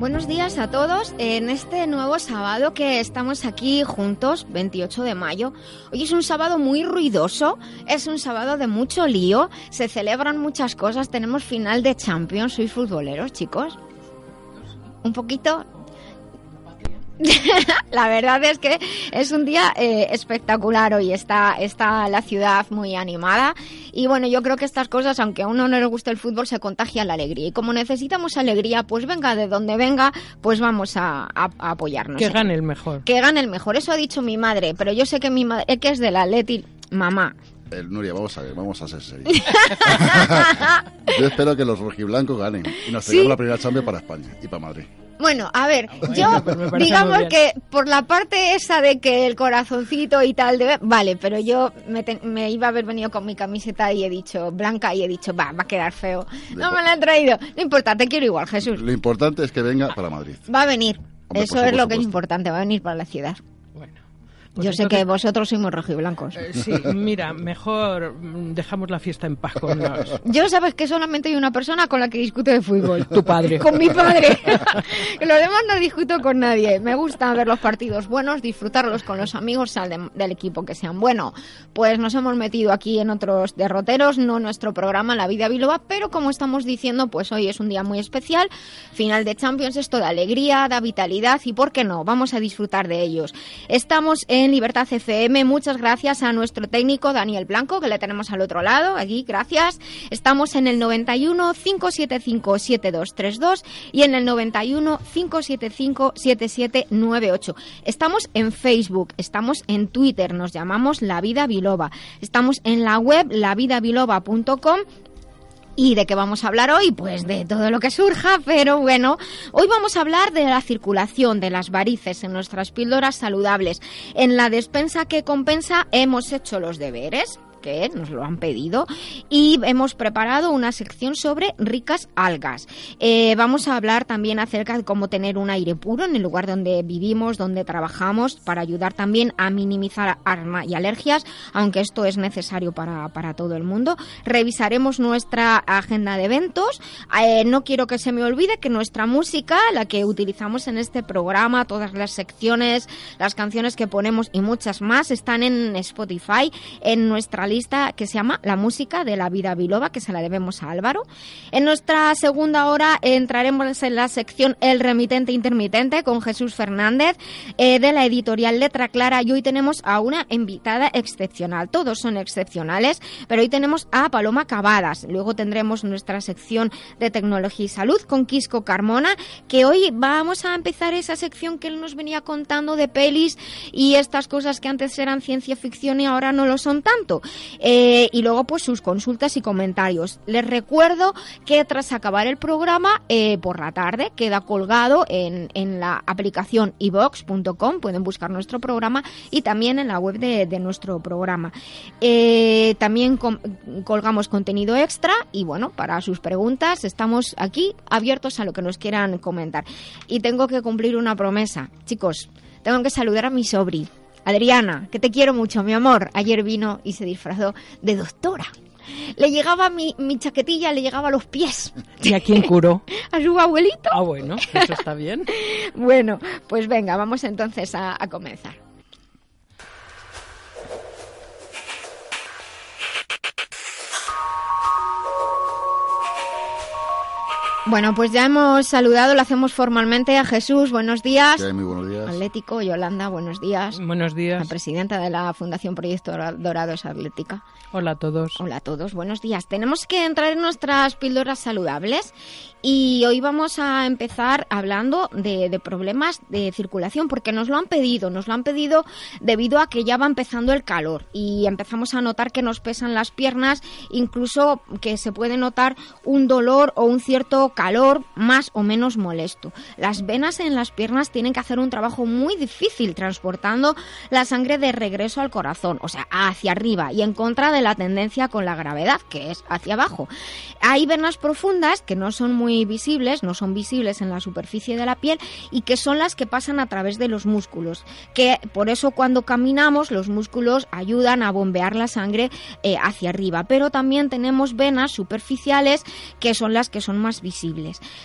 Buenos días a todos en este nuevo sábado que estamos aquí juntos, 28 de mayo. Hoy es un sábado muy ruidoso, es un sábado de mucho lío, se celebran muchas cosas, tenemos final de Champions, sois futboleros chicos. Un poquito, la verdad es que es un día eh, espectacular hoy. Está, está la ciudad muy animada. Y bueno, yo creo que estas cosas, aunque a uno no le guste el fútbol, se contagia la alegría. Y como necesitamos alegría, pues venga de donde venga, pues vamos a, apoyarnos. Que gane el mejor. Que gane el mejor. Eso ha dicho mi madre. Pero yo sé que mi madre, que es de la Leti, mamá. El Nuria, vamos a ver, vamos a ser serios. yo espero que los rojiblancos ganen y nos traigamos la primera Champions para España y para Madrid. Bueno, a ver, yo digamos que por la parte esa de que el corazoncito y tal, de, vale, pero yo me, iba a haber venido con mi camiseta y he dicho blanca y he dicho, va, va a quedar feo. No me la han traído. No importa, te quiero igual, Jesús. Lo importante es que venga para Madrid. Va a venir. Eso es lo que es importante, va a venir para la ciudad. Pues Yo sé que vosotros sois muy rojiblancos. Eh, sí, mira, mejor dejamos la fiesta en paz con los... Yo sabes que solamente hay una persona con la que discuto de fútbol. Tu padre. Con mi padre. lo demás no discuto con nadie. Me gusta ver los partidos buenos, disfrutarlos con los amigos del equipo que sean. Bueno, pues nos hemos metido aquí en otros derroteros, no nuestro programa La Vida Biloba, pero como estamos diciendo, pues hoy es un día muy especial. Final de Champions, esto da alegría, da vitalidad y, ¿por qué no? Vamos a disfrutar de ellos. Estamos en en Libertad FM. Muchas gracias a nuestro técnico Daniel Blanco, que le tenemos al otro lado, aquí, gracias. Estamos en el 91 575 7232 y en el 91 575 7798. Estamos en Facebook, estamos en Twitter, nos llamamos La Vida Biloba. Estamos en la web lavidabiloba.com ¿Y de qué vamos a hablar hoy? Pues de todo lo que surja, pero bueno, hoy vamos a hablar de la circulación de las varices en nuestras píldoras saludables. En la despensa que compensa hemos hecho los deberes que nos lo han pedido y hemos preparado una sección sobre ricas algas. Eh, vamos a hablar también acerca de cómo tener un aire puro en el lugar donde vivimos, donde trabajamos, para ayudar también a minimizar asma y alergias, aunque esto es necesario para, para todo el mundo. Revisaremos nuestra agenda de eventos. Eh, no quiero que se me olvide que nuestra música, la que utilizamos en este programa, todas las secciones, las canciones que ponemos y muchas más, están en Spotify, en nuestra lista que se llama La música de la vida biloba, que se la debemos a Álvaro. En nuestra segunda hora entraremos en la sección El remitente intermitente con Jesús Fernández eh, de la editorial Letra Clara y hoy tenemos a una invitada excepcional. Todos son excepcionales, pero hoy tenemos a Paloma Cavadas. Luego tendremos nuestra sección de tecnología y salud con Quisco Carmona, que hoy vamos a empezar esa sección que él nos venía contando de pelis y estas cosas que antes eran ciencia ficción y ahora no lo son tanto. Eh, y luego pues sus consultas y comentarios. Les recuerdo que tras acabar el programa eh, por la tarde queda colgado en, en la aplicación ibox.com, pueden buscar nuestro programa y también en la web de, nuestro programa. Eh, también colgamos contenido extra y bueno, para sus preguntas estamos aquí abiertos a lo que nos quieran comentar. Y tengo que cumplir una promesa, chicos. Tengo que saludar a mi sobri, Adriana, que te quiero mucho, mi amor. Ayer vino y se disfrazó de doctora. Le llegaba mi, chaquetilla, le llegaba a los pies. ¿Y a quién curó? a su abuelito. Ah, bueno, eso está bien. bueno, pues venga, vamos entonces a comenzar. Bueno, pues ya hemos saludado, lo hacemos formalmente a Jesús. Buenos días. Sí, muy buenos días. Atlético, Yolanda, buenos días. Buenos días. La presidenta de la Fundación Proyecto Dorados Atlética. Hola a todos. Hola a todos, buenos días. Tenemos que entrar en nuestras píldoras saludables y hoy vamos a empezar hablando de, de, problemas de circulación porque nos lo han pedido, nos lo han pedido debido a que ya va empezando el calor y empezamos a notar que nos pesan las piernas, incluso que se puede notar un dolor o un cierto calor más o menos molesto. Las venas en las piernas tienen que hacer un trabajo muy difícil transportando la sangre de regreso al corazón, o sea, hacia arriba y en contra de la tendencia con la gravedad, que es hacia abajo. Hay venas profundas que no son muy visibles, no son visibles en la superficie de la piel y que son las que pasan a través de los músculos, que por eso cuando caminamos los músculos ayudan a bombear la sangre eh, hacia arriba, pero también tenemos venas superficiales que son las que son más visibles.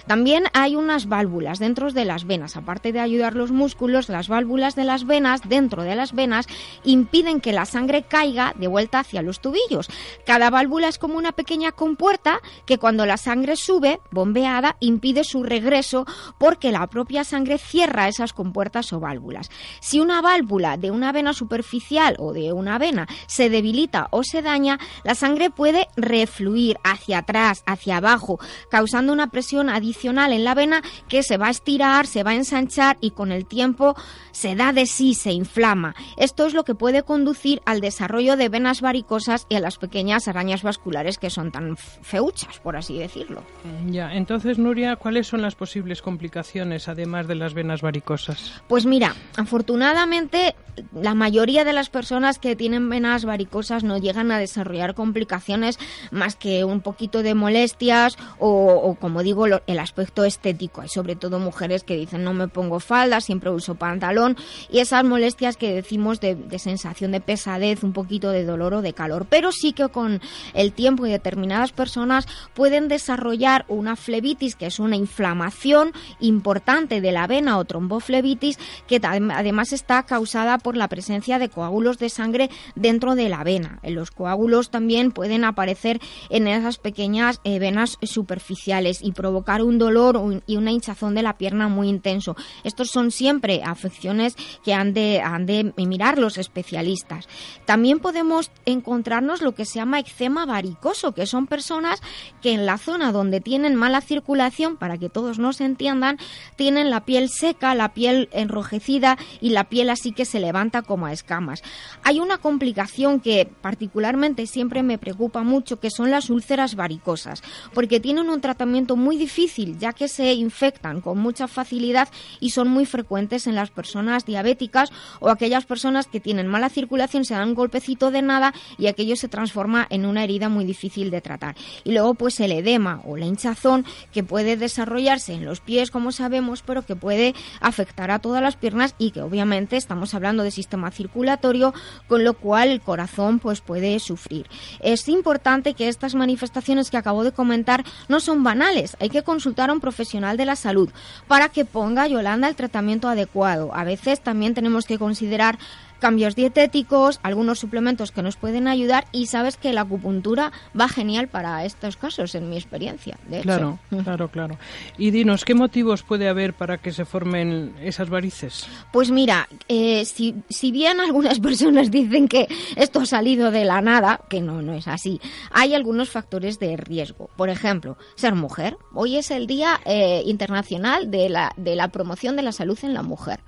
También hay unas válvulas dentro de las venas, aparte de ayudar los músculos, las válvulas de las venas dentro de las venas impiden que la sangre caiga de vuelta hacia los tubillos. Cada válvula es como una pequeña compuerta que cuando la sangre sube, bombeada, impide su regreso porque la propia sangre cierra esas compuertas o válvulas. Si una válvula de una vena superficial o de una vena se debilita o se daña, la sangre puede refluir hacia atrás, hacia abajo, causando una presión adicional en la vena que se va a estirar, se va a ensanchar y con el tiempo se da de sí, se inflama. Esto es lo que puede conducir al desarrollo de venas varicosas y a las pequeñas arañas vasculares que son tan feuchas, por así decirlo. Ya, entonces Nuria, ¿cuáles son las posibles complicaciones además de las venas varicosas? Pues mira, afortunadamente la mayoría de las personas que tienen venas varicosas no llegan a desarrollar complicaciones más que un poquito de molestias o, como digo, el aspecto estético. Hay sobre todo mujeres que dicen no me pongo falda, siempre uso pantalón y esas molestias que decimos de, de sensación de pesadez, un poquito de dolor o de calor. Pero sí que con el tiempo y determinadas personas pueden desarrollar una flebitis, que es una inflamación importante de la vena o tromboflebitis, que además está causada por la presencia de coágulos de sangre dentro de la vena. Los coágulos también pueden aparecer en esas pequeñas eh, venas superficiales y provocar un dolor y una hinchazón de la pierna muy intenso. Estos son siempre afecciones que han de, han de mirar los especialistas. También podemos encontrarnos lo que se llama eczema varicoso, que son personas que en la zona donde tienen mala circulación, para que todos nos entiendan, tienen la piel seca, la piel enrojecida y la piel así que se levanta como a escamas. Hay una complicación que particularmente siempre me preocupa mucho, que son las úlceras varicosas, porque tienen un tratamiento muy difícil, ya que se infectan con mucha facilidad y son muy frecuentes en las personas diabéticas o aquellas personas que tienen mala circulación, se dan un golpecito de nada y aquello se transforma en una herida muy difícil de tratar. Y luego pues el edema o la hinchazón que puede desarrollarse en los pies, como sabemos, pero que puede afectar a todas las piernas y que obviamente estamos hablando de sistema circulatorio, con lo cual el corazón pues puede sufrir. Es importante que estas manifestaciones que acabo de comentar no son banales, hay que consultar a un profesional de la salud para que ponga Yolanda el tratamiento adecuado. A veces también tenemos que considerar cambios dietéticos, algunos suplementos que nos pueden ayudar y sabes que la acupuntura va genial para estos casos, en mi experiencia. De claro, claro, claro. Y dinos, ¿qué motivos puede haber para que se formen esas varices? Pues mira, eh, si, si bien algunas personas dicen que esto ha salido de la nada, que no, no es así, hay algunos factores de riesgo. Por ejemplo, ser mujer. Hoy es el Día eh, Internacional de la, de la Promoción de la Salud en la Mujer.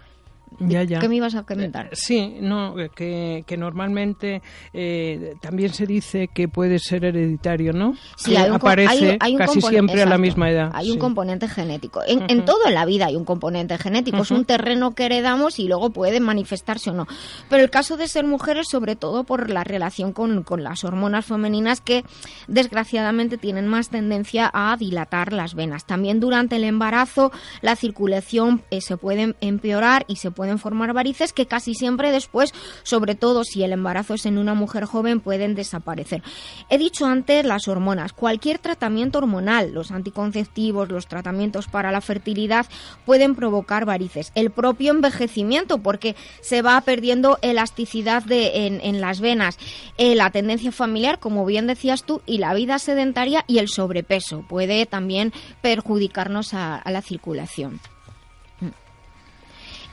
Ya, ya. ¿Qué me ibas a comentar? Eh, sí, no, eh, que, que normalmente eh, también se dice que puede ser hereditario, ¿no? Sí, hay un, aparece casi siempre a la misma edad. Hay un componente genético. En, en, todo en la vida hay un componente genético. Es un terreno que heredamos y luego puede manifestarse o no. Pero el caso de ser mujeres, sobre todo por la relación con, con las hormonas femeninas que desgraciadamente tienen más tendencia a dilatar las venas. También durante el embarazo la circulación se puede empeorar y se pueden formar varices que casi siempre después, sobre todo si el embarazo es en una mujer joven, pueden desaparecer. He dicho antes las hormonas. Cualquier tratamiento hormonal, los anticonceptivos, los tratamientos para la fertilidad, pueden provocar varices. El propio envejecimiento, porque se va perdiendo elasticidad en, las venas. Eh, la tendencia familiar, como bien decías tú, y la vida sedentaria y el sobrepeso puede también perjudicarnos a la circulación.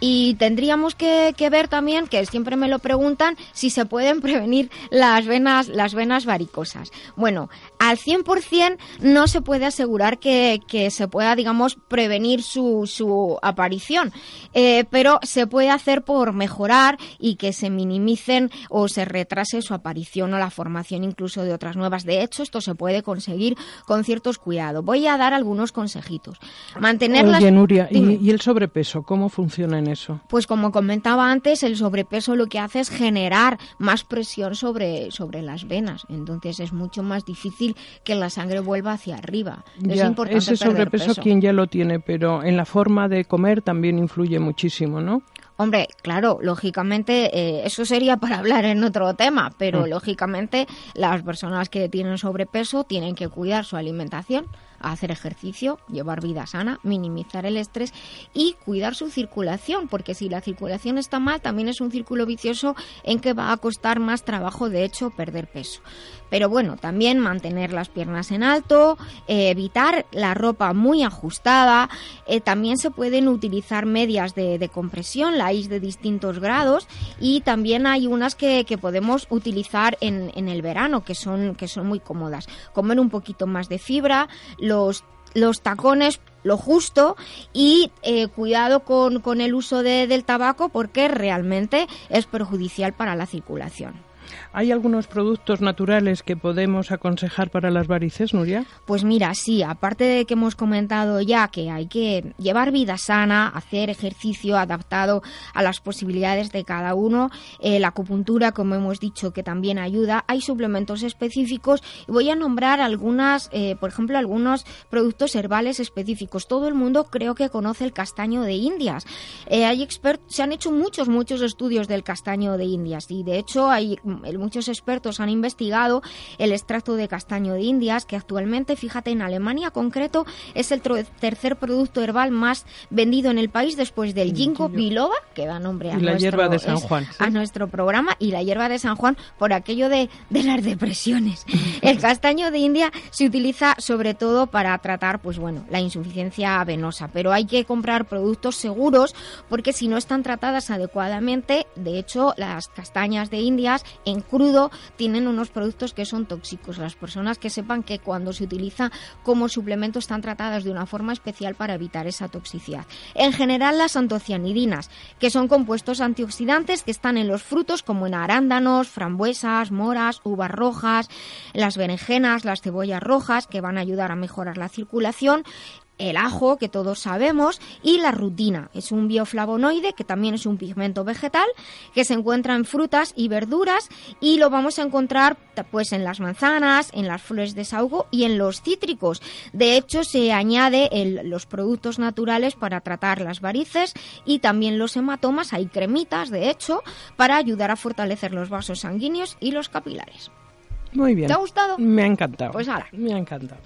Y tendríamos que, ver también, que siempre me lo preguntan, si se pueden prevenir las venas, las venas varicosas. Bueno, al 100% no se puede asegurar que, se pueda, digamos, prevenir su, su aparición, eh, pero se puede hacer por mejorar y que se minimicen o se retrase su aparición o la formación incluso de otras nuevas. De hecho, esto se puede conseguir con ciertos cuidados. Voy a dar algunos consejitos. Mantener Oye, Nuria, ¿y, el sobrepeso cómo funciona en eso? Pues como comentaba antes, el sobrepeso lo que hace es generar más presión sobre, sobre las venas. Entonces es mucho más difícil que la sangre vuelva hacia arriba. es importante ese sobrepeso quien ya lo tiene, pero en la forma de comer también influye muchísimo, ¿no? Hombre, claro, lógicamente eh, eso sería para hablar en otro tema, pero mm. lógicamente las personas que tienen sobrepeso tienen que cuidar su alimentación, hacer ejercicio, llevar vida sana, minimizar el estrés y cuidar su circulación, porque si la circulación está mal, también es un círculo vicioso en que va a costar más trabajo, de hecho, perder peso. Pero bueno, también mantener las piernas en alto, eh, evitar la ropa muy ajustada, eh, también se pueden utilizar medias de, compresión, la is de distintos grados y también hay unas que, podemos utilizar en, en, el verano que son, que son muy cómodas. Comer un poquito más de fibra, los, los tacones lo justo y eh, cuidado con, con, el uso de, del tabaco porque realmente es perjudicial para la circulación. ¿Hay algunos productos naturales que podemos aconsejar para las varices, Nuria? Pues mira, sí, aparte de que hemos comentado ya que hay que llevar vida sana, hacer ejercicio adaptado a las posibilidades de cada uno, eh, la acupuntura, como hemos dicho, que también ayuda, hay suplementos específicos y voy a nombrar algunas, eh, por ejemplo, algunos productos herbales específicos. Todo el mundo creo que conoce el castaño de Indias. Eh, hay se han hecho muchos, muchos estudios del castaño de Indias y de hecho hay muchos expertos han investigado el extracto de castaño de Indias, que actualmente, fíjate, en Alemania concreto, es el tercer producto herbal más vendido en el país después del ginkgo biloba, que da nombre a, nuestro, de San Juan, a nuestro programa, y la hierba de San Juan por aquello de, de las depresiones. el castaño de India se utiliza sobre todo para tratar, pues bueno, la insuficiencia venosa, pero hay que comprar productos seguros porque si no están tratadas adecuadamente, de hecho, las castañas de Indias en crudo tienen unos productos que son tóxicos. Las personas que sepan que cuando se utiliza como suplemento están tratadas de una forma especial para evitar esa toxicidad. En general, las antocianidinas, que son compuestos antioxidantes que están en los frutos como en arándanos, frambuesas, moras, uvas rojas, las berenjenas, las cebollas rojas, que van a ayudar a mejorar la circulación, el ajo, que todos sabemos, y la rutina. Es un bioflavonoide, que también es un pigmento vegetal, que se encuentra en frutas y verduras y lo vamos a encontrar pues en las manzanas, en las flores de saúco y en los cítricos. De hecho, se añade los productos naturales para tratar las varices y también los hematomas. Hay cremitas, de hecho, para ayudar a fortalecer los vasos sanguíneos y los capilares. Muy bien. ¿Te ha gustado? Me ha encantado. Pues ahora. Me ha encantado.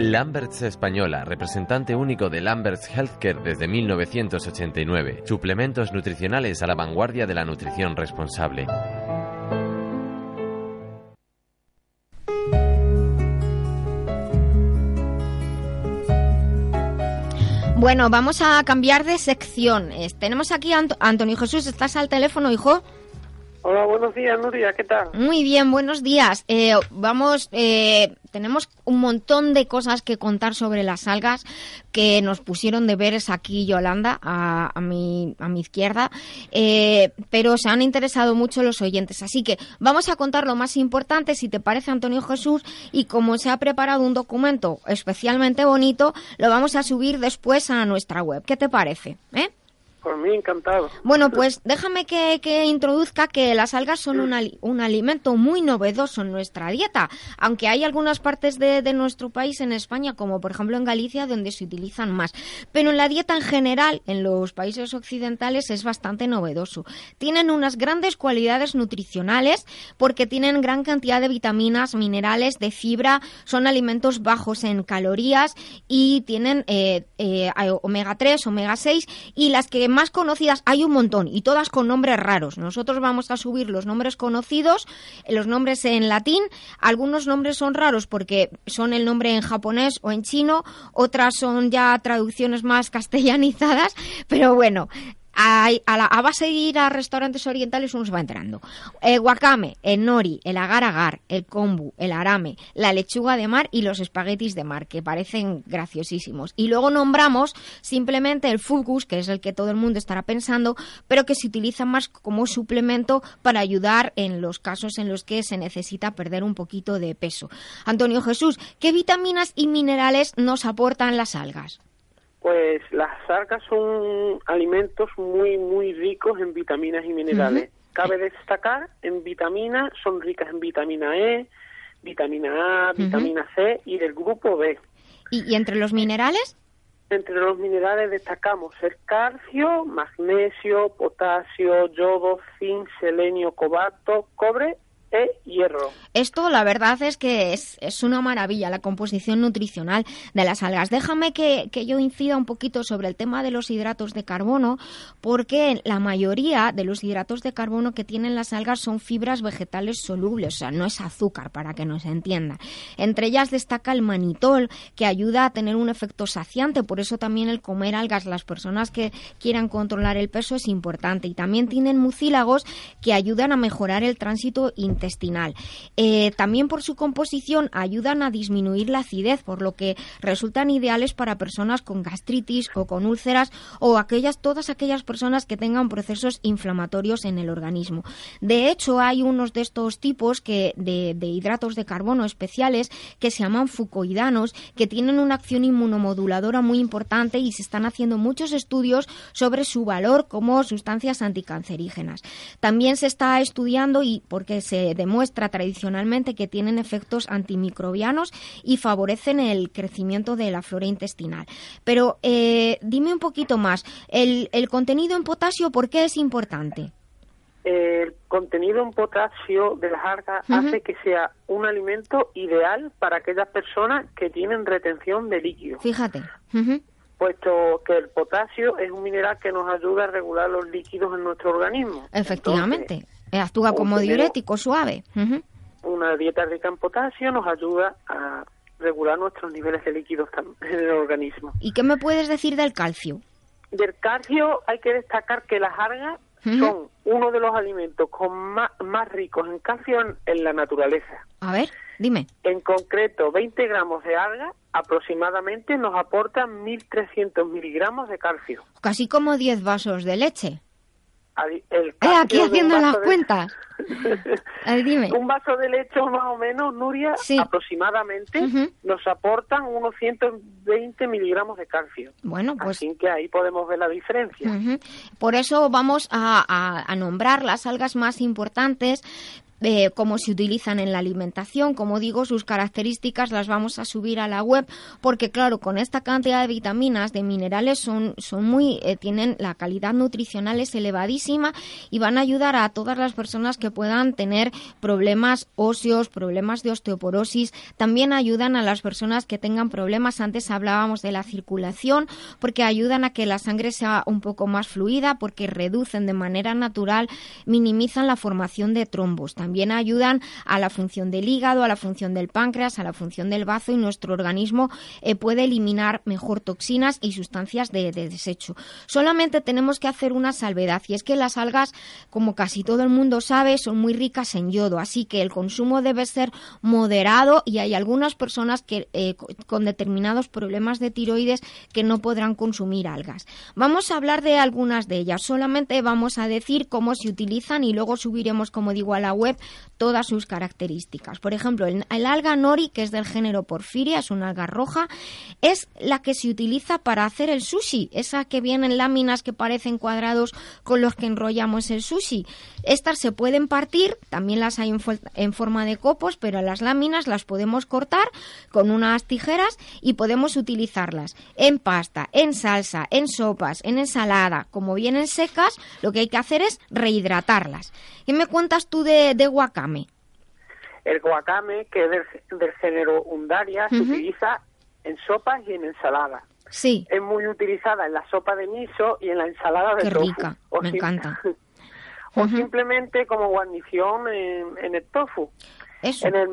Lamberts Española, representante único de Lamberts Healthcare desde 1989. Suplementos nutricionales a la vanguardia de la nutrición responsable. Bueno, vamos a cambiar de sección. Tenemos aquí a Antonio Jesús. ¿Estás al teléfono, hijo? Hola, buenos días, Nuria, ¿qué tal? Muy bien, buenos días. Eh, vamos, eh, tenemos un montón de cosas que contar sobre las algas que nos pusieron deberes aquí Yolanda, a, a, mi, a mi izquierda, eh, pero se han interesado mucho los oyentes. Así que vamos a contar lo más importante, si te parece, Antonio Jesús, y como se ha preparado un documento especialmente bonito, lo vamos a subir después a nuestra web. ¿Qué te parece? Pues mí encantado. Bueno, pues déjame que, que introduzca que las algas son un, un alimento muy novedoso en nuestra dieta, aunque hay algunas partes de, de nuestro país en España, como por ejemplo en Galicia, donde se utilizan más. Pero en la dieta en general, en los países occidentales, es bastante novedoso. Tienen unas grandes cualidades nutricionales porque tienen gran cantidad de vitaminas, minerales, de fibra, son alimentos bajos en calorías y tienen eh, eh, omega 3, omega 6 y las que más conocidas hay un montón y todas con nombres raros. Nosotros vamos a subir los nombres conocidos, eh, los nombres en latín, algunos nombres son raros porque son el nombre en japonés o en chino, otras son ya traducciones más castellanizadas, pero bueno, a, a, la, a, base de ir a restaurantes orientales uno se va entrando. El wakame, el nori, el agar agar, el kombu, el arame, la lechuga de mar y los espaguetis de mar, que parecen graciosísimos. Y luego nombramos simplemente el fugus, que es el que todo el mundo estará pensando, pero que se utiliza más como suplemento para ayudar en los casos en los que se necesita perder un poquito de peso. Antonio Jesús, ¿qué vitaminas y minerales nos aportan las algas? Pues las algas son alimentos muy, muy ricos en vitaminas y minerales. Uh -huh. Cabe destacar, en vitaminas, son ricas en vitamina E, vitamina A, vitamina uh -huh. C y del grupo B. ¿Y, ¿Y, entre los minerales? Entre los minerales destacamos el calcio, magnesio, potasio, yodo, zinc, selenio, cobalto, cobre e. Esto la verdad es que es, es, una maravilla la composición nutricional de las algas. Déjame que, que, yo incida un poquito sobre el tema de los hidratos de carbono, porque la mayoría de los hidratos de carbono que tienen las algas son fibras vegetales solubles, o sea, no es azúcar, para que nos entienda. Entre ellas destaca el manitol, que ayuda a tener un efecto saciante, por eso también el comer algas, las personas que quieran controlar el peso es importante. Y también tienen mucílagos que ayudan a mejorar el tránsito intestinal intestinal. Eh, también por su composición ayudan a disminuir la acidez, por lo que resultan ideales para personas con gastritis o con úlceras o aquellas, todas aquellas personas que tengan procesos inflamatorios en el organismo. De hecho, hay unos de estos tipos que, de, de hidratos de carbono especiales que se llaman fucoidanos, que tienen una acción inmunomoduladora muy importante y se están haciendo muchos estudios sobre su valor como sustancias anticancerígenas. También se está estudiando y porque se demuestra tradicionalmente que tienen efectos antimicrobianos y favorecen el crecimiento de la flora intestinal. Pero eh, dime un poquito más, el, el, contenido en potasio, ¿por qué es importante? El contenido en potasio de las algas uh -huh. hace que sea un alimento ideal para aquellas personas que tienen retención de líquidos. Fíjate. Uh -huh puesto que el potasio es un mineral que nos ayuda a regular los líquidos en nuestro organismo. Efectivamente, Entonces, actúa como diurético suave. Uh -huh. Una dieta rica en potasio nos ayuda a regular nuestros niveles de líquidos en el organismo. ¿Y qué me puedes decir del calcio? Del calcio hay que destacar que las algas uh -huh. son uno de los alimentos con más, más ricos en calcio en, en la naturaleza. A ver, dime. En concreto, 20 gramos de alga aproximadamente nos aportan 1.300 miligramos de calcio. Casi como 10 vasos de leche. El eh, aquí haciendo las de... cuentas. Dime. Un vaso de leche más o menos, Nuria, sí. aproximadamente, uh -huh. nos aportan unos 120 miligramos de calcio. Bueno, pues... Así que ahí podemos ver la diferencia. Uh -huh. Por eso vamos a, a, a nombrar las algas más importantes eh, cómo se utilizan en la alimentación, como digo, sus características las vamos a subir a la web, porque claro, con esta cantidad de vitaminas, de minerales, son, son muy, eh, tienen la calidad nutricional es elevadísima y van a ayudar a todas las personas que puedan tener problemas óseos, problemas de osteoporosis, también ayudan a las personas que tengan problemas, antes hablábamos de la circulación, porque ayudan a que la sangre sea un poco más fluida, porque reducen de manera natural, minimizan la formación de trombos ayudan a la función del hígado, a la función del páncreas, a la función del bazo y nuestro organismo eh, puede eliminar mejor toxinas y sustancias de, de, desecho. Solamente tenemos que hacer una salvedad y es que las algas, como casi todo el mundo sabe, son muy ricas en yodo, así que el consumo debe ser moderado y hay algunas personas que eh, con determinados problemas de tiroides que no podrán consumir algas. Vamos a hablar de algunas de ellas, solamente vamos a decir cómo se utilizan y luego subiremos, como digo, a la web todas sus características. Por ejemplo, el, alga nori, que es del género Porfiria, es una alga roja, es la que se utiliza para hacer el sushi, esa que vienen láminas que parecen cuadrados con los que enrollamos el sushi. Estas se pueden partir, también las hay en, forma de copos, pero las láminas las podemos cortar con unas tijeras y podemos utilizarlas en pasta, en salsa, en sopas, en ensalada. Como vienen secas, lo que hay que hacer es rehidratarlas. ¿Qué me cuentas tú de wakame? El guacame, que es del, del género Undaria, se utiliza en sopas y en ensaladas. Sí, Es muy utilizada en la sopa de miso y en la ensalada de Qué tofu. rica, O me encanta. o simplemente como guarnición en, en el tofu. eso. En el,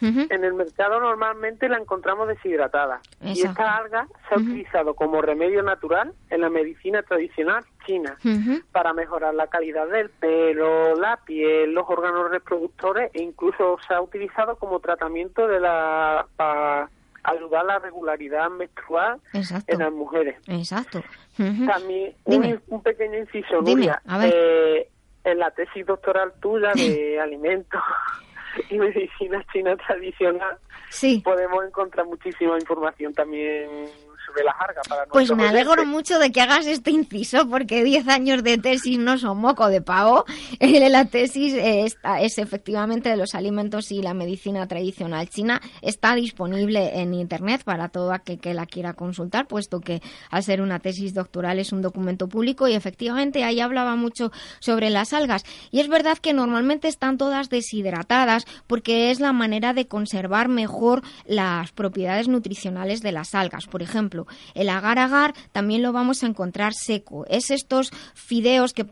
en el mercado normalmente la encontramos deshidratada. Y esta alga se ha utilizado como remedio natural en la medicina tradicional china para mejorar la calidad del pelo, la piel, los órganos reproductores e incluso se ha utilizado como tratamiento de la para ayudar a la regularidad menstrual Exacto. en las mujeres. Exacto. También un, un pequeño inciso, Dime, Nuria. a ver. Eh, en la tesis doctoral tuya de alimentos y medicina china tradicional Sí. podemos encontrar muchísima información también sobre para Pues me alegro oyentes. mucho de que hagas este inciso porque 10 años de tesis no son moco de pavo. La tesis eh, está- es efectivamente de los alimentos y la medicina tradicional china. Está disponible en Internet para todo aquel que la quiera consultar, puesto que al ser una tesis doctoral es un documento público y efectivamente ahí hablaba mucho sobre las algas. Y es verdad que normalmente están todas deshidratadas porque es la manera de conservar mejor las propiedades nutricionales de las algas. Por ejemplo, el agar-agar también lo vamos a encontrar seco. Es estos fideos que,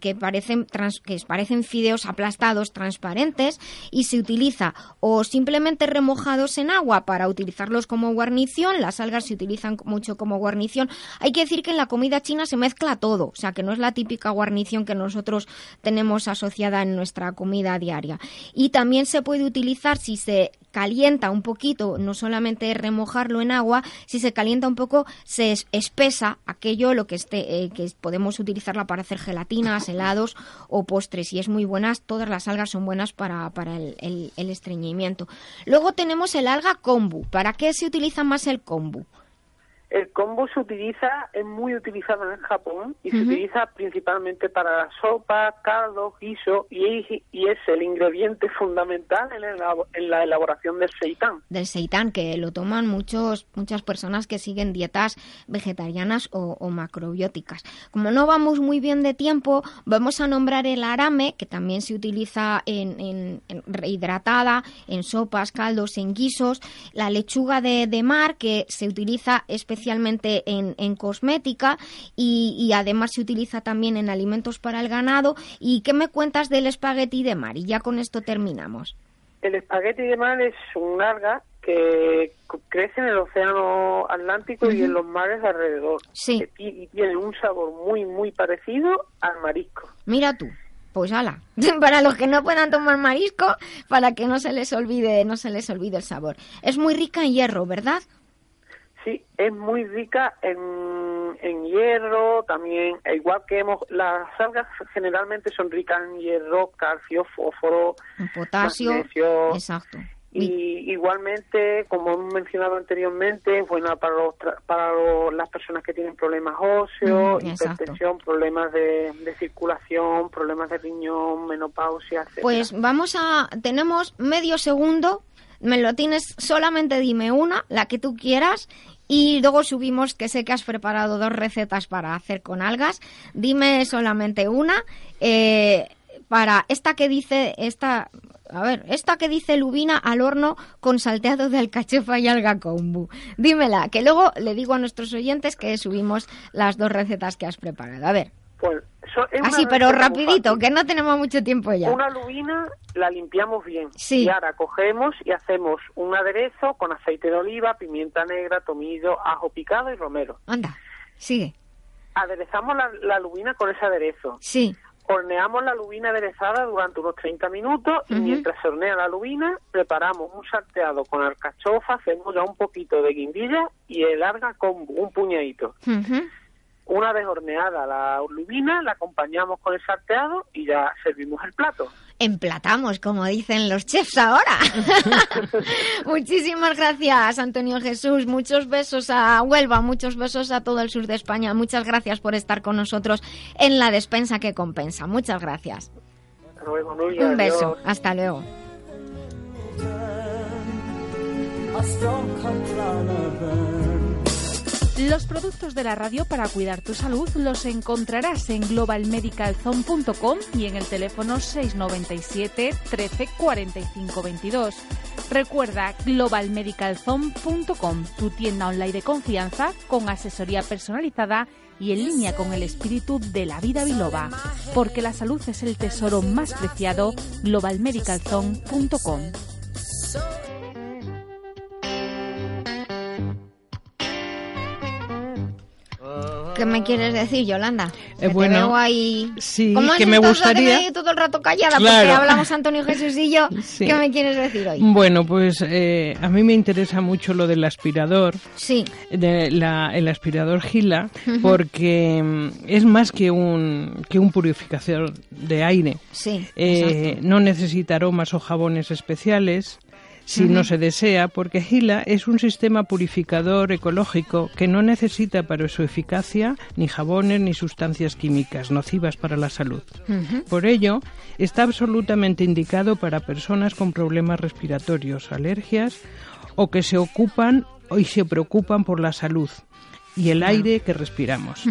que parecen, que parecen fideos aplastados, transparentes, y se utiliza o simplemente remojados en agua para utilizarlos como guarnición. Las algas se utilizan mucho como guarnición. Hay que decir que en la comida china se mezcla todo, o sea que no es la típica guarnición que nosotros tenemos asociada en nuestra comida diaria. Y también se puede utilizar si se calienta un poquito, no solamente remojarlo en agua, si se calienta un poco, se es- espesa aquello lo que esté, eh, que podemos utilizarla para hacer gelatinas, helados o postres. Y es muy buenas, todas las algas son buenas para, para el, el- el estreñimiento. Luego tenemos el alga kombu. ¿Para qué se utiliza más el kombu? El combo se utiliza, es muy utilizado en Japón y se Ujú. utiliza principalmente para sopa, caldo, guiso y, es- y es el ingrediente fundamental en, el en la elaboración del seitán. del seitán, que lo toman muchos, muchas personas que siguen dietas vegetarianas o, o macrobióticas. Como no vamos muy bien de tiempo, vamos a nombrar el arame, que también se utiliza en, en- en rehidratada, en sopas, caldos, en guisos, la lechuga de, de mar, que se utiliza especialmente en, en cosmética y, y además se utiliza también en alimentos para el ganado. ¿Y qué me cuentas del espagueti de mar? Y ya con esto terminamos. El espagueti de mar es un alga que crece en el océano Atlántico y en los mares de alrededor. Sí. Y tiene un sabor muy, muy parecido al marisco. Mira tú. Pues ala, para los que no puedan tomar marisco, para que no se les olvide, no se les olvide el sabor. Es muy rica en hierro, ¿verdad? Sí, es muy rica en, en hierro, también, e igual que hemos, las algas generalmente son ricas en hierro, calcio, fósforo, potasio. magnesio, Exacto. y igualmente, como hemos mencionado anteriormente, es buena para, los, para los- las personas que tienen problemas óseos, Mm, hipertensión, problemas de, de circulación, problemas de riñón, menopausia, etc. Pues vamos a, tenemos medio segundo, me lo tienes, solamente dime una, la que tú quieras, y luego subimos, que sé que has preparado dos recetas para hacer con algas, dime solamente una, eh, para esta que dice, esta, a ver, esta que dice lubina al horno con salteado de alcachofa y alga kombu. Dímela, que luego le digo a nuestros oyentes que subimos las dos recetas que has preparado. A ver, Pues, so- es una así, pero receta muy rapidito, que no tenemos mucho tiempo ya. Una lubina la limpiamos bien. Sí. Y ahora cogemos y hacemos un aderezo con aceite de oliva, pimienta negra, tomillo, ajo picado y romero. Anda, sigue. Aderezamos la, la lubina con ese aderezo. Sí, Horneamos la lubina aderezada durante unos 30 minutos y mientras se hornea la lubina, preparamos un salteado con alcachofa, cebolla, un poquito de guindilla y el alga con un puñadito. ujú, Una vez horneada la lubina, la acompañamos con el salteado y ya servimos el plato. emplatamos, como dicen los chefs ahora. Muchísimas gracias, Antonio Jesús. Muchos besos a Huelva, muchos besos a todo el sur de España. Muchas gracias por estar con nosotros en la despensa que compensa. Muchas gracias. Un beso. Hasta luego. Los productos de la radio para cuidar tu salud los encontrarás en globalmedicalzone.com y en el teléfono 697 13 45 22. Recuerda globalmedicalzone.com, tu tienda online de confianza con asesoría personalizada y en línea con el espíritu de la vida biloba, porque la salud es el tesoro más preciado, globalmedicalzone.com. ¿Qué me quieres decir, Yolanda? Eh, bueno, te veo ahí... sí, ¿Cómo que me gustaría- todo el rato callada? Porque Claro. hablamos Antonio Jesús y yo. Sí. ¿Qué me quieres decir hoy? Bueno, pues eh, a mí me interesa mucho lo del aspirador, Sí. de la- el aspirador Gila, porque mm, es más que un, que un purificador de aire. Sí, Eh, no necesita aromas o jabones especiales si no se desea, porque Gila es un sistema purificador ecológico que no necesita para su eficacia ni jabones ni sustancias químicas nocivas para la salud. Por ello, está absolutamente indicado para personas con problemas respiratorios, alergias o que se ocupan y se preocupan por la salud y el aire que respiramos.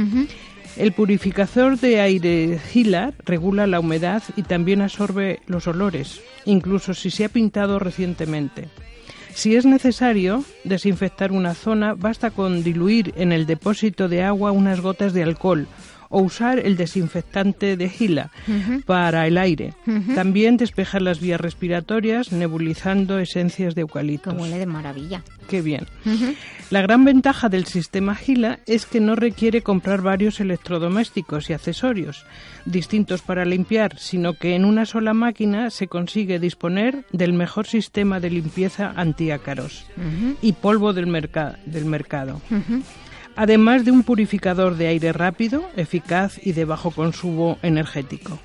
El purificador de aire Gila regula la humedad y también absorbe los olores, incluso si se ha pintado recientemente. Si es necesario desinfectar una zona, basta con diluir en el depósito de agua unas gotas de alcohol o usar el desinfectante de Gila para el aire. También despejar las vías respiratorias nebulizando esencias de Que eucaliptos. huele de maravilla. Qué bien. La gran ventaja del sistema Gila es que no requiere comprar varios electrodomésticos y accesorios distintos para limpiar, sino que en una sola máquina se consigue disponer del mejor sistema de limpieza antiácaros y polvo del, merca- del mercado. Además de un purificador de aire rápido, eficaz y de bajo consumo energético.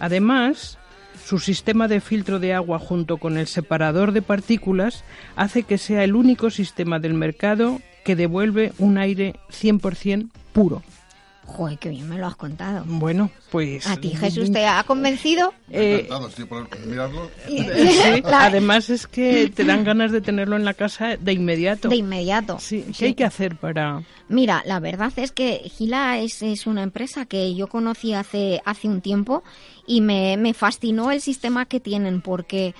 Además, su sistema de filtro de agua junto con el separador de partículas hace que sea el único sistema del mercado que devuelve un aire 100% puro. Joder, qué bien me lo has contado. Bueno, pues... ¿A ti, Jesús, te ha convencido? Eh, Encantado, estoy por mirarlo. sí, La- además es que te dan ganas de tenerlo en la casa de inmediato. De inmediato. Sí, ¿qué Sí. hay que hacer para...? Mira, la verdad es que Gila es, es una empresa que yo conocí hace, hace un tiempo y me, me fascinó el sistema que tienen porque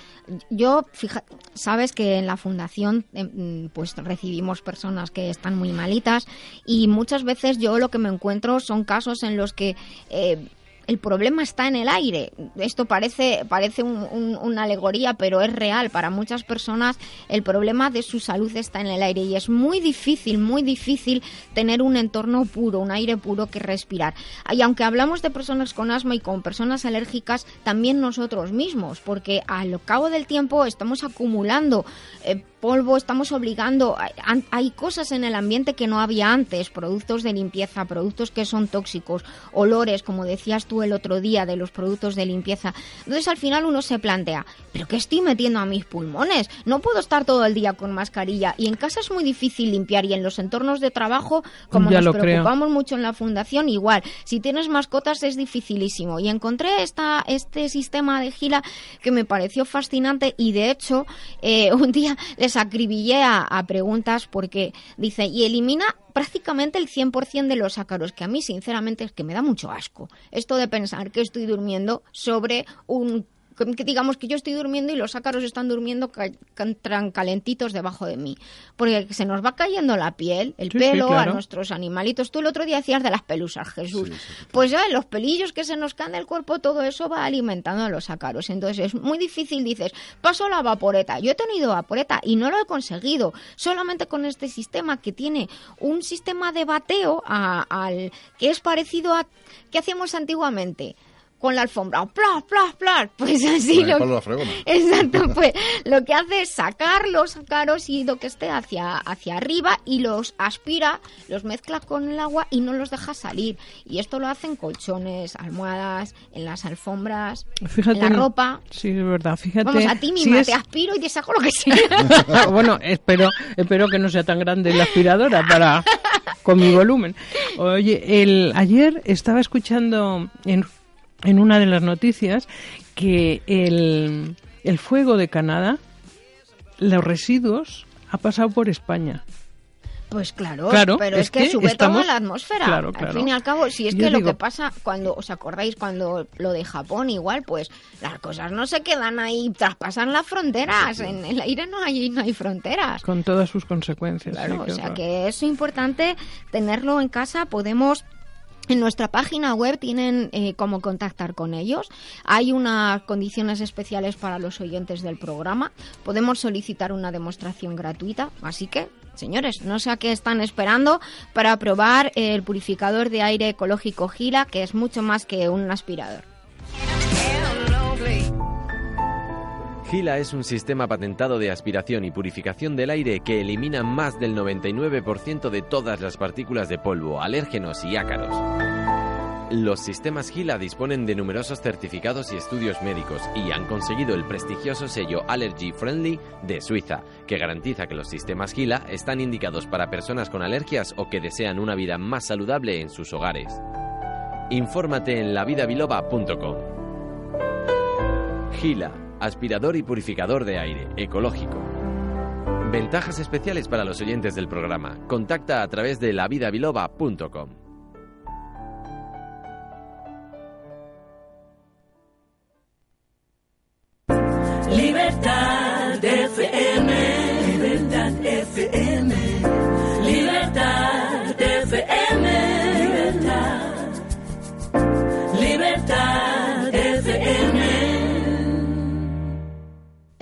yo, fija, sabes que en la fundación em, pues recibimos personas que están muy malitas y muchas veces yo lo que me encuentro son casos en los que... eh, el problema está en el aire. Esto parece, parece un- un- una alegoría, pero es real. Para muchas personas el problema de su salud está en el aire y es muy difícil, muy difícil tener un entorno puro, un aire puro que respirar. Y aunque hablamos de personas con asma y con personas alérgicas, también nosotros mismos, porque al cabo del tiempo estamos acumulando eh, polvo, estamos obligando, hay, hay cosas en el ambiente que no había antes, productos de limpieza, productos que son tóxicos, olores, como decías tú el otro día, de los productos de limpieza. Entonces al final uno se plantea, ¿pero qué estoy metiendo a mis pulmones? No puedo estar todo el día con mascarilla y en casa es muy difícil limpiar y en los entornos de trabajo, como Ya nos creo. preocupamos mucho en la fundación, igual. Si tienes mascotas es dificilísimo. Y encontré esta, este sistema de gila que me pareció fascinante y de hecho eh, un día les acribillé a, a preguntas porque dice, y elimina prácticamente el 100% de los ácaros, que a mí sinceramente es que me da mucho asco. Esto de pensar que estoy durmiendo sobre un que digamos que yo estoy durmiendo y los ácaros están durmiendo ca- can- calentitos debajo de mí. Porque se nos va cayendo la piel, el Sí, sí, pelo claro. a nuestros animalitos. Tú el otro día decías de las pelusas, Jesús. Sí, Pues ya los pelillos que se nos caen del cuerpo, todo eso va alimentando a los ácaros. Entonces es muy difícil, dices, paso la vaporeta. Yo he tenido vaporeta y no lo he conseguido. Solamente con este sistema que tiene un sistema de bateo a- al que es parecido a que hacíamos antiguamente con la alfombra, plas, plas, plas, pues así lo, la. Exacto, pues lo que hace es sacar los ácaros y lo que esté hacia, hacia arriba y los aspira, los mezcla con el agua y no los deja salir. Y esto lo hacen colchones, almohadas, en las alfombras, Fíjate, en la ropa. Sí, es verdad. Fíjate. Vamos, a ti si misma es- te aspiro y te saco lo que sea. bueno, espero, espero que no sea tan grande la aspiradora para con mi volumen. Oye, el ayer estaba escuchando en, en una de las noticias que el, el fuego de Canadá, los residuos, ha pasado por España. Pues claro, Claro, pero es es, que, que sube estamos- toda la atmósfera. Claro, Al fin y al cabo, si es Yo que lo que pasa cuando, ¿os acordáis cuando lo de Japón igual? Pues las cosas no se quedan ahí, traspasan las fronteras. En el aire no hay, no hay fronteras. Con todas sus consecuencias. Claro, sí, o sea que es importante tenerlo en casa. Podemos en nuestra página web tienen eh, cómo contactar con ellos. Hay unas condiciones especiales para los oyentes del programa. Podemos solicitar una demostración gratuita. Así que, señores, no sé a qué están esperando para probar el purificador de aire ecológico Gila, que es mucho más que un aspirador. Gila es un sistema patentado de aspiración y purificación del aire que elimina más del 99% de todas las partículas de polvo, alérgenos y ácaros. Los sistemas Gila disponen de numerosos certificados y estudios médicos y han conseguido el prestigioso sello Allergy Friendly de Suiza, que garantiza que los sistemas Gila están indicados para personas con alergias o que desean una vida más saludable en sus hogares. Infórmate en lavidabiloba.com. Gila, aspirador y purificador de aire, ecológico. Ventajas especiales para los oyentes del programa. Contacta a través de lavidabiloba.com. Libertad FM,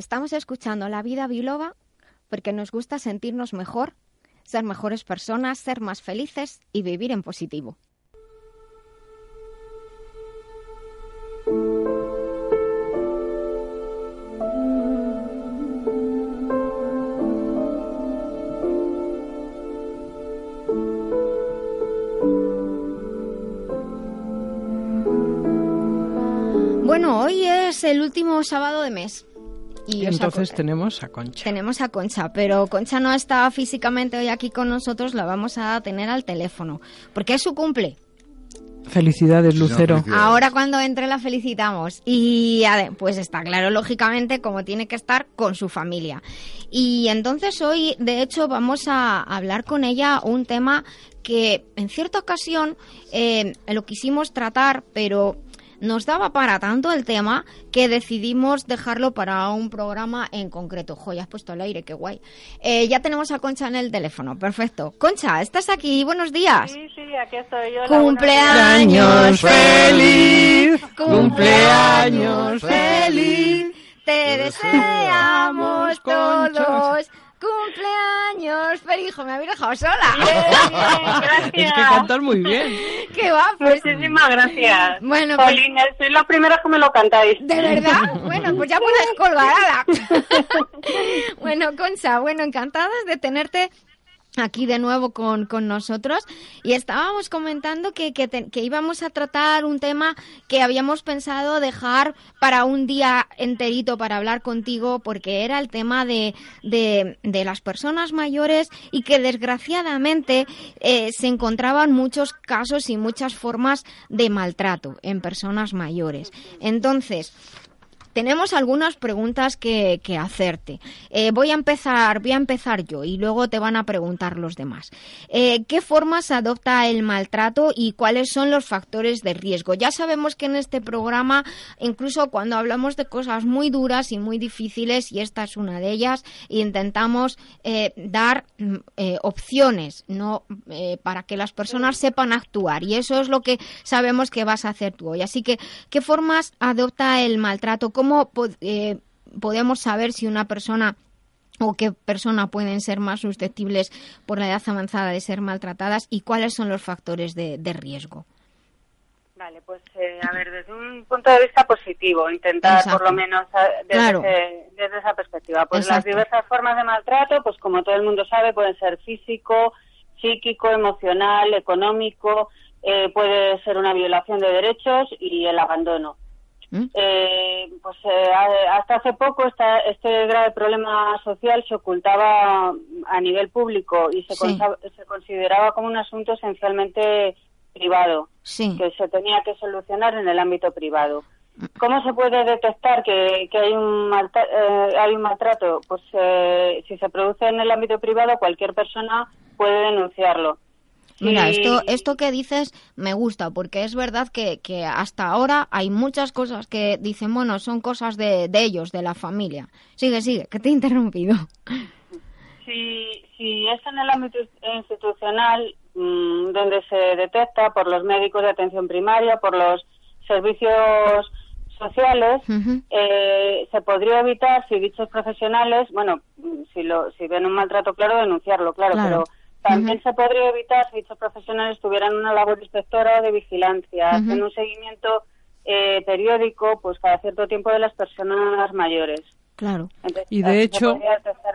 Estamos escuchando La Vida Biloba porque nos gusta sentirnos mejor, ser mejores personas, ser más felices y vivir en positivo. Bueno, hoy es el último sábado de mes. Y entonces tenemos a Concha. tenemos a Concha, pero Concha no está físicamente hoy aquí con nosotros, la vamos a tener al teléfono, porque es su cumple. Felicidades, Lucero. felicidades. Ahora cuando entre la felicitamos. Y pues está claro, lógicamente, como tiene que estar con su familia. Y entonces hoy, de hecho, vamos a hablar con ella un tema que en cierta ocasión eh, lo quisimos tratar, pero nos daba para tanto el tema que decidimos dejarlo para un programa en concreto. Jo, ya has puesto al aire, qué guay. Eh, ya tenemos a Concha en el teléfono, perfecto. Concha, ¿estás aquí? Buenos días. Sí, sí, aquí estoy yo. Cumpleaños feliz, cumpleaños feliz, te deseamos todos. Cumpleaños feliz, hijo, me habéis dejado sola. gracias. Es que cantas muy bien. ¿Qué va? Pues, Muchísimas gracias. Bueno, pues- Jolín, sois los primeros que me lo cantáis. ¿De verdad? Bueno, pues ya puedes colgar, ala. bueno, Concha, bueno, encantadas de tenerte aquí de nuevo con, con nosotros y estábamos comentando que, que, que íbamos a tratar un tema que habíamos pensado dejar para un día enterito para hablar contigo porque era el tema de, de, de las personas mayores y que desgraciadamente eh, se encontraban muchos casos y muchas formas de maltrato en personas mayores. Entonces, tenemos algunas preguntas que, que hacerte. Eh, voy a empezar, voy a empezar yo y luego te van a preguntar los demás. Eh, ¿Qué formas adopta el maltrato y cuáles son los factores de riesgo? Ya sabemos que en este programa, incluso cuando hablamos de cosas muy duras y muy difíciles, y esta es una de ellas, intentamos eh, dar mm, opciones, no para que las personas sepan actuar. Y eso es lo que sabemos que vas a hacer tú hoy. Así que, ¿qué formas adopta el maltrato? ¿Cómo po- eh, podemos saber si una persona o qué personas pueden ser más susceptibles por la edad avanzada de ser maltratadas y cuáles son los factores de, de riesgo? Vale, pues eh, a ver, desde un punto de vista positivo, intentar Exacto. por lo menos desde, Claro. ese- desde esa perspectiva. Pues las diversas formas de maltrato, pues como todo el mundo sabe, pueden ser físico, psíquico, emocional, económico, eh, puede ser una violación de derechos y el abandono. ¿Mm? Eh, pues eh, hasta hace poco esta- este grave problema social se ocultaba a nivel público y se, Sí. se consideraba como un asunto esencialmente privado Sí. que se tenía que solucionar en el ámbito privado. ¿Cómo se puede detectar que, que hay, un malta- eh, hay un maltrato? Pues eh, si se produce en el ámbito privado, cualquier persona puede denunciarlo. Mira, Si- esto, esto que dices me gusta, porque es verdad que, que hasta ahora hay muchas cosas que dicen, bueno, son cosas de, de ellos, de la familia. Sigue, sigue, que te he interrumpido. Si, si es en el ámbito institucional mm, donde se detecta por los médicos de atención primaria, por los servicios sociales, eh, se podría evitar si dichos profesionales, bueno, si, lo, si ven un maltrato claro, denunciarlo, claro, Claro. pero también se podría evitar si dichos profesionales tuvieran una labor inspectora o de vigilancia, Ujú. haciendo un seguimiento eh, periódico, pues cada cierto tiempo de las personas mayores. Claro. Entonces, Y de hecho-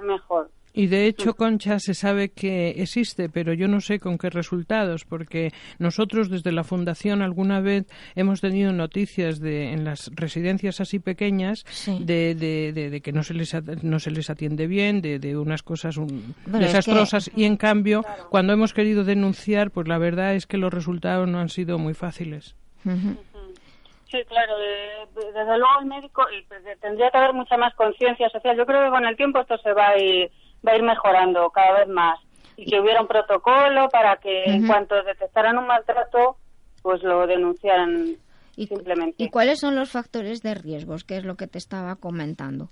mejor. Y de hecho, Concha, se sabe que existe, pero yo no sé con qué resultados, porque nosotros desde la Fundación alguna vez hemos tenido noticias de en las residencias así pequeñas Sí. de, de, de- de que no se les no se les atiende bien, de, de unas cosas un- es desastrosas y en cambio cuando hemos querido denunciar, pues la verdad es que los resultados no han sido muy fáciles. Sí, claro. de- de- desde luego el médico y, pues, tendría que haber mucha más conciencia social. Yo creo que con el tiempo esto se va a ir, va a ir mejorando cada vez más y que hubiera un protocolo para que en cuanto detectaran un maltrato, pues lo denunciaran ¿Y, simplemente. ¿Y cuáles son los factores de riesgos? Que es lo que te estaba comentando.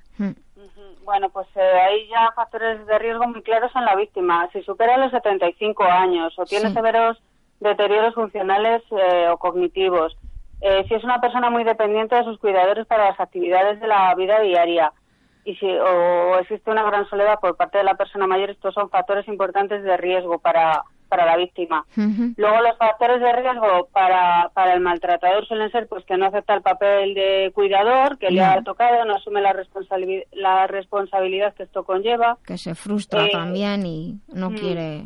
Bueno, pues eh, hay ya factores de riesgo muy claros en la víctima. Si supera los 75 años o tiene Sí. severos deterioros funcionales eh, o cognitivos, eh, si es una persona muy dependiente de sus cuidadores para las actividades de la vida diaria y si o existe una gran soledad por parte de la persona mayor, estos son factores importantes de riesgo para, para la víctima. Luego los factores de riesgo para, para el maltratador suelen ser pues que no acepta el papel de cuidador, que le ha tocado, no asume la, responsabilidad la responsabilidad que esto conlleva, Que se frustra Eh, también y no mm. quiere...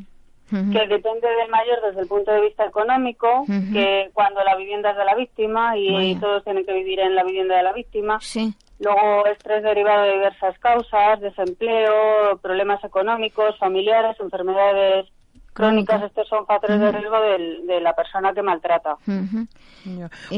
Que depende del mayor desde el punto de vista económico, que cuando la vivienda es de la víctima y Vaya. todos tienen que vivir en la vivienda de la víctima. Sí. Luego estrés derivado de diversas causas, desempleo, problemas económicos, familiares, enfermedades crónicas. Crónicas. Estos son factores de riesgo del- de la persona que maltrata.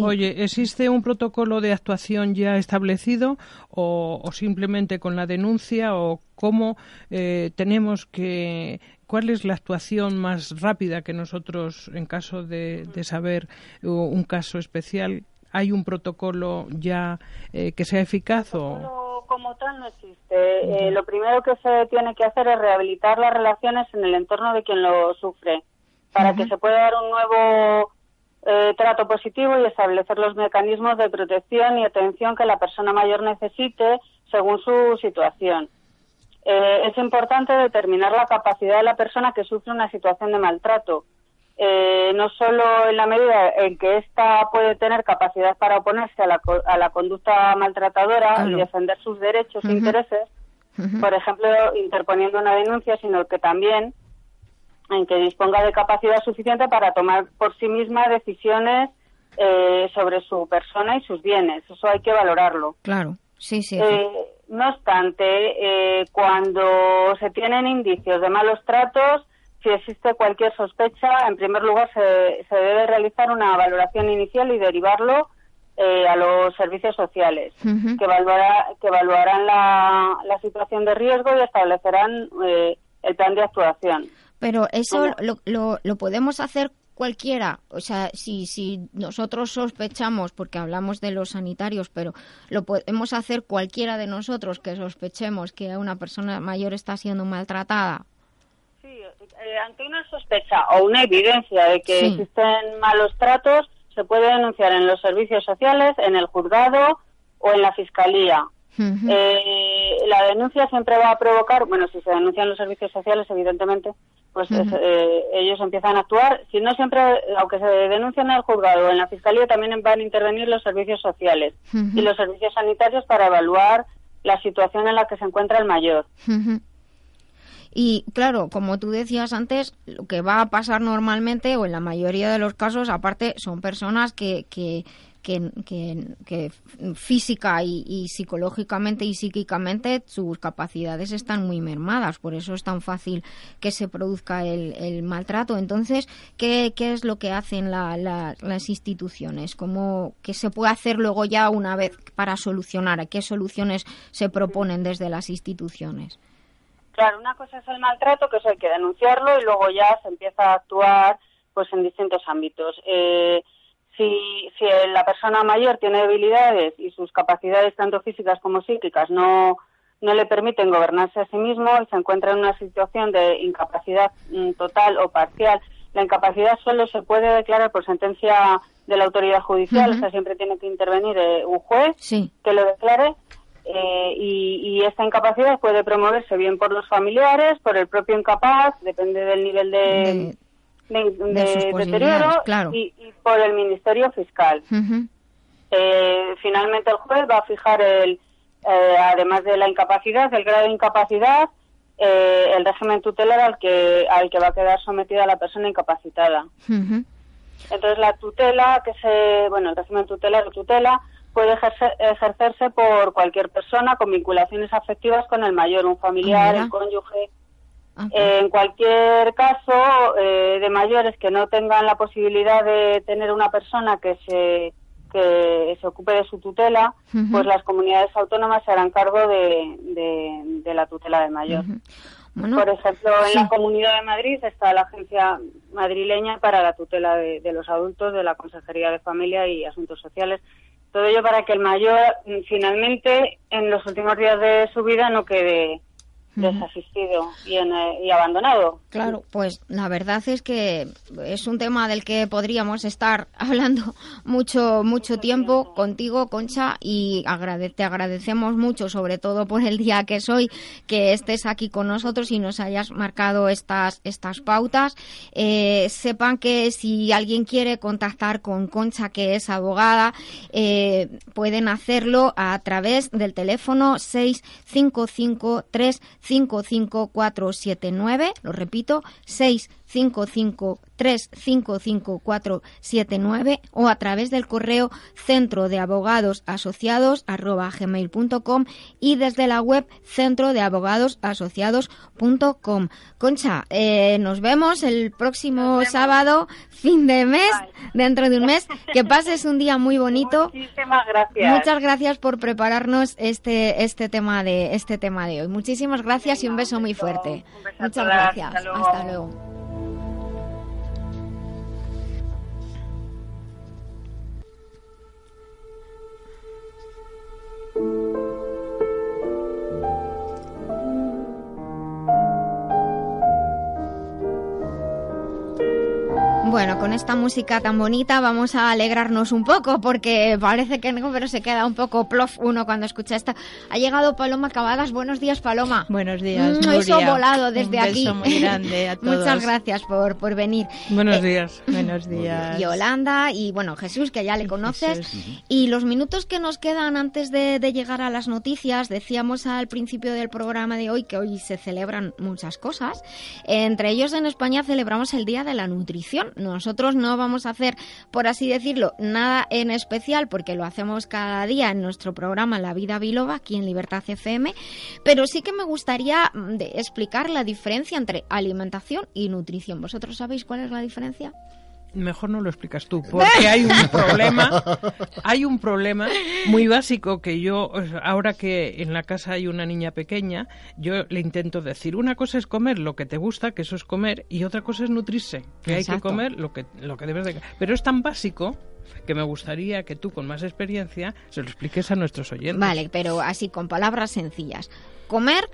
Oye, ¿existe un protocolo de actuación ya establecido o, o simplemente con la denuncia o cómo eh, tenemos que... ¿Cuál es la actuación más rápida que nosotros, en caso de, de saber uh, un caso especial, hay un protocolo ya eh, que sea eficaz o...? Como tal no existe. Eh, lo primero que se tiene que hacer es rehabilitar las relaciones en el entorno de quien lo sufre, para que se pueda dar un nuevo eh, trato positivo y establecer los mecanismos de protección y atención que la persona mayor necesite según su situación. Eh, es importante determinar la capacidad de la persona que sufre una situación de maltrato, eh, no solo en la medida en que ésta puede tener capacidad para oponerse a la, a la conducta maltratadora y defender sus derechos e intereses, por ejemplo, interponiendo una denuncia, sino que también en que disponga de capacidad suficiente para tomar por sí misma decisiones eh, sobre su persona y sus bienes. Eso hay que valorarlo. Claro. Sí, sí. Eh, no obstante, eh, cuando se tienen indicios de malos tratos, si existe cualquier sospecha, en primer lugar se, se debe realizar una valoración inicial y derivarlo eh, a los servicios sociales, que, evaluará- que evaluarán la, la situación de riesgo y establecerán eh, el plan de actuación. Pero eso lo, lo, lo podemos hacer cualquiera. O sea, si, si nosotros sospechamos, porque hablamos de los sanitarios, pero lo podemos hacer cualquiera de nosotros que sospechemos que una persona mayor está siendo maltratada. Sí, eh, ante una sospecha o una evidencia de que Sí. existen malos tratos, se puede denunciar en los servicios sociales, en el juzgado o en la fiscalía. Eh, la denuncia siempre va a provocar, bueno, si se denuncian los servicios sociales, evidentemente, pues es- eh, ellos empiezan a actuar. Si no siempre, aunque se denuncien en el juzgado o en la fiscalía, también van a intervenir los servicios sociales y los servicios sanitarios para evaluar la situación en la que se encuentra el mayor. Y claro, como tú decías antes, lo que va a pasar normalmente o en la mayoría de los casos, aparte, son personas que, que, que, que- que física y, y psicológicamente y psíquicamente sus capacidades están muy mermadas. Por eso es tan fácil que se produzca el, el maltrato. Entonces, ¿qué, qué es lo que hacen la- la- las instituciones? ¿Cómo, ¿Qué se puede hacer luego ya una vez para solucionar? ¿Qué soluciones se proponen desde las instituciones? Claro, una cosa es el maltrato, que eso hay que denunciarlo y luego ya se empieza a actuar pues en distintos ámbitos. Eh, si, si la persona mayor tiene debilidades y sus capacidades tanto físicas como psíquicas no, no le permiten gobernarse a sí mismo y se encuentra en una situación de incapacidad mm, total o parcial, la incapacidad solo se puede declarar por sentencia de la autoridad judicial, Ujú. o sea, siempre tiene que intervenir eh, un juez Sí. que lo declare eh, y, y esta incapacidad puede promoverse bien por los familiares, por el propio incapaz, depende del nivel de, de, deterioro claro. y, y por el Ministerio Fiscal. Eh, finalmente el juez va a fijar el, eh, además de la incapacidad, el grado de incapacidad, eh, el régimen tutelar al que al que va a quedar sometida la persona incapacitada. Entonces la tutela, que se, bueno, el régimen tutelar o tutela puede ejercer- ejercerse por cualquier persona con vinculaciones afectivas con el mayor, un familiar, mira. el cónyuge. En cualquier caso eh, de mayores que no tengan la posibilidad de tener una persona que se que se ocupe de su tutela, pues las comunidades autónomas se harán cargo de, de, de la tutela del mayor. Bueno, Por ejemplo, en la Comunidad de Madrid está la Agencia Madrileña para la Tutela de, de los Adultos de la Consejería de Familia y Asuntos Sociales. Todo ello para que el mayor mm, finalmente en los últimos días de su vida no quede desasistido y, en, eh, y abandonado. Claro, pues la verdad es que es un tema del que podríamos estar hablando mucho mucho tiempo contigo, Concha, y agrade- te agradecemos mucho, sobre todo por el día que es hoy, que estés aquí con nosotros y nos hayas marcado estas estas pautas. Eh, sepan que si alguien quiere contactar con Concha, que es abogada, eh, pueden hacerlo a través del teléfono 655355479, lo repito, 655355479 o a través del correo centro de abogados asociados gmail.com y desde la web centro de abogados asociados.com. Concha, eh, nos vemos el próximo sábado, fin de mes, dentro de un mes. Que pases un día muy bonito. Muchísimas gracias. Muchas gracias por prepararnos este este tema de este tema de hoy. Muchísimas gracias y un beso muy fuerte. Muchas gracias. Hasta luego. Hasta luego. Bueno, con esta música tan bonita vamos a alegrarnos un poco porque parece que no, pero se queda un poco plof uno cuando escucha esta. Ha llegado Paloma Cavadas. Buenos días, Paloma. Buenos días, Mm, Eso volado desde Un aquí. beso muy grande a todos. Muchas gracias por, por venir. Buenos Eh, días. Buenos días. Yolanda y bueno, Jesús, que ya le conoces. Jesús. Y los minutos que nos quedan antes de, de llegar a las noticias, decíamos al principio del programa de hoy que hoy se celebran muchas cosas. Entre ellos en España celebramos el Día de la Nutrición. Nosotros no vamos a hacer, por así decirlo, nada en especial porque lo hacemos cada día en nuestro programa La Vida Biloba, aquí en Libertad FM, pero sí que me gustaría mm, explicar la diferencia entre alimentación y nutrición. ¿Vosotros sabéis cuál es la diferencia? Mejor no lo explicas tú, porque hay un problema, hay un problema muy básico que yo, ahora que en la casa hay una niña pequeña, yo le intento decir, una cosa es comer lo que te gusta, que eso es comer, y otra cosa es nutrirse, que hay que comer lo que, lo que debes de... Pero es tan básico que me gustaría que tú, con más experiencia, se lo expliques a nuestros oyentes. Vale, pero así con palabras sencillas. Comer,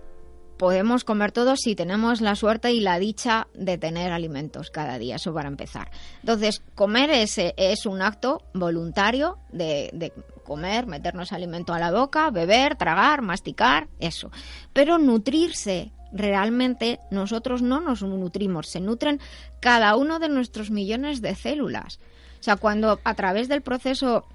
podemos comer todos si tenemos la suerte y la dicha de tener alimentos cada día, eso para empezar. Entonces, comer es, es un acto voluntario de, de comer, meternos alimento a la boca, beber, tragar, masticar, eso. Pero nutrirse realmente nosotros no nos nutrimos, se nutren cada uno de nuestros millones de células. O sea, cuando a través del proceso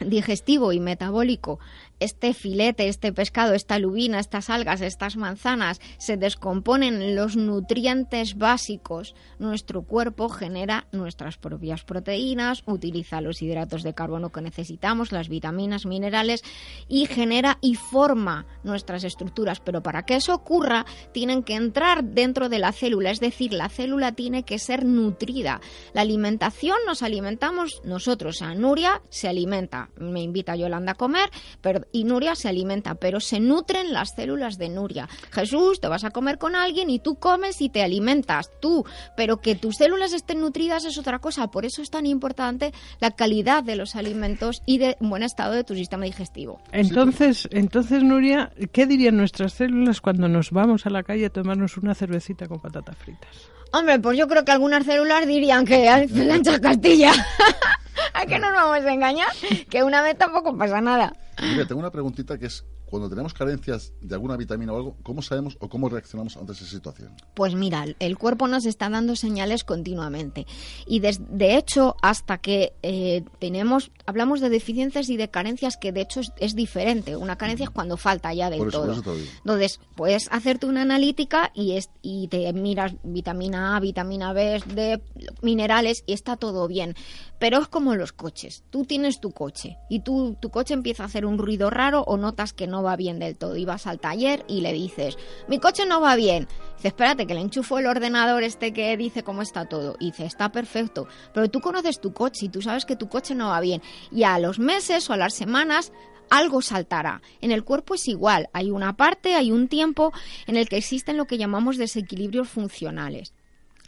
digestivo y metabólico este filete, este pescado, esta lubina, estas algas, estas manzanas, se descomponen los nutrientes básicos, nuestro cuerpo genera nuestras propias proteínas, utiliza los hidratos de carbono que necesitamos, las vitaminas, minerales y genera y forma nuestras estructuras. Pero para que eso ocurra, tienen que entrar dentro de la célula, es decir, la célula tiene que ser nutrida. La alimentación nos alimentamos nosotros, a Nuria se alimenta, me invita Yolanda a comer, pero y Nuria se alimenta, pero se nutren las células de Nuria. Jesús, te vas a comer con alguien y tú comes y te alimentas tú, pero que tus células estén nutridas es otra cosa. Por eso es tan importante la calidad de los alimentos y de buen estado de tu sistema digestivo. Entonces, entonces Nuria, ¿qué dirían nuestras células cuando nos vamos a la calle a tomarnos una cervecita con patatas fritas? Hombre, pues yo creo que algunas células dirían que planchas Castilla. ¿A qué nos vamos a engañar? Que una vez tampoco pasa nada. Mira, tengo una preguntita que es, cuando tenemos carencias de alguna vitamina o algo, ¿cómo sabemos o cómo reaccionamos ante esa situación? Pues mira, el cuerpo nos está dando señales continuamente. Y de hecho, hasta que eh, tenemos, hablamos de deficiencias y de carencias, que de hecho es, es diferente. Una carencia es cuando falta ya del Por eso, por todo. eso te lo digo. Entonces, puedes hacerte una analítica y, es, y te miras vitamina A, vitamina B, D, minerales y está todo bien. Pero es como los coches. Tú tienes tu coche y tú, tu coche empieza a hacer un ruido raro o notas que no va bien del todo. Y al taller y le dices, mi coche no va bien. Dice, espérate, que le enchufo el ordenador este que dice cómo está todo. Y dice, está perfecto. Pero tú conoces tu coche y tú sabes que tu coche no va bien. Y a los meses o a las semanas algo saltará. En el cuerpo es igual. Hay una parte, hay un tiempo en el que existen lo que llamamos desequilibrios funcionales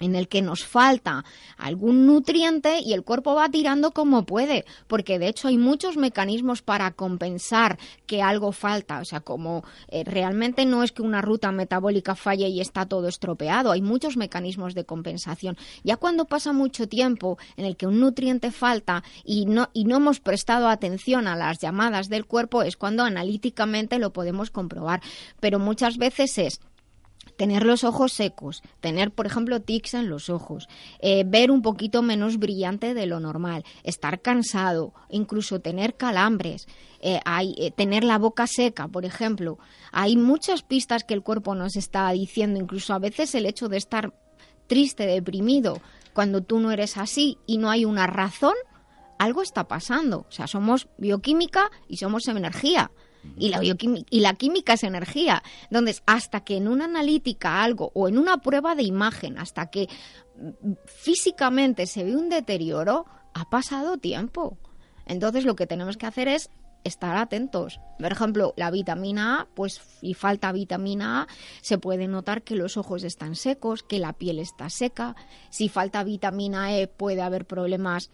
en el que nos falta algún nutriente y el cuerpo va tirando como puede, porque de hecho hay muchos mecanismos para compensar que algo falta, o sea, como eh, realmente no es que una ruta metabólica falle y está todo estropeado, hay muchos mecanismos de compensación. Ya cuando pasa mucho tiempo en el que un nutriente falta y no y no hemos prestado atención a las llamadas del cuerpo es cuando analíticamente lo podemos comprobar, pero muchas veces es tener los ojos secos, tener, por ejemplo, tics en los ojos, eh, ver un poquito menos brillante de lo normal, estar cansado, incluso tener calambres, eh, eh, tener la boca seca, por ejemplo. Hay muchas pistas que el cuerpo nos está diciendo, incluso a veces el hecho de estar triste, deprimido, cuando tú no eres así y no hay una razón, algo está pasando. O sea, somos bioquímica y somos energía. Y la, bioquimi- y la química es energía. Entonces, hasta que en una analítica algo o en una prueba de imagen, hasta que mm, físicamente se ve un deterioro, ha pasado tiempo. Entonces, lo que tenemos que hacer es estar atentos. Por ejemplo, la vitamina A, pues y falta vitamina A, se puede notar que los ojos están secos, que la piel está seca. Si falta vitamina E, puede haber problemas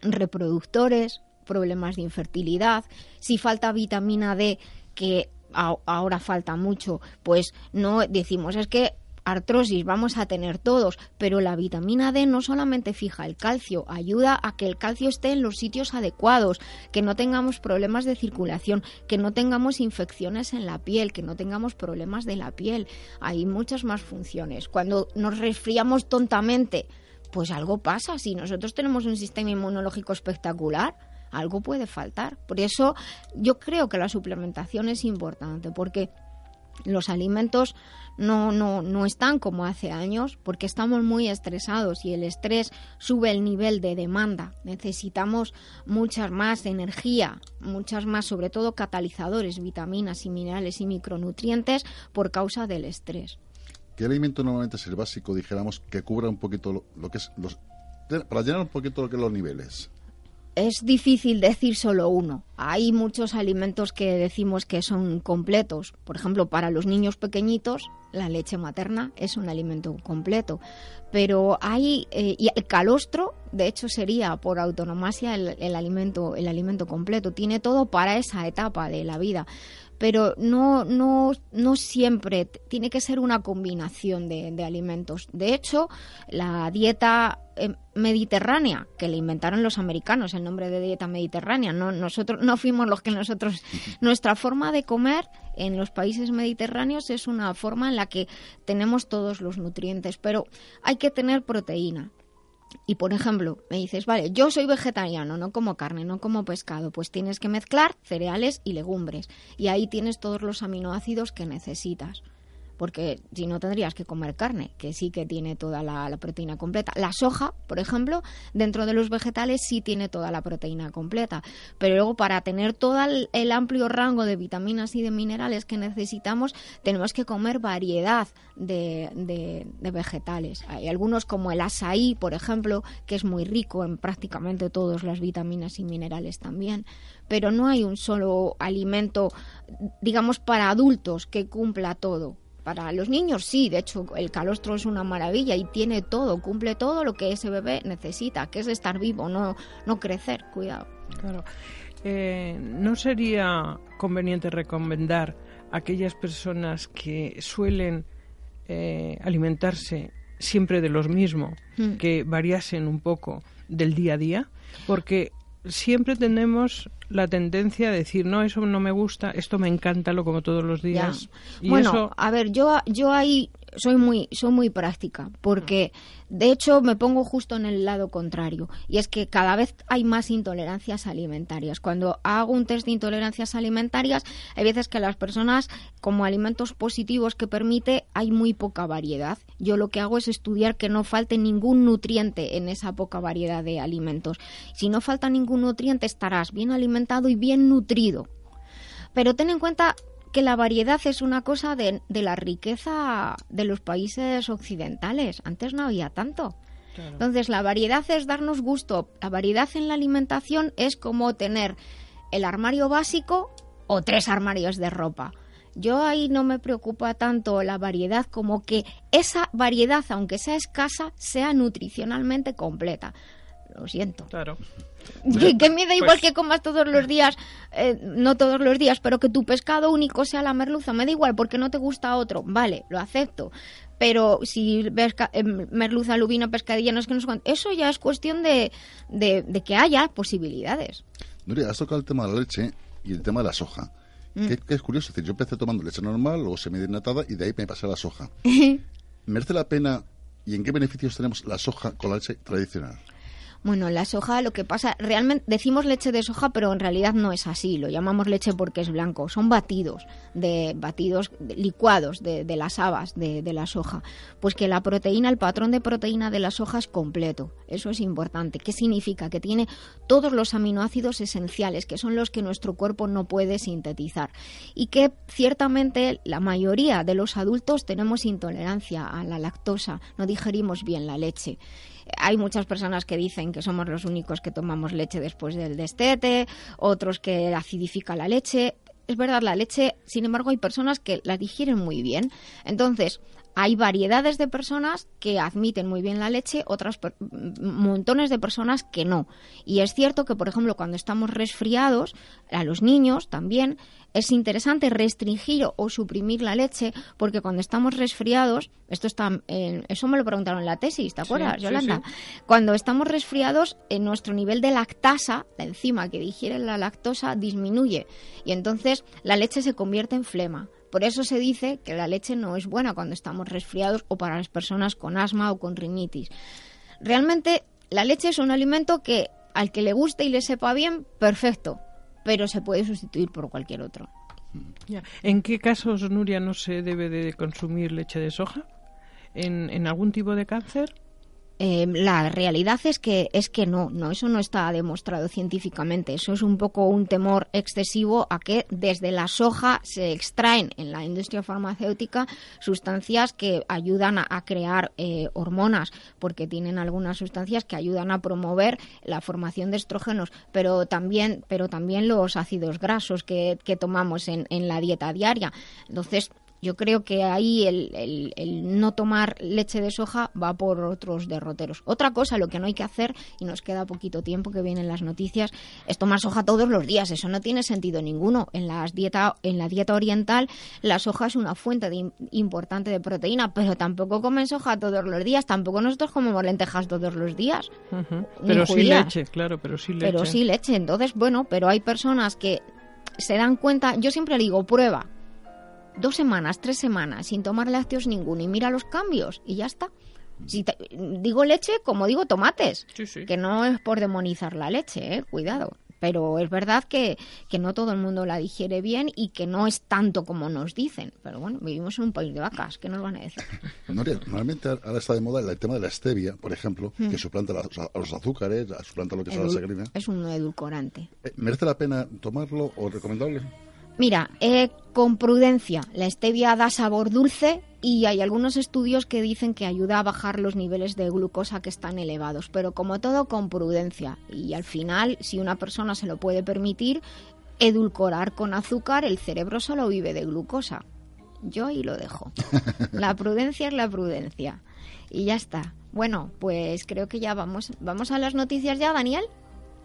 reproductores, problemas de infertilidad. Si falta vitamina D, que ahora falta mucho, pues no decimos es que artrosis vamos a tener todos, pero la vitamina D no solamente fija el calcio, ayuda a que el calcio esté en los sitios adecuados, que no tengamos problemas de circulación, que no tengamos infecciones en la piel, que no tengamos problemas de la piel. Hay muchas más funciones. Cuando nos resfriamos tontamente, pues algo pasa. Si nosotros tenemos un sistema inmunológico espectacular, algo puede faltar. Por eso yo creo que la suplementación es importante, porque los alimentos no, no, no están como hace años porque estamos muy estresados y el estrés sube el nivel de demanda. Necesitamos muchas más energía, muchas más, sobre todo catalizadores, vitaminas y minerales y micronutrientes por causa del estrés. ¿Qué alimento normalmente es el básico, dijéramos, que cubra un poquito lo, que es los... Para llenar un poquito lo que es los niveles. Es difícil decir solo uno. Hay muchos alimentos que decimos que son completos. Por ejemplo, para los niños pequeñitos, la leche materna es un alimento completo. Pero hay eh, y el calostro, de hecho, sería por autonomasia el, el alimento el alimento completo. Tiene todo para esa etapa de la vida. Pero no, no, no siempre. Tiene que ser una combinación de, de alimentos. De hecho, la dieta eh, mediterránea que le inventaron los americanos el nombre de dieta mediterránea no nosotros no fuimos los que nosotros nuestra forma de comer en los países mediterráneos es una forma en la que tenemos todos los nutrientes pero hay que tener proteína y por ejemplo, me dices, vale, yo soy vegetariano, no como carne, no como pescado, pues tienes que mezclar cereales y legumbres. Y ahí tienes todos los aminoácidos que necesitas porque si no tendrías que comer carne, que sí que tiene toda la, proteína completa. La soja, por ejemplo, dentro de los vegetales sí tiene toda la proteína completa, pero luego para tener todo el, amplio rango de vitaminas y de minerales que necesitamos, tenemos que comer variedad de, de, de vegetales. Hay algunos como el asaí, por ejemplo, que es muy rico en prácticamente todas las vitaminas y minerales también, pero no hay un solo alimento, digamos, para adultos que cumpla todo. Para los niños sí, de hecho el calostro es una maravilla y tiene todo, cumple todo lo que ese bebé necesita, que es estar vivo, no, no crecer, cuidado. Claro. Eh, ¿No sería conveniente recomendar a aquellas personas que suelen eh, alimentarse siempre de los mismos, Mm. que variasen un poco del día a día? Porque siempre tenemos la tendencia a decir, no, eso no me gusta, esto me encanta, lo como todos los días. Y bueno, eso... a ver, yo, yo ahí soy muy, soy muy práctica, porque de hecho me pongo justo en el lado contrario, y es que cada vez hay más intolerancias alimentarias. Cuando hago un test de intolerancias alimentarias, hay veces que las personas, como alimentos positivos que permite, hay muy poca variedad. Yo lo que hago es estudiar que no falte ningún nutriente en esa poca variedad de alimentos. Si no falta ningún nutriente, estarás bien alimentado y bien nutrido. Pero ten en cuenta que la variedad es una cosa de, de, la riqueza de los países occidentales. Antes no había tanto. Claro. Entonces, la variedad es darnos gusto. La variedad en la alimentación es como tener el armario básico o tres armarios de ropa. Yo ahí no me preocupa tanto la variedad como que esa variedad, aunque sea escasa, sea nutricionalmente completa. Lo siento. Claro. Que, que, me da igual pues... que comas todos los días, eh, no todos los días, pero que tu pescado único sea la merluza, me da igual porque no te gusta otro, vale, lo acepto. Pero si ves eh, merluza, lubina, pescadilla, no es que no sé cuánto, eso ya es cuestión de, de, de, que haya posibilidades. Nuria, has tocado el tema de la leche y el tema de la soja. Mm. Que, que, es curioso, es decir, yo empecé tomando leche normal, luego semidesnatada y de ahí me pasé a la soja. ¿Merece la pena y en qué beneficios tenemos la soja con la leche tradicional? Bueno, la soja, lo que pasa, realmente decimos leche de soja, pero en realidad no es así. Lo llamamos leche porque es blanco. Son batidos, de batidos de, licuados de, las habas de, de, la soja. Pues que la proteína, el patrón de proteína de la soja es completo. Eso es importante. ¿Qué significa? Que tiene todos los aminoácidos esenciales, que son los que nuestro cuerpo no puede sintetizar. Y que ciertamente la mayoría de los adultos tenemos intolerancia a la lactosa. No digerimos bien la leche hay muchas personas que dicen que somos los únicos que tomamos leche después del destete, otros que acidifica la leche. Es verdad, la leche, sin embargo, hay personas que la digieren muy bien. Entonces, hay variedades de personas que admiten muy bien la leche, otras montones de personas que no. Y es cierto que, por ejemplo, cuando estamos resfriados, a los niños también es interesante restringir o suprimir la leche porque cuando estamos resfriados, esto está, eh, eso me lo preguntaron en la tesis, ¿te acuerdas, sí, Yolanda? Sí, sí. Cuando estamos resfriados, en nuestro nivel de lactasa, la enzima que digiere la lactosa, disminuye y entonces la leche se convierte en flema. Por eso se dice que la leche no es buena cuando estamos resfriados o para las personas con asma o con rinitis. Realmente la leche es un alimento que al que le guste y le sepa bien, perfecto, pero se puede sustituir por cualquier otro. ¿En qué casos, Nuria, no se debe de consumir leche de soja? ¿En, en algún tipo de cáncer? Eh, la realidad es que es que no, no, eso no está demostrado científicamente. Eso es un poco un temor excesivo a que desde la soja se extraen en la industria farmacéutica sustancias que ayudan a, a crear eh, hormonas, porque tienen algunas sustancias que ayudan a promover la formación de estrógenos, pero también, pero también los ácidos grasos que, que tomamos en, en la dieta diaria. Entonces, Yo creo que ahí el, el- el no tomar leche de soja va por otros derroteros. Otra cosa, lo que no hay que hacer, y nos queda poquito tiempo que vienen las noticias, es tomar soja todos los días. Eso no tiene sentido ninguno. En, las dieta, en la dieta oriental, la soja es una fuente de importante de proteína, pero tampoco comen soja todos los días. Tampoco nosotros comemos lentejas todos los días. Pero sí leche, claro, pero sí leche. Pero sí leche. Entonces, bueno, pero hay personas que se dan cuenta. Yo siempre le digo, prueba. Dos semanas, tres semanas, sin tomar lácteos ninguno y mira los cambios y ya está. Si te- digo leche, como digo tomates. Sí, sí. Que no es por demonizar la leche, ¿eh? cuidado. Pero es verdad que, que no todo el mundo la digiere bien y que no es tanto como nos dicen. Pero bueno, vivimos en un país de vacas, ¿qué nos van a decir? Nuria, normalmente ahora está de moda el tema de la stevia, por ejemplo, Mm. que suplanta a los azúcares, suplanta lo que es la sacarina. es un edulcorante. Eh, ¿Merece la pena tomarlo o recomendarle? Mira, eh, con prudencia. La stevia da sabor dulce y hay algunos estudios que dicen que ayuda a bajar los niveles de glucosa que están elevados, pero como todo con prudencia. Y al final, si una persona se lo puede permitir, edulcorar con azúcar, el cerebro solo vive de glucosa. Yo ahí lo dejo. La prudencia es la prudencia. Y ya está. Bueno, pues creo que ya vamos. ¿Vamos a las noticias ya, Daniel?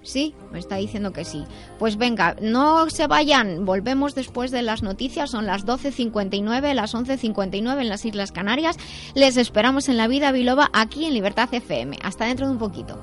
Sí, me está diciendo que sí. Pues venga, no se vayan, volvemos después de las noticias, son las 12.59, las 11.59 en las Islas Canarias. Les esperamos en la vida biloba aquí en Libertad FM. Hasta dentro de un poquito.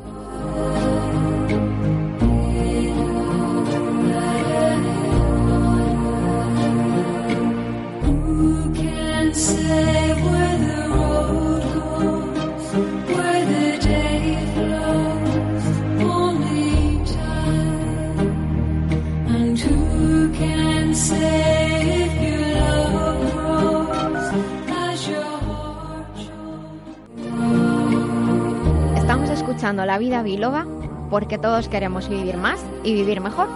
Estamos escuchando La vida biloba porque todos queremos vivir más y vivir mejor.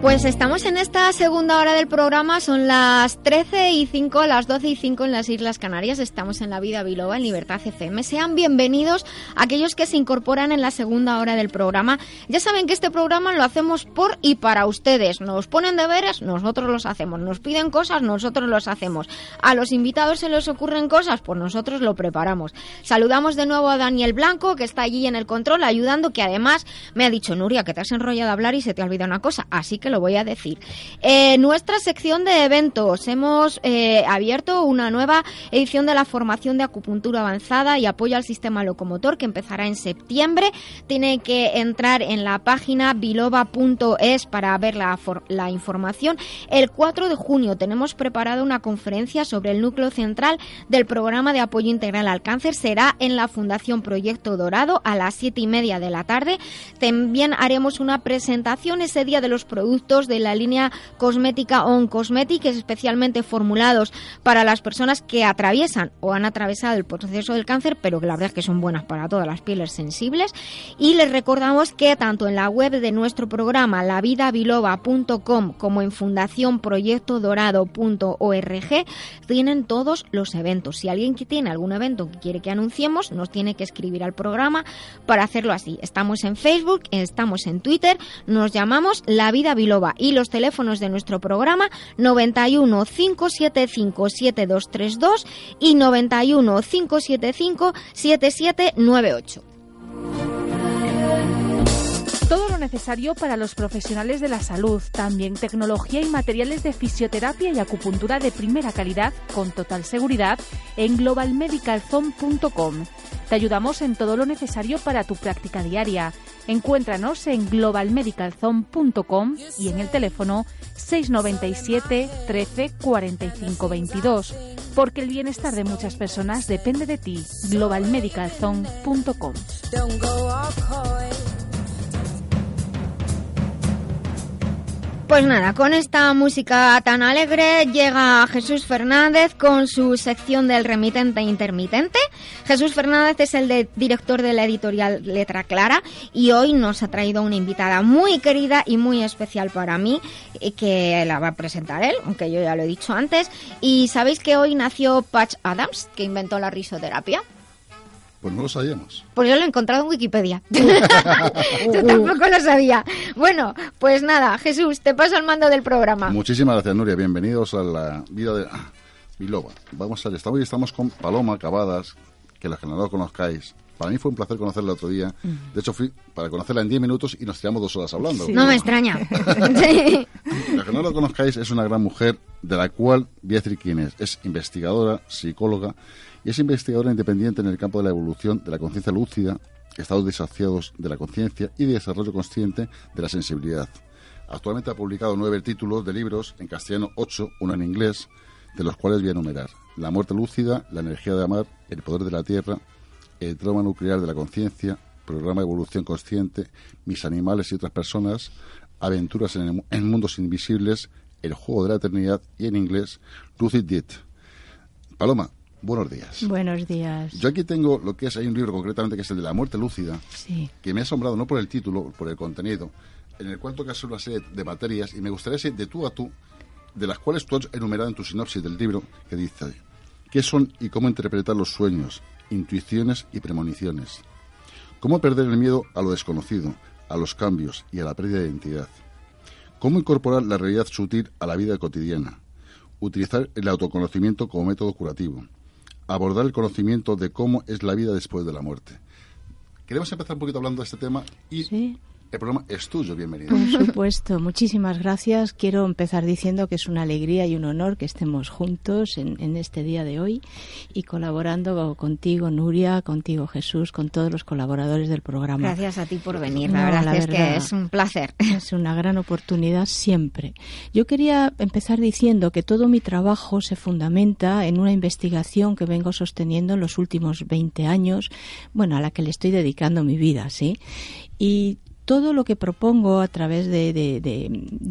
Pues estamos en esta segunda hora del programa, son las 13 y 5, las 12 y 5 en las Islas Canarias, estamos en la vida biloba en Libertad FM. Sean bienvenidos aquellos que se incorporan en la segunda hora del programa. Ya saben que este programa lo hacemos por y para ustedes. Nos ponen deberes, nosotros los hacemos. Nos piden cosas, nosotros los hacemos. A los invitados se les ocurren cosas, pues nosotros lo preparamos. Saludamos de nuevo a Daniel Blanco, que está allí en el control ayudando, que además me ha dicho, Nuria, que te has enrollado a hablar y se te ha olvidado una cosa, así que lo voy a decir. Eh, nuestra sección de eventos. Hemos eh, abierto una nueva edición de la formación de acupuntura avanzada y apoyo al sistema locomotor que empezará en septiembre. Tiene que entrar en la página biloba.es para ver la, la información. El 4 de junio tenemos preparada una conferencia sobre el núcleo central del programa de apoyo integral al cáncer. Será en la Fundación Proyecto Dorado a las siete y media de la tarde. También haremos una presentación ese día de los productos de la línea cosmética On Cosmetics, especialmente formulados para las personas que atraviesan o han atravesado el proceso del cáncer, pero que la verdad es que son buenas para todas las pieles sensibles. Y les recordamos que tanto en la web de nuestro programa, lavidabiloba.com, como en fundacionproyectodorado.org, tienen todos los eventos. Si alguien que tiene algún evento que quiere que anunciemos, nos tiene que escribir al programa para hacerlo así. Estamos en Facebook, estamos en Twitter, nos llamamos La Vida Biloba y los teléfonos de nuestro programa 91 575 7232 y 91 575 7798. Todo lo necesario para los profesionales de la salud, también tecnología y materiales de fisioterapia y acupuntura de primera calidad con total seguridad en globalmedicalzone.com. Te ayudamos en todo lo necesario para tu práctica diaria. Encuéntranos en globalmedicalzone.com y en el teléfono 697 13 45 22. Porque el bienestar de muchas personas depende de ti. globalmedicalzone.com. Pues nada, con esta música tan alegre llega Jesús Fernández con su sección del remitente intermitente. Jesús Fernández es el director de la editorial Letra Clara y hoy nos ha traído una invitada muy querida y muy especial para mí eh, que la va a presentar él, aunque yo ya lo he dicho antes. Y sabéis que hoy nació Patch Adams, que inventó la risoterapia. Pues no lo sabíamos. Pues yo lo he encontrado en Wikipedia. Tú tampoco lo sabía. Bueno, pues nada, Jesús, te paso el mando del programa. Muchísimas gracias, Nuria. Bienvenidos a la vida de ah, Biloba. Vamos a ver, estamos, hoy estamos con Paloma Cavadas, que los que no lo conozcáis. Para mí fue un placer conocerla el otro día. De hecho, fui para conocerla en 10 minutos y nos tiramos dos horas hablando. No me extraña. Sí. Los que no la conozcáis, es una gran mujer de la cual voy a decir quién es. Es investigadora, psicóloga y es investigadora independiente en el campo de la evolución de la conciencia lúcida, estados disociados de la conciencia y de desarrollo consciente de la sensibilidad. Actualmente ha publicado nueve títulos de libros, en castellano ocho, uno en inglés, de los cuales voy a enumerar. La muerte lúcida, la energía de amar, el poder de la tierra, el trauma nuclear de la conciencia, programa de evolución consciente, mis animales y otras personas, aventuras en, mundos invisibles, el juego de la eternidad y en inglés, Lucid Deed. Paloma, buenos días. Buenos días. Yo aquí tengo lo que es, hay un libro concretamente que es el de la muerte lúcida, Sí. que me ha asombrado no por el título, por el contenido, en el cual tocas una serie de materias y me gustaría ser de tú a tú, de las cuales tú has enumerado en tu sinopsis del libro, que dice, ¿qué son y cómo interpretar los sueños, intuiciones y premoniciones? ¿Cómo perder el miedo a lo desconocido, a los cambios y a la pérdida de identidad? ¿Cómo incorporar la realidad sutil a la vida cotidiana? Utilizar el autoconocimiento como método curativo. Abordar el conocimiento de cómo es la vida después de la muerte. Queremos empezar un poquito hablando de este tema y. el programa es tuyo, bienvenido. Por supuesto, muchísimas gracias. Quiero empezar diciendo que es una alegría y un honor que estemos juntos en, en este día de hoy y colaborando contigo, Nuria, contigo, Jesús, con todos los colaboradores del programa. Gracias a ti por venir. No, La verdad la es que verdad. es un placer. Es una gran oportunidad siempre. Yo quería empezar diciendo que todo mi trabajo se fundamenta en una investigación que vengo sosteniendo en los últimos 20 años, bueno, a la que le estoy dedicando mi vida, ¿sí? Y todo lo que propongo a través de,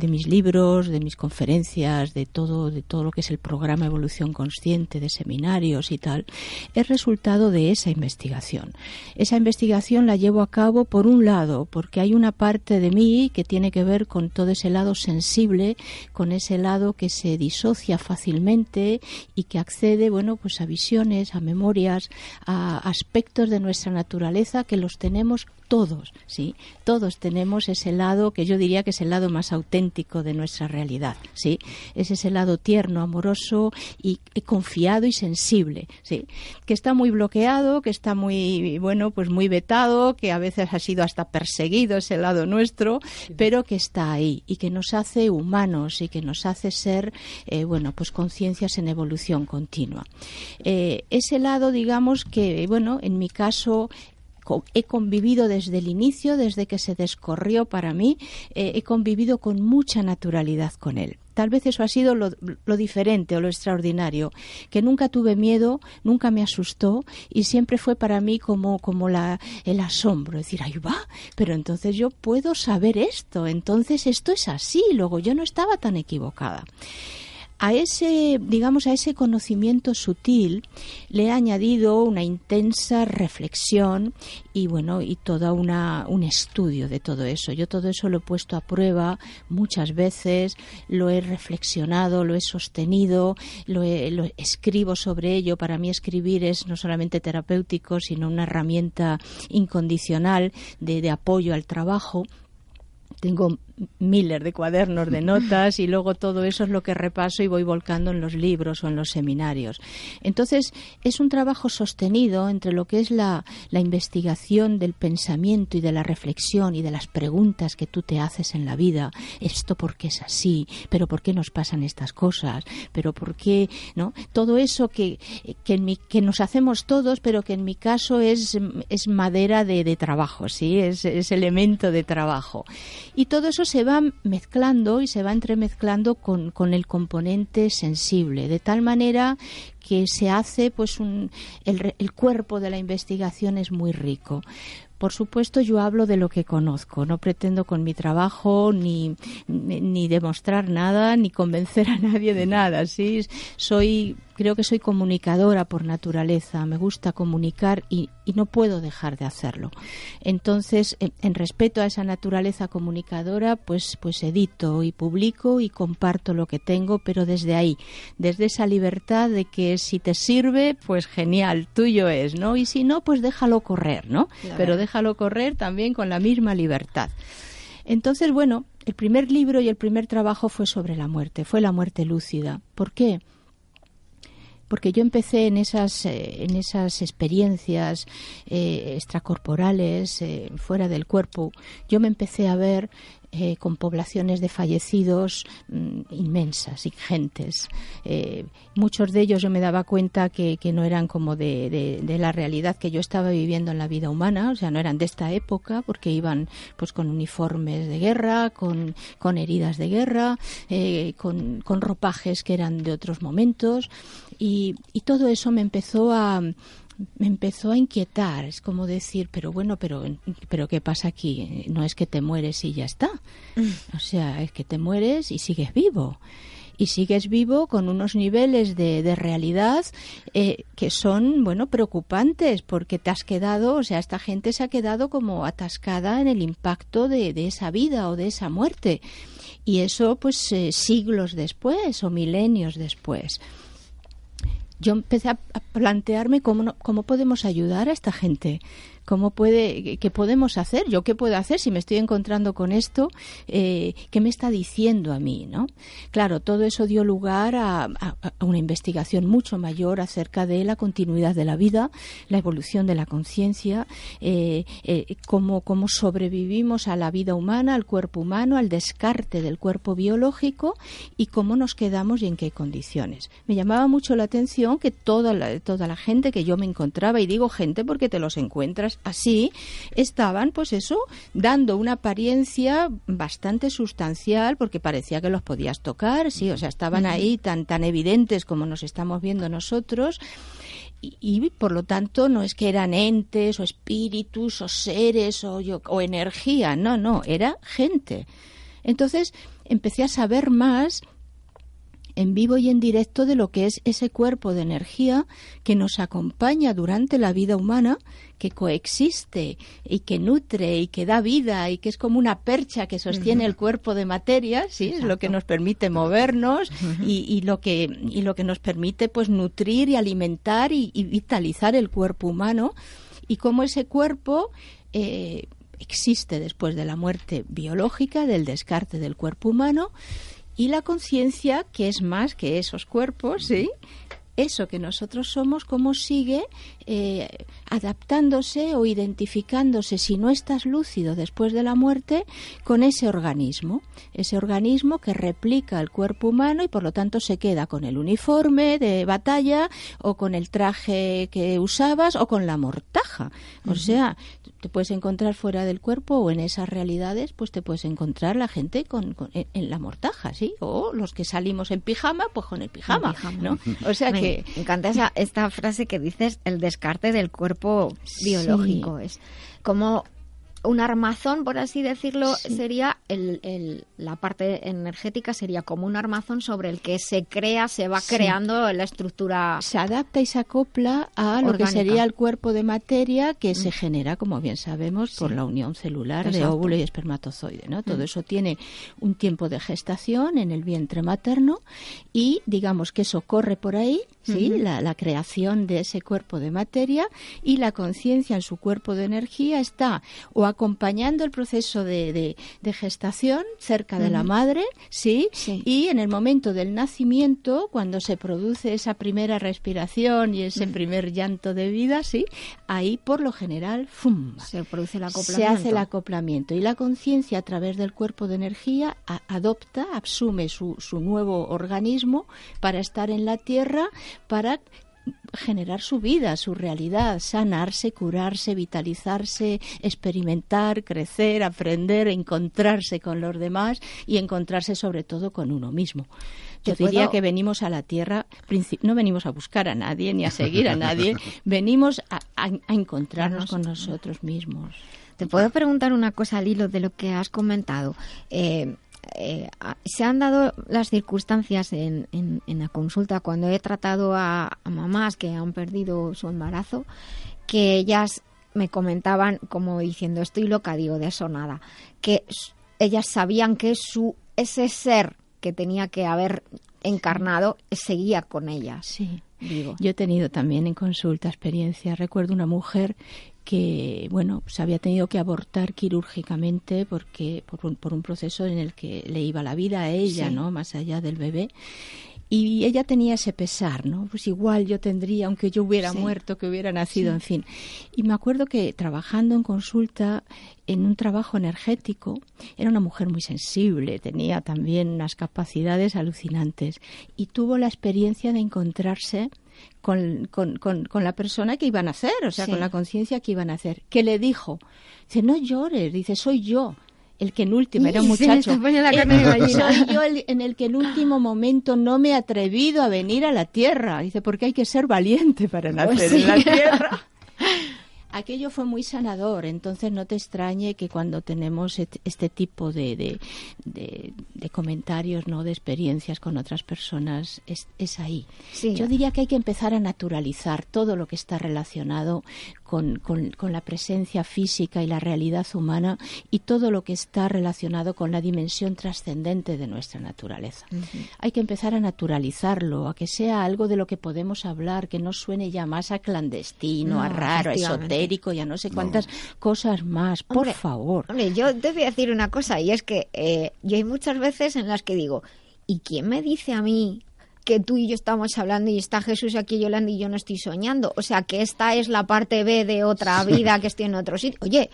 mis libros, de mis conferencias, de todo, de todo lo que es el programa Evolución Consciente, de seminarios y tal, es resultado de esa investigación. Esa investigación la llevo a cabo, por un lado, porque hay una parte de mí que tiene que ver con todo ese lado sensible, con ese lado que se disocia fácilmente y que accede, bueno, pues a visiones, a memorias, a aspectos de nuestra naturaleza que los tenemos todos, ¿sí? Todos tenemos ese lado que yo diría que es el lado más auténtico de nuestra realidad, ¿sí? Es ese lado tierno, amoroso y, y confiado y sensible, ¿sí? Que está muy bloqueado, que está muy, bueno, pues muy vetado, que a veces ha sido hasta perseguido ese lado nuestro, pero que está ahí y que nos hace humanos y que nos hace ser, eh, bueno, pues conciencias en evolución continua. Eh, ese lado, digamos que, bueno, en mi caso he convivido desde el inicio, desde que se descorrió para mí, eh, he convivido con mucha naturalidad con él. Tal vez eso ha sido lo, diferente o lo extraordinario, que nunca tuve miedo, nunca me asustó y siempre fue para mí como, como la, el asombro, decir, ahí va, pero entonces yo puedo saber esto, entonces esto es así, luego yo no estaba tan equivocada a ese, digamos, a ese conocimiento sutil le he añadido una intensa reflexión y bueno, y todo un estudio de todo eso. Yo todo eso lo he puesto a prueba muchas veces, lo he reflexionado, lo he sostenido, lo, he- lo escribo sobre ello. Para mí escribir es no solamente terapéutico, sino una herramienta incondicional de, de apoyo al trabajo tengo miles de cuadernos de notas y luego todo eso es lo que repaso y voy volcando en los libros o en los seminarios. Entonces, es un trabajo sostenido entre lo que es la, la investigación del pensamiento y de la reflexión y de las preguntas que tú te haces en la vida. Esto por qué es así, pero por qué nos pasan estas cosas, pero por qué, ¿no? Todo eso que, que, en mi- que nos hacemos todos, pero que en mi caso es, es madera de, de trabajo, ¿sí? Es, es elemento de trabajo. Y todo eso se va mezclando y se va entremezclando con, con el componente sensible, de tal manera que se hace, pues, un, el, el cuerpo de la investigación es muy rico. Por supuesto, yo hablo de lo que conozco. No pretendo con mi trabajo ni, ni, ni demostrar nada, ni convencer a nadie de nada. ¿sí? Soy creo que soy comunicadora por naturaleza, me gusta comunicar y, y no puedo dejar de hacerlo. Entonces, en, en respeto a esa naturaleza comunicadora, pues, pues edito y publico y comparto lo que tengo, pero desde ahí, desde esa libertad de que si te sirve, pues genial, tuyo es, ¿no? Y si no, pues déjalo correr, ¿no? Claro. Pero déjalo correr también con la misma libertad. Entonces, bueno, el primer libro y el primer trabajo fue sobre la muerte, fue la muerte lúcida. ¿Por qué? Porque yo empecé en esas eh, en esas experiencias eh, extracorporales eh, fuera del cuerpo yo me empecé a ver con poblaciones de fallecidos mm, inmensas, ingentes. Eh, muchos de ellos yo me daba cuenta que, no eran como de, la realidad que yo estaba viviendo en la vida humana, o sea, no eran de esta época, porque iban pues con uniformes de guerra, con, con heridas de guerra, con, con ropajes que eran de otros momentos, y, y todo eso me empezó a me empezó a inquietar. Es como decir, pero bueno, pero, pero ¿qué pasa aquí? No es que te mueres y ya está. O sea, es que te mueres y sigues vivo. Y sigues vivo con unos niveles de, de realidad eh, que son, bueno, preocupantes porque te has quedado, o sea, esta gente se ha quedado como atascada en el impacto de, de esa vida o de esa muerte. Y eso, pues, eh, siglos después o milenios después yo empecé a, plantearme cómo, no- cómo podemos ayudar a esta gente. ¿Cómo puede, qué- podemos hacer? ¿Yo qué puedo hacer si me estoy encontrando con esto? Eh, ¿Qué me está diciendo a mí? ¿no? Claro, todo eso dio lugar a una investigación mucho mayor acerca de la continuidad de la vida, la evolución de la conciencia, eh, eh, cómo, cómo sobrevivimos a la vida humana, al cuerpo humano, al descarte del cuerpo biológico y cómo nos quedamos y en qué condiciones. Me llamaba mucho la atención que toda la, toda la gente que yo me encontraba, y digo gente porque te los encuentras así, estaban, pues eso, dando una apariencia bastante sustancial porque parecía que los podías tocar, sí, o sea, estaban ahí tan, tan evidentes como nos estamos viendo nosotros y, y, por lo tanto no es que eran entes o espíritus o seres o, yo- o energía, no, no, era gente. Entonces empecé a saber más en vivo y en directo de lo que es ese cuerpo de energía que nos acompaña durante la vida humana, que coexiste y que nutre y que da vida y que es como una percha que sostiene el cuerpo de materia, sí, es lo que nos permite movernos y, y lo que y lo que nos permite pues nutrir y alimentar y, y vitalizar el cuerpo humano y cómo ese cuerpo eh, existe después de la muerte biológica, del descarte del cuerpo humano y la conciencia, que es más que esos cuerpos, ¿sí? Eso que nosotros somos, cómo sigue eh, adaptándose o identificándose, si no estás lúcido después de la muerte, con ese organismo. Ese organismo que replica el cuerpo humano y por lo tanto se queda con el uniforme de batalla o con el traje que usabas o con la mortaja. O sea, te puedes encontrar fuera del cuerpo o en esas realidades, pues te puedes encontrar la gente con, con- en, en la mortaja, ¿sí? O los que salimos en pijama, pues con el pijama, pijama. ¿no? O sea me que encanta esa, esta frase que dices, el descarte del cuerpo biológico. Es como un armazón, por así decirlo, sería el, el- la parte energética sería como un armazón sobre el que se crea, se va Sí. creando la estructura. se adapta y se acopla a lo que sería el cuerpo de materia que se genera, como bien sabemos, por la unión celular de óvulo y espermatozoide. ¿no? Todo Mm. eso tiene un tiempo de gestación en el vientre materno y digamos que eso corre por ahí, ¿sí? La, la creación de ese cuerpo de materia y la conciencia en su cuerpo de energía está o acompañando el proceso de, de- de gestación cerca de la madre, ¿sí? Sí. Y en el momento del nacimiento, cuando se produce esa primera respiración y ese primer llanto de vida, sí, ahí por lo general, ¡fum! Se produce el se acoplamiento. hace el acoplamiento y la conciencia a través del cuerpo de energía a- adopta, asume su, su nuevo organismo para estar en la tierra, para generar su vida, su realidad, sanarse, curarse, vitalizarse, experimentar, crecer, aprender, encontrarse con los demás y encontrarse sobre todo con uno mismo. Yo ¿Te diría que venimos a la Tierra, no venimos a buscar a nadie ni a seguir a nadie, venimos a, a- a encontrarnos con nosotros mismos. Te puedo preguntar una cosa al hilo de lo que has comentado. Eh, eh, se han dado las circunstancias en, en- en la consulta cuando he tratado a, a mamás que han perdido su embarazo, que ellas me comentaban como diciendo, estoy loca, digo, de eso nada, que ellas sabían que su ese ser que tenía que haber encarnado seguía con ellas. Sí. Digo. Yo he tenido también en consulta experiencia. Recuerdo una mujer que, bueno, se había tenido que abortar quirúrgicamente porque por un, por un proceso en el que le iba la vida a ella, Sí. ¿no? Más allá del bebé. Y ella tenía ese pesar, ¿no? Pues igual yo tendría, aunque yo hubiera Sí. muerto, que hubiera nacido, en fin. Y me acuerdo que trabajando en consulta, en un trabajo energético, era una mujer muy sensible, tenía también unas capacidades alucinantes y tuvo la experiencia de encontrarse con, con, con, con la persona que iban a hacer, o sea, Sí. con la conciencia que iban a hacer, que le dijo, dice, no llores, dice, soy yo. El que en última era un muchacho. la "Eh, carne de gallina". soy yo el- en el que en último momento no me he atrevido a venir a la tierra. Dice, porque hay que ser valiente para nacer Pues sí. en la tierra. Aquello fue muy sanador, entonces no te extrañe que cuando tenemos este tipo de, de, de- de comentarios, no de experiencias con otras personas, es, es ahí. Sí. Yo diría que hay que empezar a naturalizar todo lo que está relacionado con, con- con la presencia física y la realidad humana y todo lo que está relacionado con la dimensión trascendente de nuestra naturaleza. Hay que empezar a naturalizarlo, a que sea algo de lo que podemos hablar, que no suene ya más a clandestino, a raro, a esotérico y a no sé cuántas cosas más. Por Hombre, favor. Hombre, yo te voy a decir una cosa, y es que eh, yo hay muchas veces en las que digo, ¿y quién me dice a mí que tú y yo estamos hablando y está Jesús aquí Yolanda y yo no estoy soñando? O sea, que esta es la parte B de otra vida que estoy en otro sitio. Oye,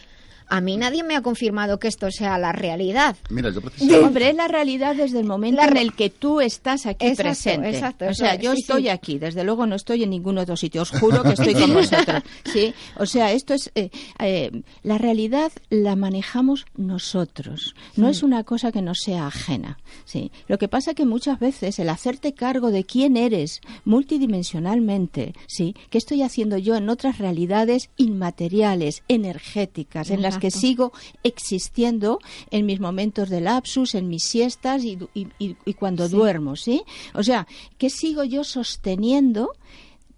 a mí nadie me ha confirmado que esto sea la realidad. Mira, yo precisamente... Hombre, es la realidad desde el momento La en el que tú estás aquí Exacto, presente. exacto, o sea, es, yo sí, estoy sí. aquí, desde luego no estoy en ningún otro sitio. Os juro que estoy con vosotros. ¿sí? O sea, esto es. eh, eh, la realidad la manejamos nosotros. No es una cosa que nos sea ajena. ¿sí? Lo que pasa que muchas veces el hacerte cargo de quién eres multidimensionalmente, ¿sí? ¿qué estoy haciendo yo en otras realidades inmateriales, energéticas, en las que Exacto. sigo existiendo en mis momentos de lapsus, en mis siestas y, y- y- y cuando duermo, ¿sí? O sea, ¿qué sigo yo sosteniendo?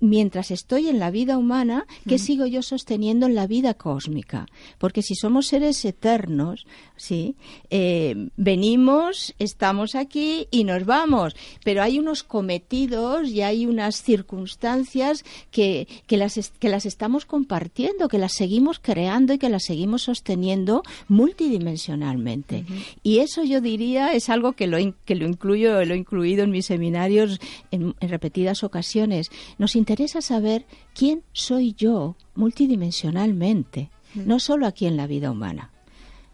Mientras estoy en la vida humana, ¿qué sigo yo sosteniendo en la vida cósmica? Porque si somos seres eternos, ¿sí? Eh, venimos, estamos aquí y nos vamos. Pero hay unos cometidos y hay unas circunstancias que, que, las, que las estamos compartiendo, que las seguimos creando y que las seguimos sosteniendo multidimensionalmente. Y eso yo diría es algo que lo, que lo incluyo, lo he incluido en mis seminarios en, en repetidas ocasiones. Nos interesa saber quién soy yo multidimensionalmente, no solo aquí en la vida humana.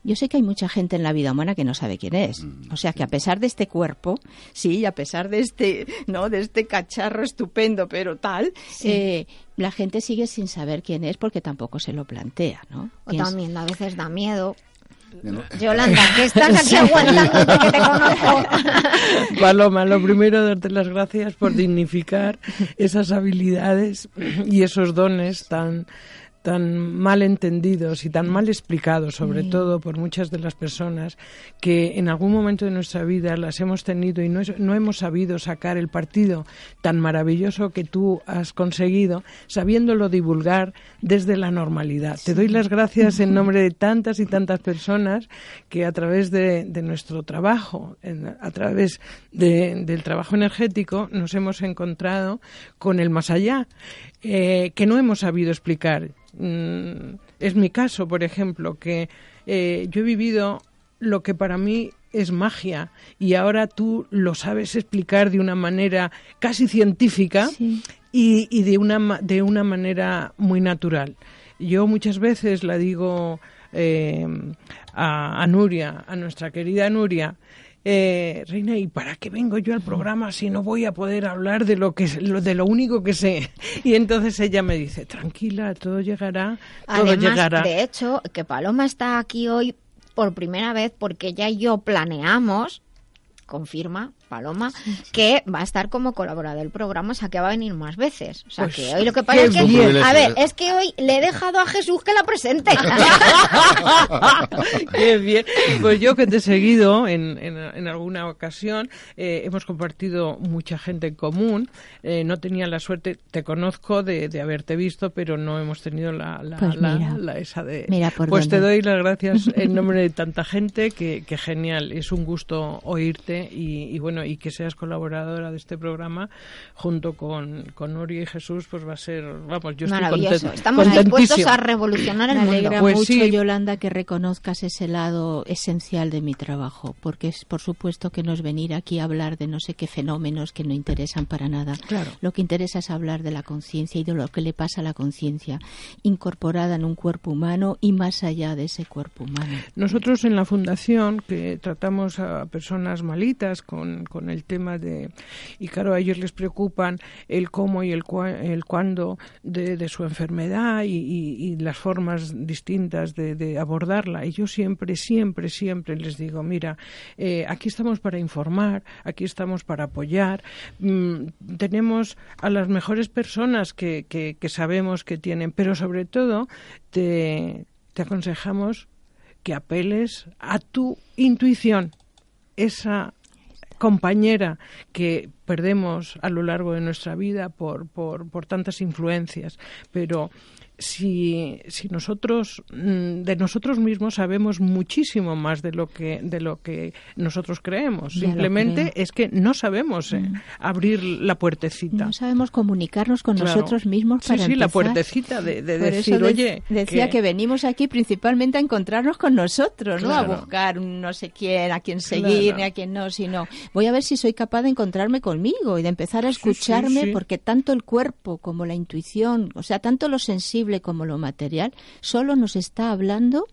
Yo sé que hay mucha gente en la vida humana que no sabe quién es. O sea que a pesar de este cuerpo, sí, a pesar de este, no, de este cacharro estupendo, pero tal, eh, la gente sigue sin saber quién es porque tampoco se lo plantea, ¿no? O también a veces da miedo. No- Yolanda, que estás aquí aguantándote que te conozco. Paloma, lo primero, darte las gracias por dignificar esas habilidades y esos dones tan tan mal entendidos y tan mal explicados, sobre todo por muchas de las personas que en algún momento de nuestra vida las hemos tenido y no, es- no hemos sabido sacar el partido tan maravilloso que tú has conseguido, sabiéndolo divulgar desde la normalidad. Te doy las gracias en nombre de tantas y tantas personas que a través de, de nuestro trabajo, en- a través de- del trabajo energético, nos hemos encontrado con el más allá, eh, que no hemos sabido explicar. Mm, es mi caso, por ejemplo, que eh, yo he vivido lo que para mí es magia y ahora tú lo sabes explicar de una manera casi científica Sí. y, y de, una, de una manera muy natural. Yo muchas veces la digo eh, a, a Nuria, a nuestra querida Nuria, eh, Reina, ¿y para qué vengo yo al programa si no voy a poder hablar de lo que lo, de lo único que sé? Y entonces ella me dice, tranquila, todo llegará, todo Además, llegará. de hecho, que Paloma está aquí hoy por primera vez porque ella y yo planeamos, confirma, Paloma, que va a estar como colaborador del programa, o sea que va a venir más veces. O sea Pues, que hoy lo que pasa es que, bien. a ver, es que hoy le he dejado a Jesús que la presente. Qué bien. Pues yo que te he seguido en, en, en alguna ocasión, eh, hemos compartido mucha gente en común. Eh, no tenía la suerte, te conozco de, de haberte visto, pero no hemos tenido la, la, Pues la- mira. la- esa de. Mira por pues te doy las gracias en nombre de tanta gente, que, que genial. Es un gusto oírte y, y bueno, y que seas colaboradora de este programa junto con, con Nuria y Jesús, pues va a ser, vamos, yo estoy Maravilloso. contenta. Estamos dispuestos a revolucionar el Me mundo. alegra Pues mucho, sí. Yolanda, que reconozcas ese lado esencial de mi trabajo, porque es por supuesto que no es venir aquí a hablar de no sé qué fenómenos que no interesan para nada. Claro. Lo que interesa es hablar de la conciencia y de lo que le pasa a la conciencia, incorporada en un cuerpo humano y más allá de ese cuerpo humano. Nosotros en la fundación que tratamos a personas malitas con, con el tema de y claro a ellos les preocupan el cómo y el, cua- el cuándo de, de su enfermedad y, y- las formas distintas de, de abordarla. Y yo siempre siempre siempre les digo mira eh, aquí estamos para informar aquí estamos para apoyar. Mm, tenemos a las mejores personas que, que, que sabemos que tienen pero sobre todo te, te aconsejamos que apeles a tu intuición, esa compañera que perdemos a lo largo de nuestra vida por, por, por tantas influencias, pero si, si nosotros mm, de nosotros mismos sabemos muchísimo más de lo que de lo que nosotros creemos, Ya simplemente es que no sabemos eh, abrir la puertecita. No sabemos comunicarnos con Claro. nosotros mismos Sí, para sí, la empezar. puertecita de, decir, de- oye, decía que... venimos aquí principalmente a encontrarnos con nosotros, ¿no? A buscar no sé quién, a quién Claro. seguir, ni a quién no, sino voy a ver si soy capaz de encontrarme conmigo y de empezar a Sí, sí, escucharme, sí. porque tanto el cuerpo como la intuición, o sea, tanto lo sensible como lo material, solo nos está hablando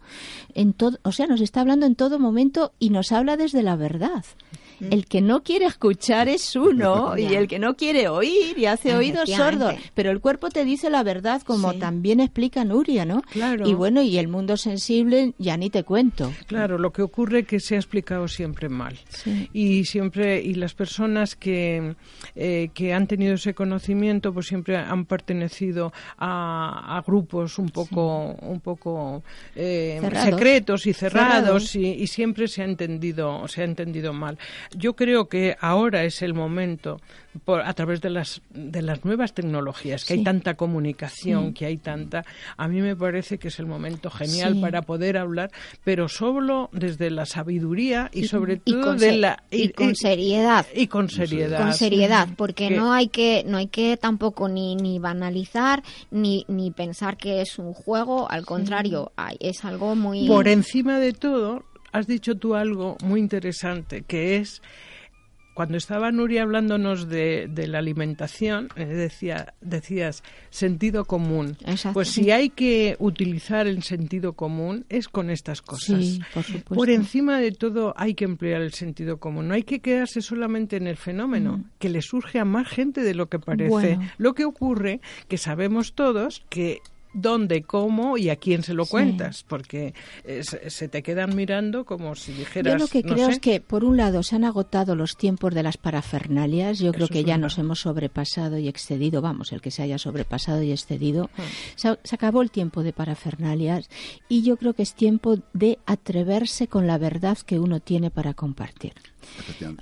en todo, o sea, nos está hablando en todo momento y nos habla desde la verdad. El que no quiere escuchar es uno y el que no quiere oír y hace oídos sordos. Pero el cuerpo te dice la verdad, como Sí. también explica Nuria, ¿no? Claro. Y bueno, y el mundo sensible ya ni te cuento. Claro, lo que ocurre es que se ha explicado siempre mal. Sí. Y siempre, y las personas que, eh, que han tenido ese conocimiento, pues siempre han pertenecido a, a grupos un poco, un poco eh, secretos y cerrados, Cerrados. y, y siempre se ha entendido, se ha entendido mal. Yo creo que ahora es el momento, por, a través de las, de las nuevas tecnologías, que hay tanta comunicación, que hay tanta, a mí me parece que es el momento genial Sí. para poder hablar, pero solo desde la sabiduría y, sobre y todo de la y con seriedad. y con seriedad. con seriedad porque Que- no hay que no hay que tampoco ni, ni banalizar ni, ni pensar que es un juego al contrario hay- es algo muy Por encima de todo, has dicho tú algo muy interesante, que es cuando estaba Nuria hablándonos de, de la alimentación, eh, decía, decías sentido común. Exacto. Pues si hay que utilizar el sentido común es con estas cosas. Sí, por supuesto. Por encima de todo hay que emplear el sentido común. No hay que quedarse solamente en el fenómeno, que le surge a más gente de lo que parece. Bueno. Lo que ocurre que sabemos todos que dónde, cómo y a quién se lo Sí. cuentas, porque eh, se, te quedan mirando como si dijeras. Yo lo que no creo sé. es que, por un lado, se han agotado los tiempos de las parafernalias. Yo creo que ya verdad. nos hemos sobrepasado y excedido. Vamos, el que se haya sobrepasado y excedido. Hmm. Se, se acabó el tiempo de parafernalias y yo creo que es tiempo de atreverse con la verdad que uno tiene para compartir.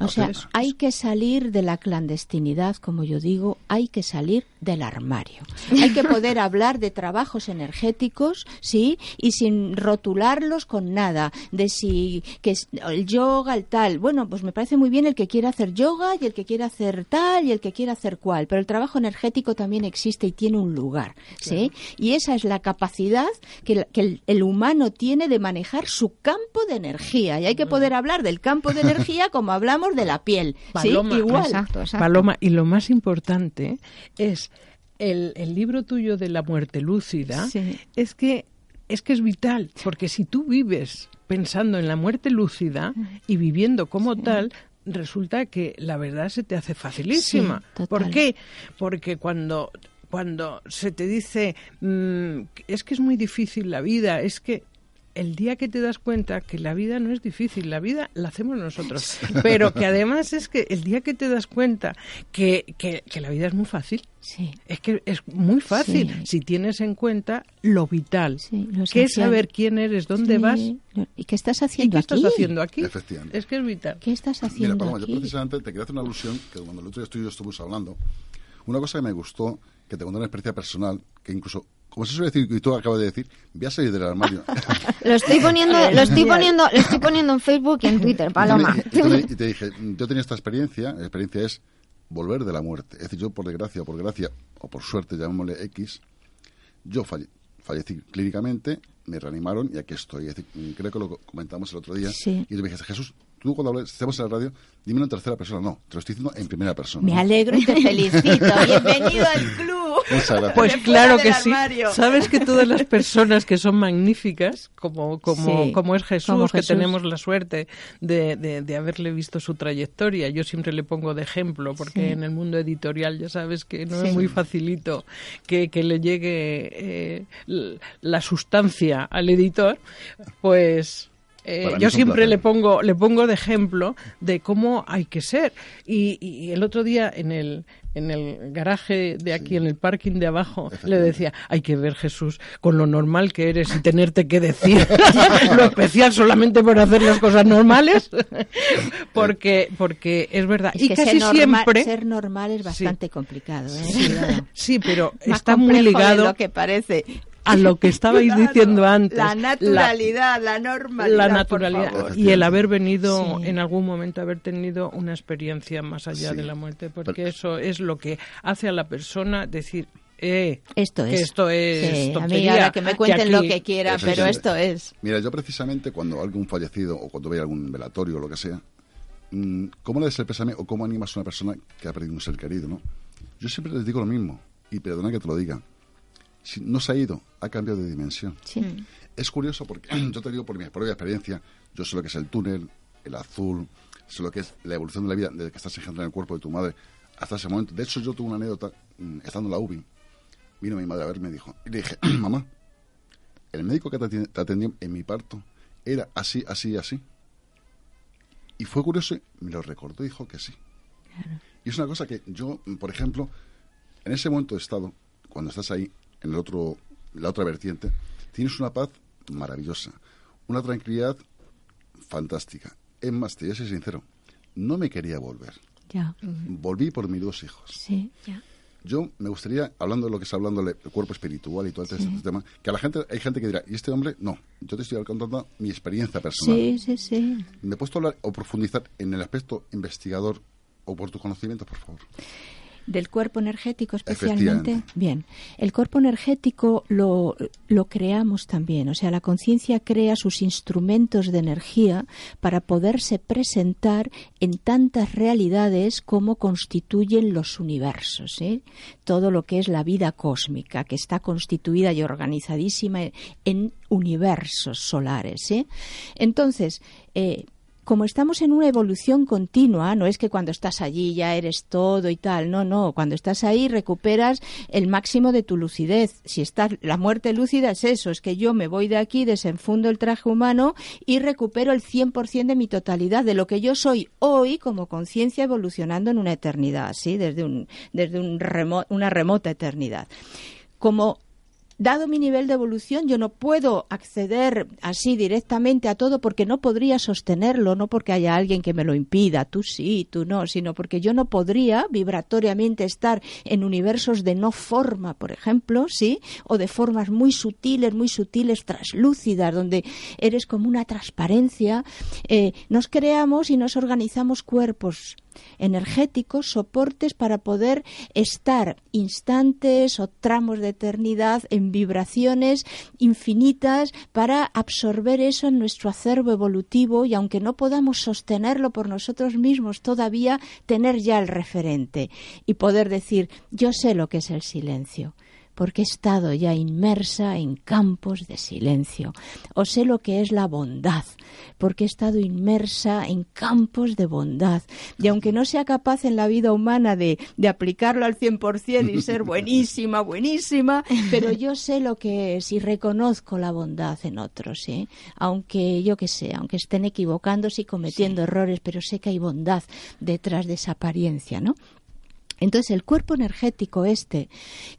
O sea, Eso. hay que salir de la clandestinidad, como yo digo, hay que salir del armario. Hay que poder hablar de trabajos energéticos, ¿sí? Y sin rotularlos con nada, de si que es el yoga, el tal. Bueno, pues me parece muy bien el que quiera hacer yoga y el que quiera hacer tal y el que quiera hacer cual, pero el trabajo energético también existe y tiene un lugar, ¿sí? Y esa es la capacidad que, el- que el, el humano tiene de manejar su campo de energía. Y hay que poder hablar del campo de energía como hablamos de la piel, ¿sí? Paloma, Igual. exacto exacto Paloma, y lo más importante es el, el libro tuyo de la muerte lúcida, Sí. es que es que es vital, porque si tú vives pensando en la muerte lúcida y viviendo como tal, resulta que la verdad se te hace facilísima. Sí, total. ¿Por qué? Porque cuando cuando se te dice mm, es que es muy difícil la vida, es que el día que te das cuenta que la vida no es difícil, la vida la hacemos nosotros, pero que además es que el día que te das cuenta que, que, que la vida es muy fácil, Sí. es que es muy fácil Sí. si tienes en cuenta lo vital, Sí, lo que es saber quién eres, dónde Sí. vas ¿Y qué estás y haciendo qué estás aquí? haciendo aquí. Efectivamente. Es que es vital. ¿Qué estás Mira, haciendo Paloma, yo aquí? precisamente te quería hacer una alusión que cuando el otro día tú y yo estuvimos hablando, una cosa que me gustó, que te una experiencia personal, que incluso, como se suele decir, y tú acabas de decir, voy a salir del armario. Lo estoy poniendo, lo estoy poniendo, lo estoy poniendo en Facebook y en Twitter, Paloma. Y, te dije, yo tenía esta experiencia, la experiencia es volver de la muerte. Es decir, yo por desgracia o por gracia, o por suerte, llamémosle X, yo falle- fallecí clínicamente, me reanimaron y aquí estoy. Es decir, creo que lo comentamos el otro día. Sí. Y me dijiste, Jesús, tú cuando hables, estemos en la radio, dímelo en tercera persona. No, te lo estoy diciendo en primera persona. Me alegro y te felicito. Bienvenido al club. Muchas gracias. Pues claro que sí. Sabes que todas las personas que son magníficas, como, como, Sí, como es Jesús, como que tenemos la suerte de, de- de haberle visto su trayectoria, yo siempre le pongo de ejemplo, porque Sí. en el mundo editorial ya sabes que no Sí. es muy facilito que, que le llegue eh, la sustancia al editor, pues... eh, yo siempre le pongo le pongo de ejemplo de cómo hay que ser y, y el otro día en el en el garaje de aquí en el parking de abajo le decía hay que ver Jesús con lo normal que eres y tenerte que decir lo especial solamente por hacer las cosas normales porque porque es verdad Es y que casi ser, normal, siempre ser normal es bastante complicado. ¿eh? Sí, pero Más está muy de ligado lo que parece. A lo que estabais Claro, diciendo antes La naturalidad, la, normalidad. la por naturalidad favor. y el haber venido Sí. en algún momento haber tenido una experiencia más allá Sí. de la muerte porque Pero- eso es lo que hace a la persona decir eh, Esto que es. esto es Sí, a mí tontería, ahora que me cuenten lo aquí- que quieran, pero esto es. Mira, yo precisamente cuando algún fallecido o cuando vea algún velatorio o lo que sea, mm, ¿cómo le des el pésame o cómo animas a una persona que ha perdido un ser querido, no? Yo siempre les digo lo mismo, y perdona que te lo diga. No se ha ido, ha cambiado de dimensión. Sí. Es curioso porque yo te digo por mi propia experiencia, yo sé lo que es el túnel, el azul, sé lo que es la evolución de la vida desde que estás engendrando en el cuerpo de tu madre hasta ese momento. De hecho, yo tuve una anécdota mm, estando en la UBI. Vino mi madre a verme y me dijo, y le dije, mamá, el médico que te atendi- te atendió en mi parto era así, así, así. Y fue curioso, y me lo recordó y dijo que sí. Y es una cosa que yo, por ejemplo, en ese momento de estado, cuando estás ahí, en el otro, la otra vertiente, tienes una paz maravillosa, una tranquilidad fantástica. Es más, te voy a ser sincero, no me quería volver. Ya. Volví por mis dos hijos. Sí. Yo me gustaría, hablando de lo que está hablando el cuerpo espiritual y todo este tema, que a la gente, hay gente que dirá, ¿y este hombre? No, yo te estoy contando mi experiencia personal. Sí, sí, sí. ¿Me he puesto a hablar o profundizar en el aspecto investigador o por tus conocimientos, por favor? Del cuerpo energético especialmente. Bien, el cuerpo energético lo, lo creamos también, o sea, la conciencia crea sus instrumentos de energía para poderse presentar en tantas realidades como constituyen los universos, ¿eh? todo lo que es la vida cósmica, que está constituida y organizadísima en universos solares. ¿eh? Entonces, eh, como estamos en una evolución continua, no es que cuando estás allí ya eres todo y tal, no, no, cuando estás ahí recuperas el máximo de tu lucidez. Si estás la muerte lúcida es eso, es que yo me voy de aquí, desenfundo el traje humano y recupero el 100% de mi totalidad de lo que yo soy hoy como conciencia evolucionando en una eternidad, ¿sí? Desde un desde un remo- una remota eternidad. Como Dado mi nivel de evolución, yo no puedo acceder así directamente a todo porque no podría sostenerlo, no porque haya alguien que me lo impida, tú sí, tú no, sino porque yo no podría vibratoriamente estar en universos de no forma, por ejemplo, sí, o de formas muy sutiles, muy sutiles, traslúcidas, donde eres como una transparencia. Eh, nos creamos y nos organizamos cuerpos energéticos, soportes para poder estar instantes o tramos de eternidad en vibraciones infinitas para absorber eso en nuestro acervo evolutivo y aunque no podamos sostenerlo por nosotros mismos todavía, tener ya el referente y poder decir, yo sé lo que es el silencio porque he estado ya inmersa en campos de silencio. O sé lo que es la bondad, porque he estado inmersa en campos de bondad. Y aunque no sea capaz en la vida humana de, de aplicarlo al 100% y ser buenísima, buenísima, pero yo sé lo que es y reconozco la bondad en otros, ¿eh? aunque yo que sé, aunque estén equivocándose y cometiendo errores, pero sé que hay bondad detrás de esa apariencia, ¿no? Entonces el cuerpo energético este,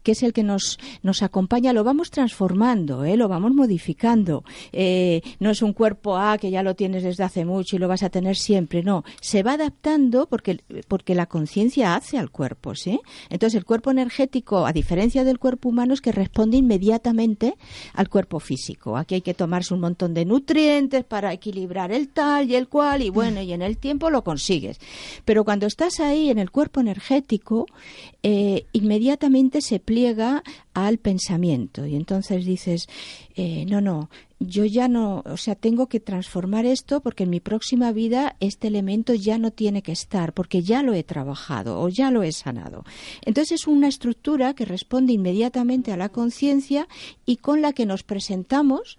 que es el que nos, nos acompaña, lo vamos transformando, ¿eh? lo vamos modificando. Eh, no es un cuerpo A que ya lo tienes desde hace mucho y lo vas a tener siempre, no. Se va adaptando porque, porque la conciencia hace al cuerpo, ¿sí? Entonces el cuerpo energético, a diferencia del cuerpo humano, es que responde inmediatamente al cuerpo físico. Aquí hay que tomarse un montón de nutrientes para equilibrar el tal y el cual y bueno, y en el tiempo lo consigues. Pero cuando estás ahí en el cuerpo energético, eh, inmediatamente se pliega al pensamiento y entonces dices, eh, no, no, yo ya no, o sea, tengo que transformar esto porque en mi próxima vida este elemento ya no tiene que estar, porque ya lo he trabajado o ya lo he sanado. Entonces es una estructura que responde inmediatamente a la conciencia y con la que nos presentamos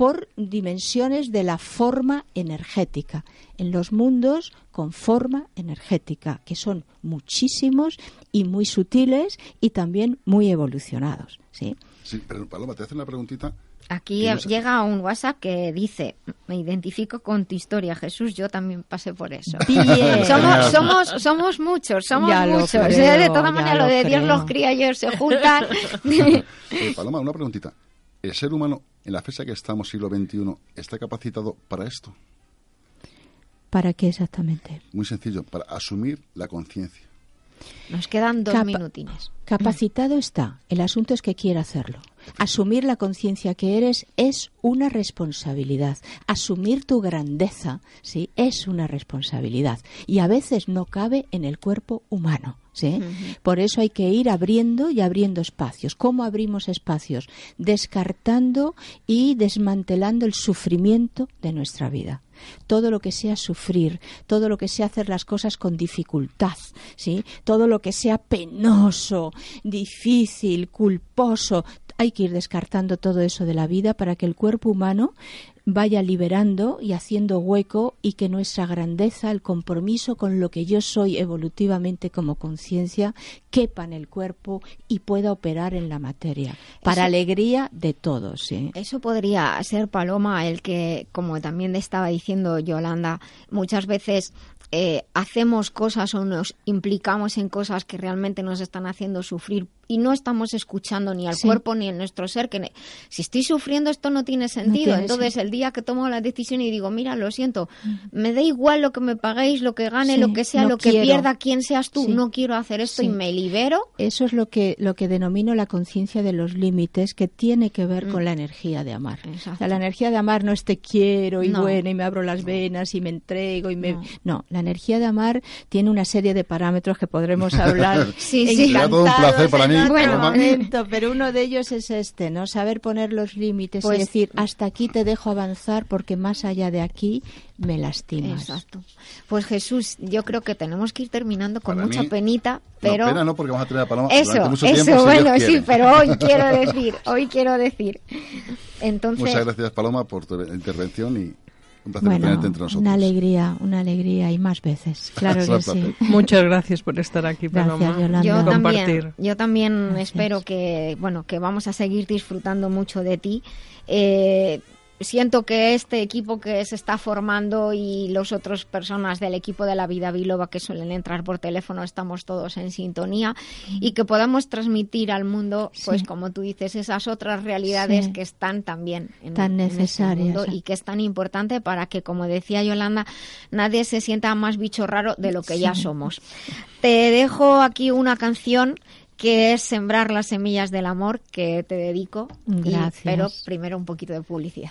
por dimensiones de la forma energética, en los mundos con forma energética, que son muchísimos y muy sutiles y también muy evolucionados. ¿sí? Sí, pero Paloma, te hace una preguntita. Aquí Y no sé- llega un WhatsApp que dice, me identifico con tu historia, Jesús, yo también pasé por eso. Bien. Somos, somos, somos muchos, somos Ya muchos. creo, de todas maneras, lo lo de Dios los cría y ellos se juntan. Eh, Paloma, una preguntita. ¿El ser humano, en la fecha que estamos, siglo XXI, está capacitado para esto? ¿Para qué exactamente? Muy sencillo, para asumir la conciencia. Nos quedan dos Capa- minutines. Capacitado está. El asunto es que quiera hacerlo. Asumir la conciencia que eres es una responsabilidad. Asumir tu grandeza, sí, es una responsabilidad. Y a veces no cabe en el cuerpo humano. ¿sí? Por eso hay que ir abriendo y abriendo espacios. ¿Cómo abrimos espacios? Descartando y desmantelando el sufrimiento de nuestra vida. Todo lo que sea sufrir, todo lo que sea hacer las cosas con dificultad, ¿sí? Todo lo que sea penoso, difícil, culposo, hay que ir descartando todo eso de la vida para que el cuerpo humano vaya liberando y haciendo hueco y que nuestra grandeza, el compromiso con lo que yo soy evolutivamente como conciencia, quepa en el cuerpo y pueda operar en la materia, para Eso- alegría de todos. ¿sí? Eso podría ser, Paloma, el que, como también estaba diciendo Yolanda, muchas veces eh, hacemos cosas o nos implicamos en cosas que realmente nos están haciendo sufrir y no estamos escuchando ni al Sí. cuerpo ni en nuestro ser que ne- si estoy sufriendo esto no tiene sentido. tiene Entonces el día que tomo la decisión y digo, mira, lo siento, me da igual lo que me paguéis, lo que gane, Sí, lo que sea, no lo que pierda, quien seas tú, Sí. no quiero hacer esto y me libero. Eso es lo que, lo que denomino la conciencia de los límites, que tiene que ver Mm. con la energía de amar. Exacto. O sea, la energía de amar no es te quiero y No. bueno y me abro las venas y me entrego y me... No. No. la energía de amar tiene una serie de parámetros que podremos hablar. Sí, sí. Será todo un placer para mí, Bueno, momento, pero uno de ellos es este, ¿no? Saber poner los límites Pues- y decir, hasta aquí te dejo avanzar porque más allá de aquí me lastimas. Exacto. Pues Jesús, yo creo que tenemos que ir terminando con Para mucha mí- penita, pero No, pena no, porque vamos a tener a Paloma eso, mucho eso, tiempo, si Dios bueno, sí, pero hoy quiero decir, hoy quiero decir. Entonces, Muchas gracias, Paloma, por tu intervención y un placer Bueno, tenerte entre nosotros. una alegría, una alegría y más veces. Claro que sí. Muchas gracias por estar aquí, Gracias, Paloma. Yolanda. yo Compartir. también, yo también Gracias. espero que, bueno, que vamos a seguir disfrutando mucho de ti. Eh, siento que este equipo que se está formando y los otros personas del equipo de la vida biloba que suelen entrar por teléfono estamos todos en sintonía y que podamos transmitir al mundo, pues Sí. como tú dices, esas otras realidades Sí. que están también en, Tan en este necesarias. mundo y que es tan importante para que, como decía Yolanda, nadie se sienta más bicho raro de lo que ya somos. Te dejo aquí una canción que es Sembrar las semillas del amor que te dedico. Y- Gracias. pero primero un poquito de publicidad.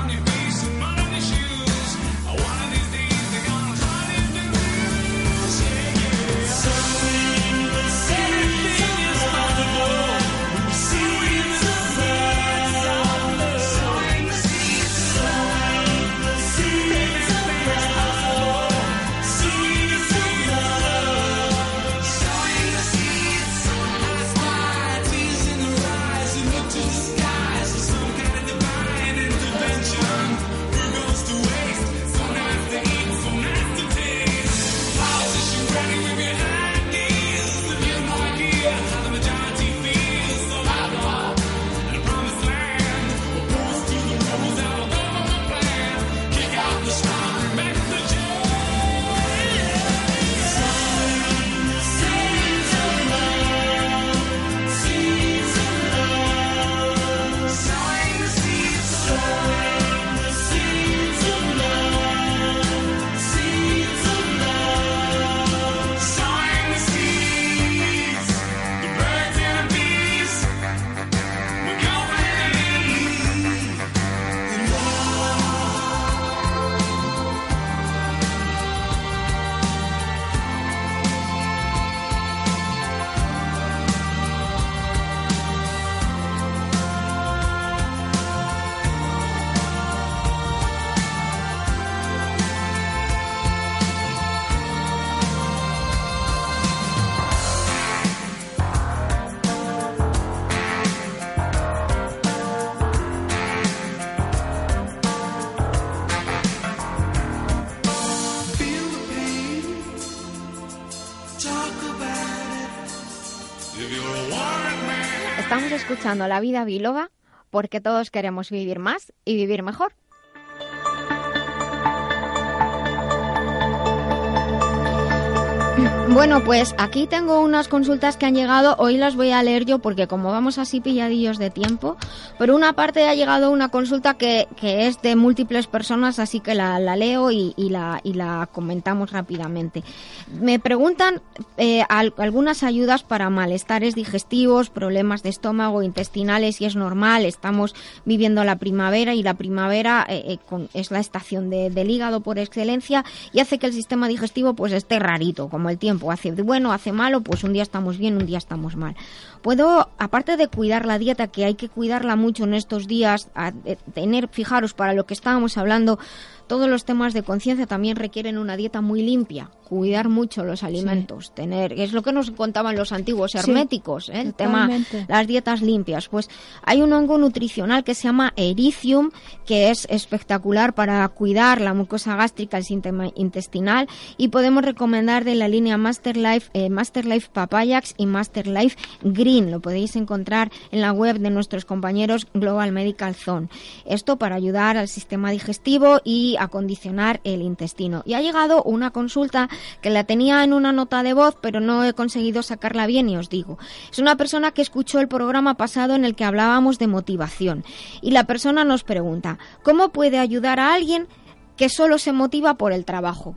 escuchando La Vida Biloba porque todos queremos vivir más y vivir mejor. Bueno, pues aquí tengo unas consultas que han llegado. Hoy las voy a leer yo porque como vamos así pilladillos de tiempo, por una parte ha llegado una consulta que, que es de múltiples personas, así que la, la leo y, la, y la comentamos rápidamente. Me preguntan eh, al- algunas ayudas para malestares digestivos, problemas de estómago, intestinales, y es normal. Estamos viviendo la primavera y la primavera eh, eh, con- es la estación de- del hígado por excelencia y hace que el sistema digestivo pues esté rarito, como el tiempo. Hace bueno, hace malo, pues un día estamos bien, un día estamos mal. Puedo, aparte de cuidar la dieta, que hay que cuidarla mucho en estos días, a- eh, tener, fijaros, para lo que estábamos hablando, todos los temas de conciencia también requieren una dieta muy limpia, cuidar mucho los alimentos, tener, es lo que nos contaban los antiguos Sí, herméticos, ¿eh? el tema, las dietas limpias. Pues hay un hongo nutricional que se llama Ericium, que es espectacular para cuidar la mucosa gástrica, el sistema intestinal, y podemos recomendar de la línea Master Life, eh, Master Life Papayax y Master Life Green. Lo podéis encontrar en la web de nuestros compañeros Global Medical Zone. Esto para ayudar al sistema digestivo y acondicionar el intestino. Y ha llegado una consulta que la tenía en una nota de voz, pero no he conseguido sacarla bien y os digo. Es una persona que escuchó el programa pasado en el que hablábamos de motivación. Y la persona nos pregunta, ¿cómo puede ayudar a alguien que solo se motiva por el trabajo?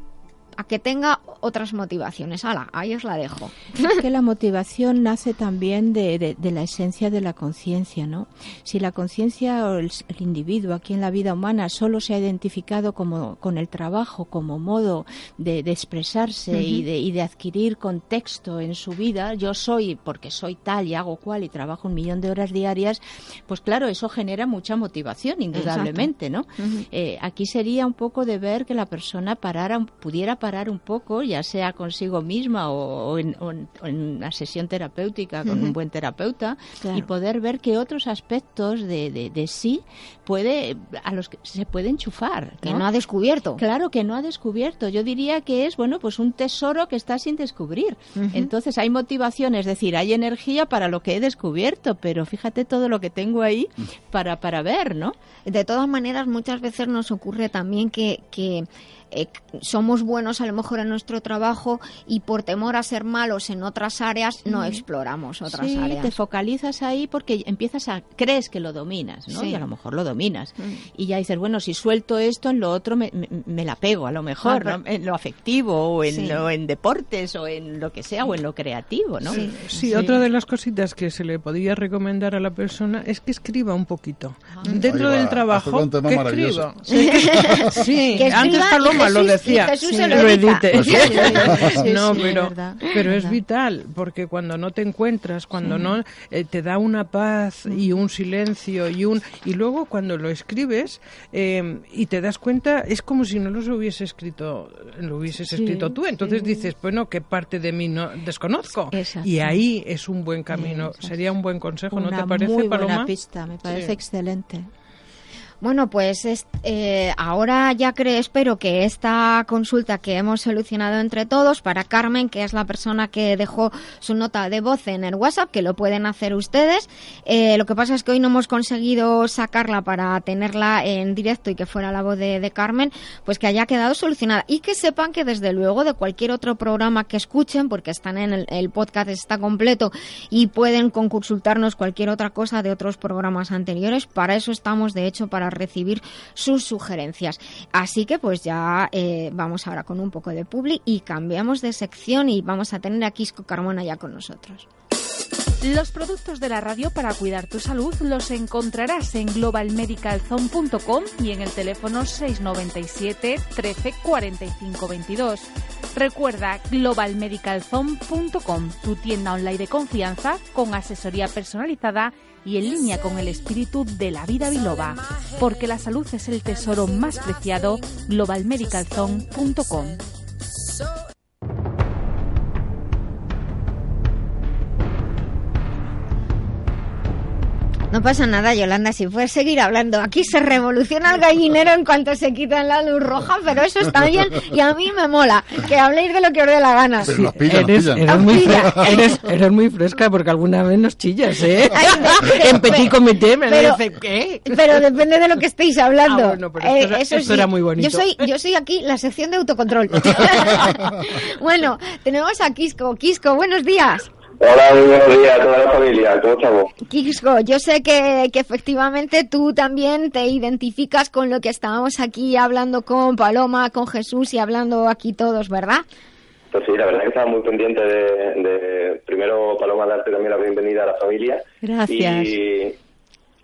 A que tenga otras motivaciones. Hala, ahí os la dejo. Es que la motivación nace también de, de- de la esencia de la conciencia, ¿no? Si la conciencia o el, el individuo aquí en la vida humana solo se ha identificado como, con el trabajo como modo de, de expresarse y, Ujú. de, y de adquirir contexto en su vida, yo soy porque soy tal y hago cual y trabajo un millón de horas diarias, pues claro, eso genera mucha motivación, indudablemente, ¿no? Ujú. Eh, aquí sería un poco de ver que la persona parara, pudiera parar un poco, ya sea consigo misma o, o en, o una sesión terapéutica con un buen terapeuta Claro. y poder ver qué otros aspectos de, de, de sí puede a los que se puede enchufar. Que no ha descubierto. Claro que no ha descubierto. Yo diría que es bueno pues un tesoro que está sin descubrir. Entonces hay motivación, es decir, hay energía para lo que he descubierto, pero fíjate todo lo que tengo ahí para, para ver, ¿no? De todas maneras, muchas veces nos ocurre también que, que eh, somos buenos a lo mejor en nuestro trabajo y por temor a ser malos en otras áreas no exploramos otras sí, áreas. te focalizas ahí porque empiezas a crees que lo dominas, ¿no? Sí. Y a lo mejor lo dominas. Mm. Y ya dices, bueno, si suelto esto, en lo otro me, me- me la pego, a lo mejor, Ah, pero- ¿no? En lo afectivo o en, Sí. lo- en deportes o en lo que sea o en lo creativo, ¿no? Sí. Sí, otra de las cositas que se le podría recomendar a la persona es que escriba un poquito. Dentro Ahí va, del trabajo, tocado un tema que maravilloso. escriba. Sí, sí, Que escriba antes y Lo decía. Jesús se lo edita. Pues no, pero, pero es vital, porque cuando no te encuentras, cuando no eh, te da una paz y un silencio y un y luego cuando lo escribes eh, y te das cuenta es como si no los hubiese escrito, lo hubieses Sí, escrito tú. Entonces sí. dices, bueno, qué parte de mí no desconozco. Exacto. Y ahí es un buen camino. Exacto. Sería un buen consejo, ¿no te parece, muy Paloma? buena pista, me parece Sí. excelente. Bueno, pues es- eh, ahora ya creo, espero que esta consulta que hemos solucionado entre todos para Carmen, que es la persona que dejó su nota de voz en el WhatsApp, que lo pueden hacer ustedes. Eh, lo que pasa es que hoy no hemos conseguido sacarla para tenerla en directo y que fuera la voz de, Carmen, pues que haya quedado solucionada. Y que sepan que desde luego de cualquier otro programa que escuchen, porque están en el, el podcast, está completo y pueden con consultarnos cualquier otra cosa de otros programas anteriores. Para eso estamos, de hecho, para recibir sus sugerencias. Así que pues ya eh, vamos ahora con un poco de publi y cambiamos de sección y vamos a tener a Quisco Carmona ya con nosotros. Los productos de la radio para cuidar tu salud los encontrarás en globalmedicalzone.com y en el teléfono 697 13 45 22. Recuerda globalmedicalzone.com, tu tienda online de confianza con asesoría personalizada y en línea con el espíritu de la vida biloba. Porque la salud es el tesoro más preciado, globalmedicalzone.com. No pasa nada, Yolanda, si puedes seguir hablando. Aquí se revoluciona el gallinero en cuanto se quita la luz roja, pero eso está bien y a mí me mola. Que habléis de lo que os dé la gana. Pero nos pillan, nos Eres, pillan. eres muy Pilla. fre- eres, eres muy fresca porque alguna vez nos chillas, ¿eh? Ay, pero- en petit comité me pero- dice, ¿qué? Pero depende de lo que estéis hablando. Ah, bueno, pero esto era- eso esto era muy bonito. Yo soy, yo soy aquí la sección de autocontrol. bueno, tenemos a Quisco. Quisco, buenos días. Hola, muy buenos días a toda la familia. ¿Cómo estamos? Quisco, yo sé que, que efectivamente tú también te identificas con lo que estábamos aquí hablando con Paloma, con Jesús y hablando aquí todos, ¿verdad? Pues sí, la verdad es que estaba muy pendiente de, de- primero, Paloma, darte también la bienvenida a la familia. Gracias. Y,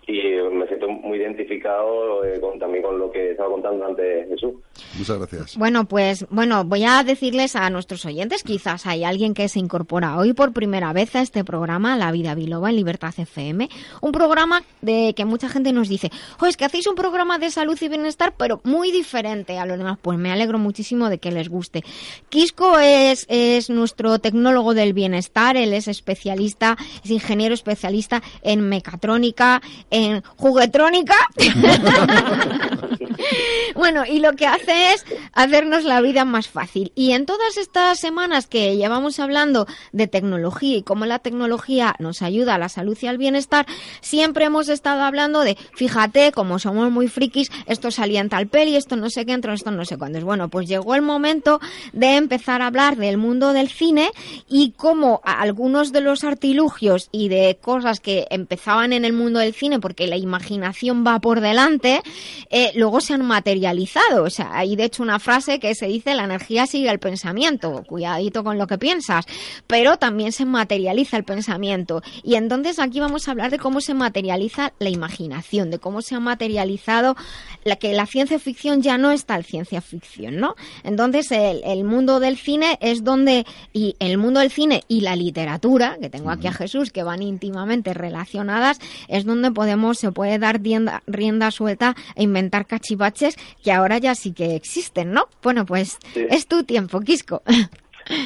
y me siento muy identificado eh, con, también con lo que estaba contando antes Jesús. Muchas gracias. Bueno, pues bueno, voy a decirles a nuestros oyentes, quizás hay alguien que se incorpora hoy por primera vez a este programa, La Vida Biloba en Libertad FM, un programa de que mucha gente nos dice, "Jo, es que hacéis un programa de salud y bienestar, pero muy diferente a los demás." Pues me alegro muchísimo de que les guste. Quisco es es nuestro tecnólogo del bienestar, él es especialista, es ingeniero especialista en mecatrónica, en juguetrónica. Bueno, y lo que hace es hacernos la vida más fácil. Y en todas estas semanas que llevamos hablando de tecnología y cómo la tecnología nos ayuda a la salud y al bienestar, siempre hemos estado hablando de, fíjate, como somos muy frikis, esto salía en tal peli, esto no sé qué, entró, esto no sé cuándo. Bueno, pues llegó el momento de empezar a hablar del mundo del cine y cómo algunos de los artilugios y de cosas que empezaban en el mundo del cine porque la imaginación va por delante, eh, luego se han materializado. O sea, hay de hecho una frase que se dice la energía sigue el pensamiento. Cuidadito con lo que piensas. Pero también se materializa el pensamiento. Y entonces aquí vamos a hablar de cómo se materializa la imaginación, de cómo se ha materializado la que la ciencia ficción ya no es tal ciencia ficción, ¿no? Entonces el, el mundo del cine es donde, y el mundo del cine y la literatura, que tengo aquí a Jesús, que van íntimamente relacionadas, es donde podemos, se puede dar rienda, rienda suelta e inventar cachivaches cachivaches que ahora ya sí que existen, ¿no? Bueno, pues Sí. es tu tiempo, Quisco.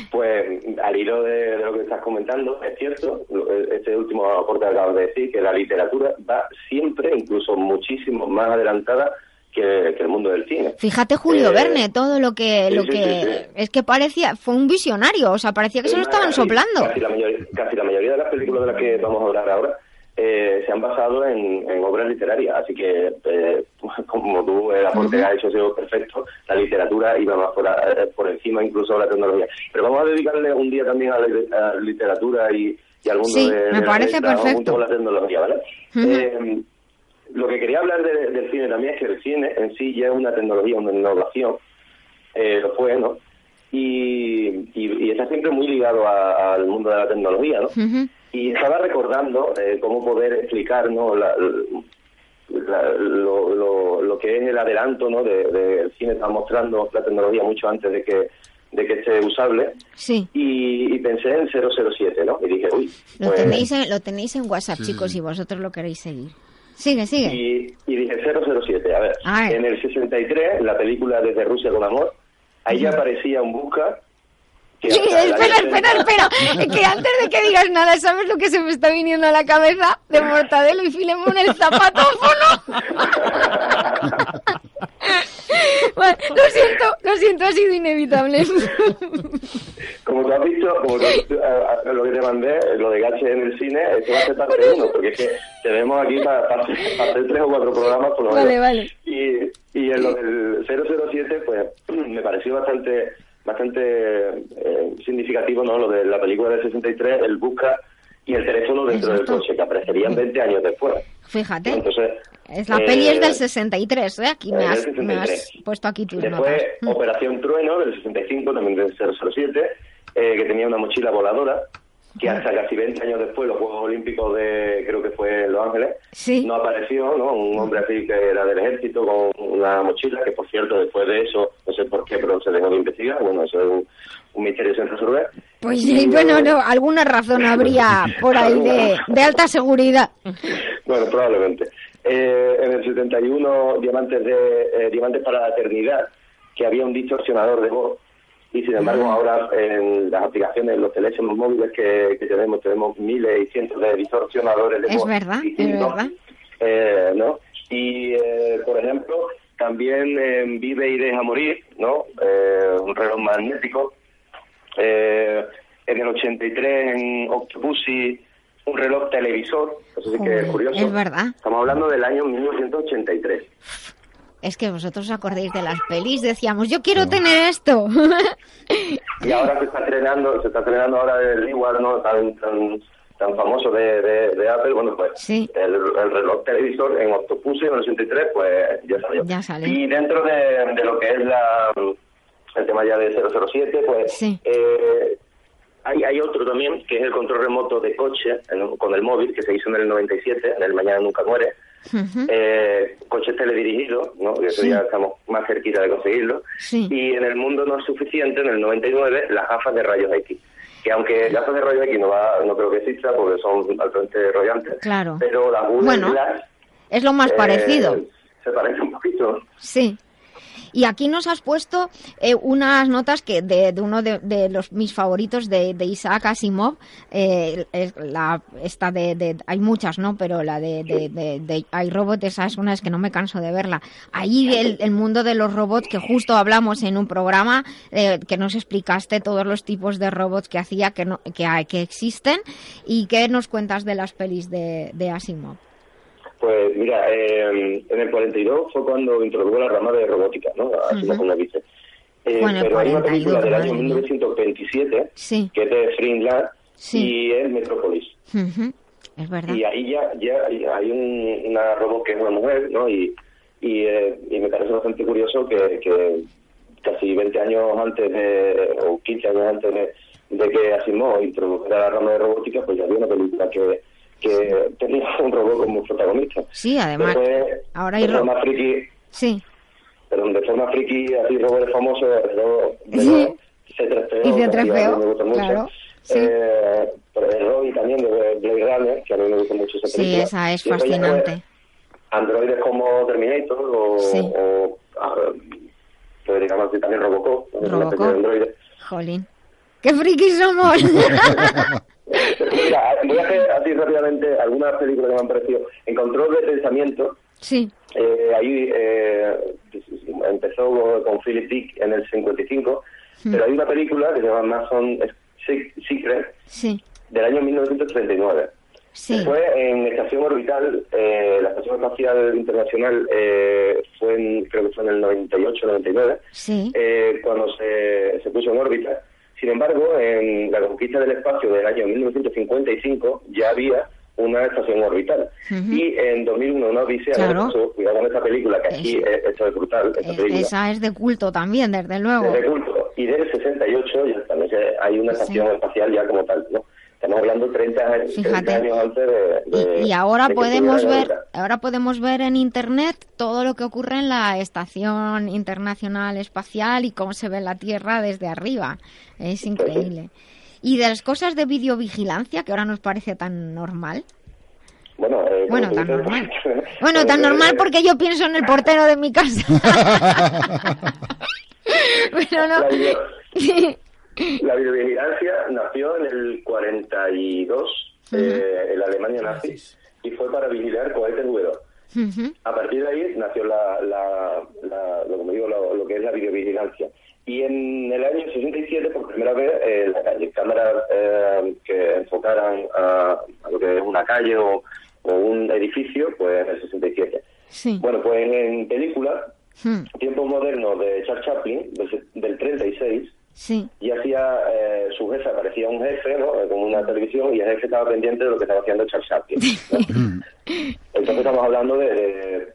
Pues al hilo de, de lo que estás comentando, es cierto, este último aporte acabas de decir, que la literatura va siempre, incluso muchísimo más adelantada que, que el mundo del cine. Fíjate Julio Eh, Verne, todo lo que sí, lo sí, que sí, es que parecía fue un visionario, o sea, parecía que se lo estaban soplando. Casi la, mayoría, casi la mayoría de las películas de las que vamos a hablar ahora eh, se han basado en, en obras literarias, así que eh, como tú el aporte has hecho ha sido perfecto, la literatura iba más por, a- eh, por encima incluso de la tecnología. Pero vamos a dedicarle un día también a la, a literatura y, y al mundo Sí, de, me de la parece letra, ¿no? perfecto. junto con la tecnología, ¿vale? Ujú. Eh, lo que quería hablar de- del cine también es que el cine en sí ya es una tecnología, una innovación, eh, lo fue, ¿no? Y, y- y está siempre muy ligado a- al mundo de la tecnología, ¿no? Y estaba recordando eh, cómo poder explicar, ¿no? La- la- lo, lo- lo que es el adelanto, ¿no? De, de- cine está mostrando la tecnología mucho antes de que de que esté usable Sí. y, y pensé en 007, ¿no? Y dije, uy, Lo pues- tenéis en, lo tenéis en WhatsApp, Sí, chicos, si vosotros lo queréis seguir. Sigue, sigue. Y, y dije 007, a ver, A ver. en el 63, la película Desde Rusia con Amor, ahí ya aparecía un busca Sí, espera, espera, 30 espera. Es que antes de que digas nada, ¿sabes lo que se me está viniendo a la cabeza? De Mortadelo y Filemón, el zapatófono. Bueno, lo siento, lo siento, ha sido inevitable. Como tú has visto, como tú, lo que te mandé, lo de Gache en el cine, eso va a ser parte uno, porque es que tenemos aquí para, para hacer para hacer tres o cuatro programas por lo menos. Vale, vale. Y, y en lo del 007, pues me pareció bastante bastante eh, significativo, ¿no? Lo de la película del 63, el busca y el teléfono dentro Exacto. del coche, que aparecerían 20 años después. Fíjate, Entonces, es la eh, peli es del 63, ¿eh? Aquí me has, del me has 63. puesto aquí tus Después, notas. Operación Trueno del 65, también del 007, eh, que tenía una mochila voladora, que hasta casi 20 años después, los Juegos Olímpicos de, creo que fue en Los Ángeles, Sí. no apareció, ¿no? Un hombre así que era del ejército con una mochila, que por cierto, después de eso, no sé por qué, pero se dejó de investigar, bueno, eso es un, un misterio sin resolver. Pues sí, bueno, no, alguna razón habría por ahí de, de alta seguridad. Bueno, probablemente. Eh, en el 71, Diamantes, de, eh, Diamantes para la Eternidad, que había un distorsionador de voz, y sin embargo ahora en las aplicaciones, en los teléfonos móviles que, que tenemos, tenemos miles y cientos de distorsionadores de Es voz. verdad, es verdad. eh, ¿no? Y, eh, por ejemplo, también en Vive y Deja Morir, ¿no? Eh, un reloj magnético. Eh, en el 83, en Octopussy, un reloj televisor. Eso sí que es curioso. es verdad. Estamos hablando del año 1983. Es que vosotros os acordáis de las pelis, decíamos, yo quiero tener esto. Y ahora se está estrenando, se está estrenando ahora el igual no tan, tan, tan famoso de, de, de Apple, bueno pues Sí. el, el reloj televisor en Octopussy en el 83 pues ya salió. Ya salió. Y dentro de, de lo que es la el tema ya de 007 pues Sí. eh, hay, hay otro también que es el control remoto de coche en- con el móvil que se hizo en el 97, en el Mañana Nunca Muere. Ujú. Eh, coches teledirigidos, ¿no? Que eso Sí. ya estamos más cerquita de conseguirlo. Sí. Y en el mundo no es suficiente, en el 99, las gafas de rayos X. Que aunque gafas de rayos X no, va, no creo que exista porque son altamente rollantes. Claro. Pero las Google Bueno, Glass, Es lo más eh, parecido. Se parece un poquito. Sí. Y aquí nos has puesto eh, unas notas que de, uno de, los mis favoritos de, de Isaac Asimov, eh, la esta de, hay muchas, ¿no? Pero la de, de iRobot esa es una es que no me canso de verla. Ahí el, el mundo de los robots que justo hablamos en un programa eh, que nos explicaste todos los tipos de robots que hacía que no que hay que existen y qué nos cuentas de las pelis de, de Asimov. Pues mira, eh, en el 42 fue cuando introdujo la rama de robótica, ¿no? Así Ujú. como dice. Eh, pero hay una 42, película del año madre mía. 1927 Sí. que es de Sí. y es Metrópolis. Es verdad. Y ahí ya, ya hay un, una robot que es una mujer, ¿no? Y, y, eh, y me parece bastante curioso que, que casi 20 años antes de, o 15 años antes de, de que Asimov introdujera la rama de robótica, pues ya había una película que, que tenía un robot como protagonista. Sí, además, Después, ahora hay de ro- forma friki, Sí. perdón, de forma friki, así robots famosos, pero, pero Sí. C3PO, Y que a C3PO, mí me gusta mucho. claro, sí. Eh, pero el Roy también de Blade Runner, que a mí me gusta mucho esa Sí, película. esa es fue fascinante. androides como Terminator o, Sí. o ah, pues digamos así también Robocop, una especie de Robocop. androide. Jolín. ¡Qué frikis somos! Mira, voy a hacer así rápidamente algunas películas que me han parecido. En Control de Pensamiento, sí, eh, ahí eh, empezó con Philip Dick en el 55, Hmm. pero hay una película que se llama Mason Secret sí, del año 1939. sí. Fue en Estación Orbital, eh, la Estación Espacial Internacional eh, fue en, creo que fue en el 98-99, Sí. eh, cuando se, se puso en órbita. Sin embargo, en la conquista del espacio del año 1955 ya había una estación orbital. Ujú. Y en 2001, una odisea Claro. espacio, cuidado con esta película, que aquí eh, esto es brutal, esta Eh, película. Esa es de culto también, desde luego. Desde culto. Y del 68 ya también hay una estación Sí. espacial ya como tal, ¿no? Estamos hablando 30, años- Fíjate. 30 años antes de... de- Y, y ahora de podemos ver, ahora podemos ver en internet todo lo que ocurre en la estación internacional espacial y cómo se ve la Tierra desde arriba. Es increíble. Y de las cosas de videovigilancia que ahora nos parece tan normal. Bueno, eh, Bueno, tan dices, normal. Bueno, tan eh, normal porque yo pienso en el portero de mi casa. Pero no. La, videovigilancia nació en el 42 eh, en la Alemania nazi y fue para vigilar cohetes V2. Ujú. A partir de ahí nació la, la, la- lo, como digo, lo, lo que es la videovigilancia. Y en el año 67, por primera vez, eh, las cámaras eh, que enfocaran a, a lo que es una calle o, o un edificio, pues en el 67. Sí. Bueno, pues en película, Hmm. Tiempos modernos de Charles Chaplin, del, del 36, Sí. y hacía eh, su jefe, aparecía un jefe, ¿no? Eh, Como una televisión, y el jefe estaba pendiente de lo que estaba haciendo Charles Chaplin. ¿no? Entonces estamos hablando de, de,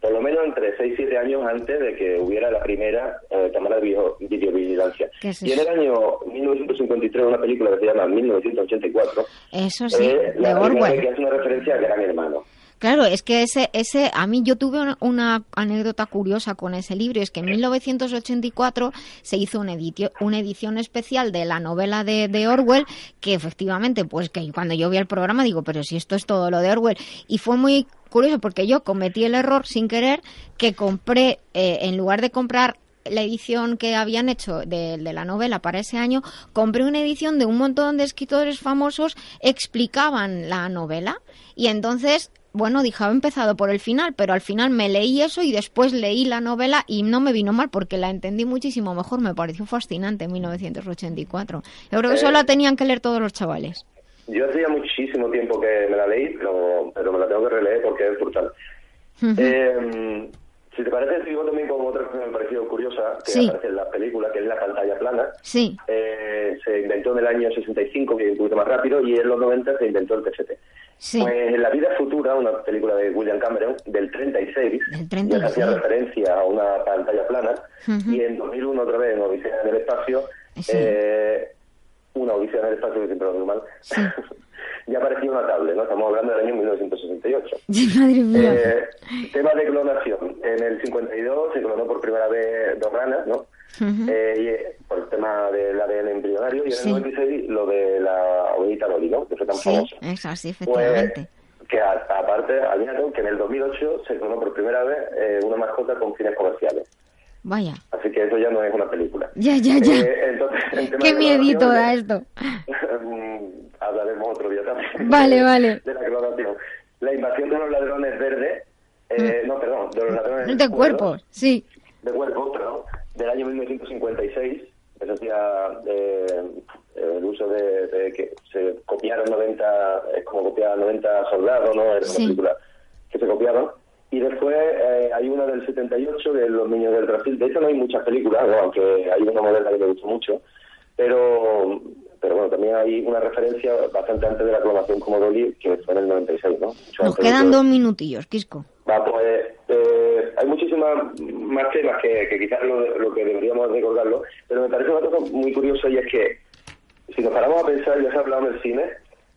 por lo menos entre 6 y 7 años antes de que hubiera la primera eh, cámara de video- videovigilancia. ¿Qué es y en el año 1953, una película que se llama 1984, Eso sí, eh, de la primera vez Orwell. que hace una referencia a Gran Hermano. Claro, es que ese, ese, a mí yo tuve una, una anécdota curiosa con ese libro, es que en 1984 se hizo una, editio- una edición especial de la novela de, de Orwell, que efectivamente, pues que cuando yo vi el programa digo, pero si esto es todo lo de Orwell, y fue muy curioso porque yo cometí el error sin querer que compré, eh, en lugar de comprar la edición que habían hecho de, de la novela para ese año, compré una edición de un montón de escritores famosos explicaban la novela y entonces, bueno, dije, había empezado por el final, pero al final me leí eso y después leí la novela y no me vino mal porque la entendí muchísimo mejor, me pareció fascinante en 1984. Yo creo que Eh. eso la tenían que leer todos los chavales. Yo hacía muchísimo tiempo que me la leí, pero, pero me la tengo que releer porque es brutal. Eh, si te parece, sigo también con otra cosa que me pareció curiosa, que Sí. aparece en la película, que es la pantalla plana. Sí, Eh, se inventó en el año 65, que es un poquito más rápido, y en los 90 se inventó el TFT. Sí. Pues en La vida futura, una película de William Cameron, del 36, Del ya 36. se hacía referencia a una pantalla plana, Ujú. y en 2001 otra vez en Odisea en el Espacio, Sí. eh, una Odisea en el Espacio que siempre lo mal, Sí. ya aparecía una tablet, ¿no? Estamos hablando del año 1968. Madre mía. Eh, tema de clonación. En el 52 se clonó por primera vez dos ranas, ¿no? Ujú. Eh, y, eh, por el tema del ADN embrionario. Y en Sí. el 96 lo de la ovejita Dolly, ¿no? Que fue tan Sí, famosa. es así, Pues, efectivamente. que a- aparte, añado que en el 2008 se clonó por primera vez eh, una mascota con fines comerciales. Vaya. Así que eso ya no es una película. Ya, ya, ya. Eh, entonces, Qué miedito da esto. Mm, hablaremos otro día también. Vale, vale. De la clonación. La invasión de los ladrones verdes, eh, no, perdón, de los ladrones Mm. De cuerpos, sí. De cuerpos, perdón, del año 1956, eso hacía eh, el uso de, de que se copiaron 90, es como copiar 90 soldados, ¿no? Era una Sí. película que se copiaron. Y después eh, hay una del 78 de Los Niños del Brasil. De hecho, no hay muchas películas, ¿no? aunque hay una moderna que me gustó mucho. Pero, pero bueno, también hay una referencia bastante antes de la clonación como Dolly, que fue en el 96, ¿no? Mucho Nos quedan dos minutillos, Quisco. Va, pues eh, hay muchísimas más temas que, que quizás lo, lo que deberíamos recordarlo, pero me parece una cosa muy curiosa y es que si nos paramos a pensar, ya se ha hablado en el cine, de,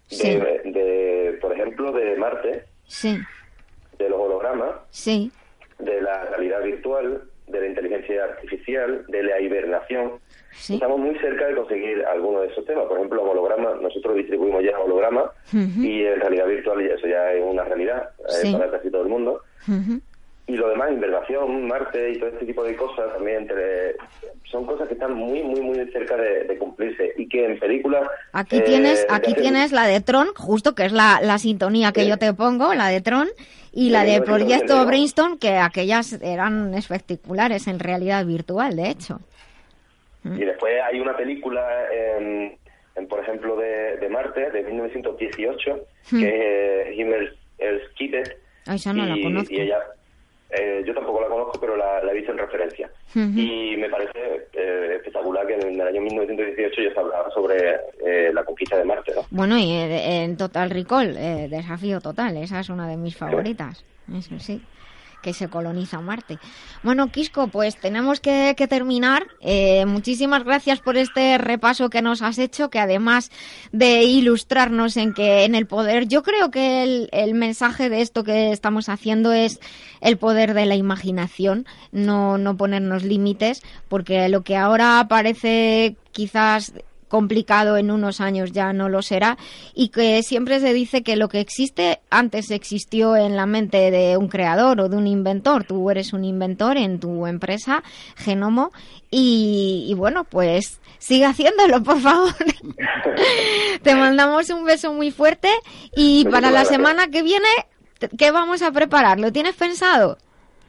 Sí. de, por ejemplo, de Marte, Sí, de los hologramas, sí, de la realidad virtual, de la inteligencia artificial, de la hibernación. Sí. estamos muy cerca de conseguir algunos de esos temas. Por ejemplo, hologramas, nosotros distribuimos ya hologramas Ujú. y en realidad virtual ya eso ya es una realidad eh, para casi todo el mundo. Y lo demás, invernación, Marte y todo este tipo de cosas también entre- son cosas que están muy, muy, muy cerca de, de cumplirse y que en películas... Aquí eh, tienes, de aquí hace- tienes la de Tron, justo que es la, la sintonía que Sí. yo te pongo, la de Tron, y la de 1982. Proyecto Brainstorm, que aquellas eran espectaculares en realidad virtual, de hecho. Y después hay una película, en, en, por ejemplo, de, de Marte, de 1918, Hmm. que es Himmel Skided. Ah, esa no la y, conozco. y ella, eh, yo tampoco la conozco, pero la, la he visto en referencia. Y me parece eh, espectacular que en el año 1918 ya se hablaba sobre eh, la conquista de Marte, ¿no? Bueno, y eh, en Total Recall, eh, Desafío Total, esa es una de mis favoritas. Eso sí, que se coloniza Marte. Bueno, Quisco, pues tenemos que, terminar. Eh, muchísimas gracias por este repaso que nos has hecho, que además de ilustrarnos en que en el poder, yo creo que el, el mensaje de esto que estamos haciendo es el poder de la imaginación, no, no ponernos límites, porque lo que ahora parece quizás complicado en unos años ya no lo será y que siempre se dice que lo que existe antes existió en la mente de un creador o de un inventor. Tú eres un inventor en tu empresa, Genomo, y, y bueno, pues sigue haciéndolo, por favor. Te mandamos un beso muy fuerte y para la semana que viene, ¿qué vamos a preparar? ¿Lo tienes pensado?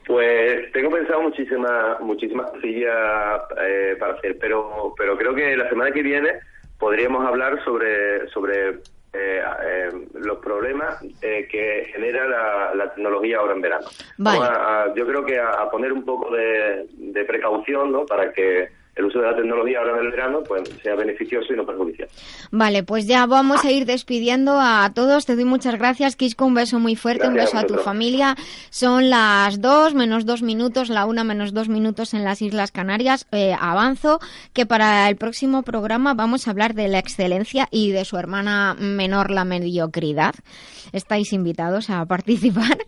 Pues tengo pensado muchísimas muchísimas cosillas eh, para hacer, pero pero creo que la semana que viene podríamos hablar sobre sobre eh, eh, los problemas eh, que genera la, la tecnología ahora en verano. Vale. Vamos a- a- yo creo que a, a poner un poco de, de precaución, ¿no? Para que el uso de la tecnología ahora en el verano pues sea beneficioso y no perjudicial. Vale, pues ya vamos a ir despidiendo a todos. Te doy muchas gracias, Quisco. Un beso muy fuerte, un beso a a tu familia. Son las dos menos dos minutos, la una menos dos minutos en las Islas Canarias. Eh, avanzo que para el próximo programa vamos a hablar de la excelencia y de su hermana menor, la mediocridad. Estáis invitados a participar.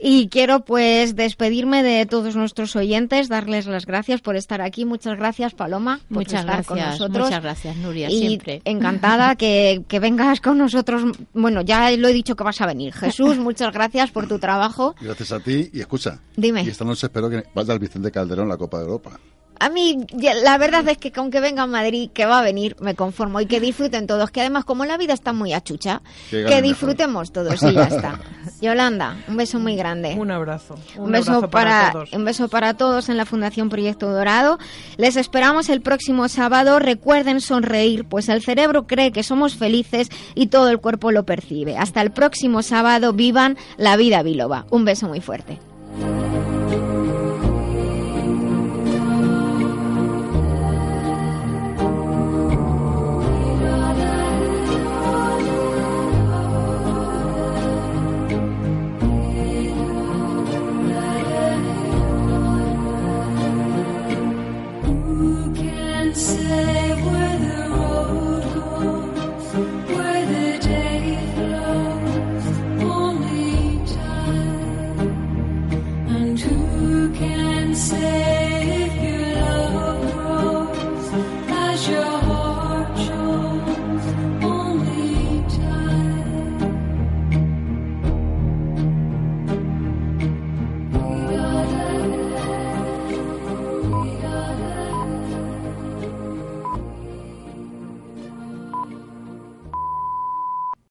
Y quiero pues despedirme de todos nuestros oyentes, darles las gracias por estar aquí. Muchas gracias, Paloma, por Muchas estar con gracias, nosotros. muchas gracias, Nuria, Y siempre. encantada que, que vengas con nosotros. Bueno, ya lo he dicho que vas a venir. Jesús, muchas gracias por tu trabajo. Gracias a ti y escucha. Dime. Y esta noche espero que vaya al Vicente Calderón la Copa de Europa. A mí, la verdad es que con que venga a Madrid, que va a venir, me conformo y que disfruten todos. Que además, como la vida está muy achucha, Que disfrutemos todos y ya está. Yolanda, un beso muy grande. Un abrazo. Un, Un beso abrazo para, todos. un beso para todos en la Fundación Proyecto Dorado. Les esperamos el próximo sábado. Recuerden sonreír, pues el cerebro cree que somos felices y todo el cuerpo lo percibe. Hasta el próximo sábado. Vivan la vida biloba. Un beso muy fuerte.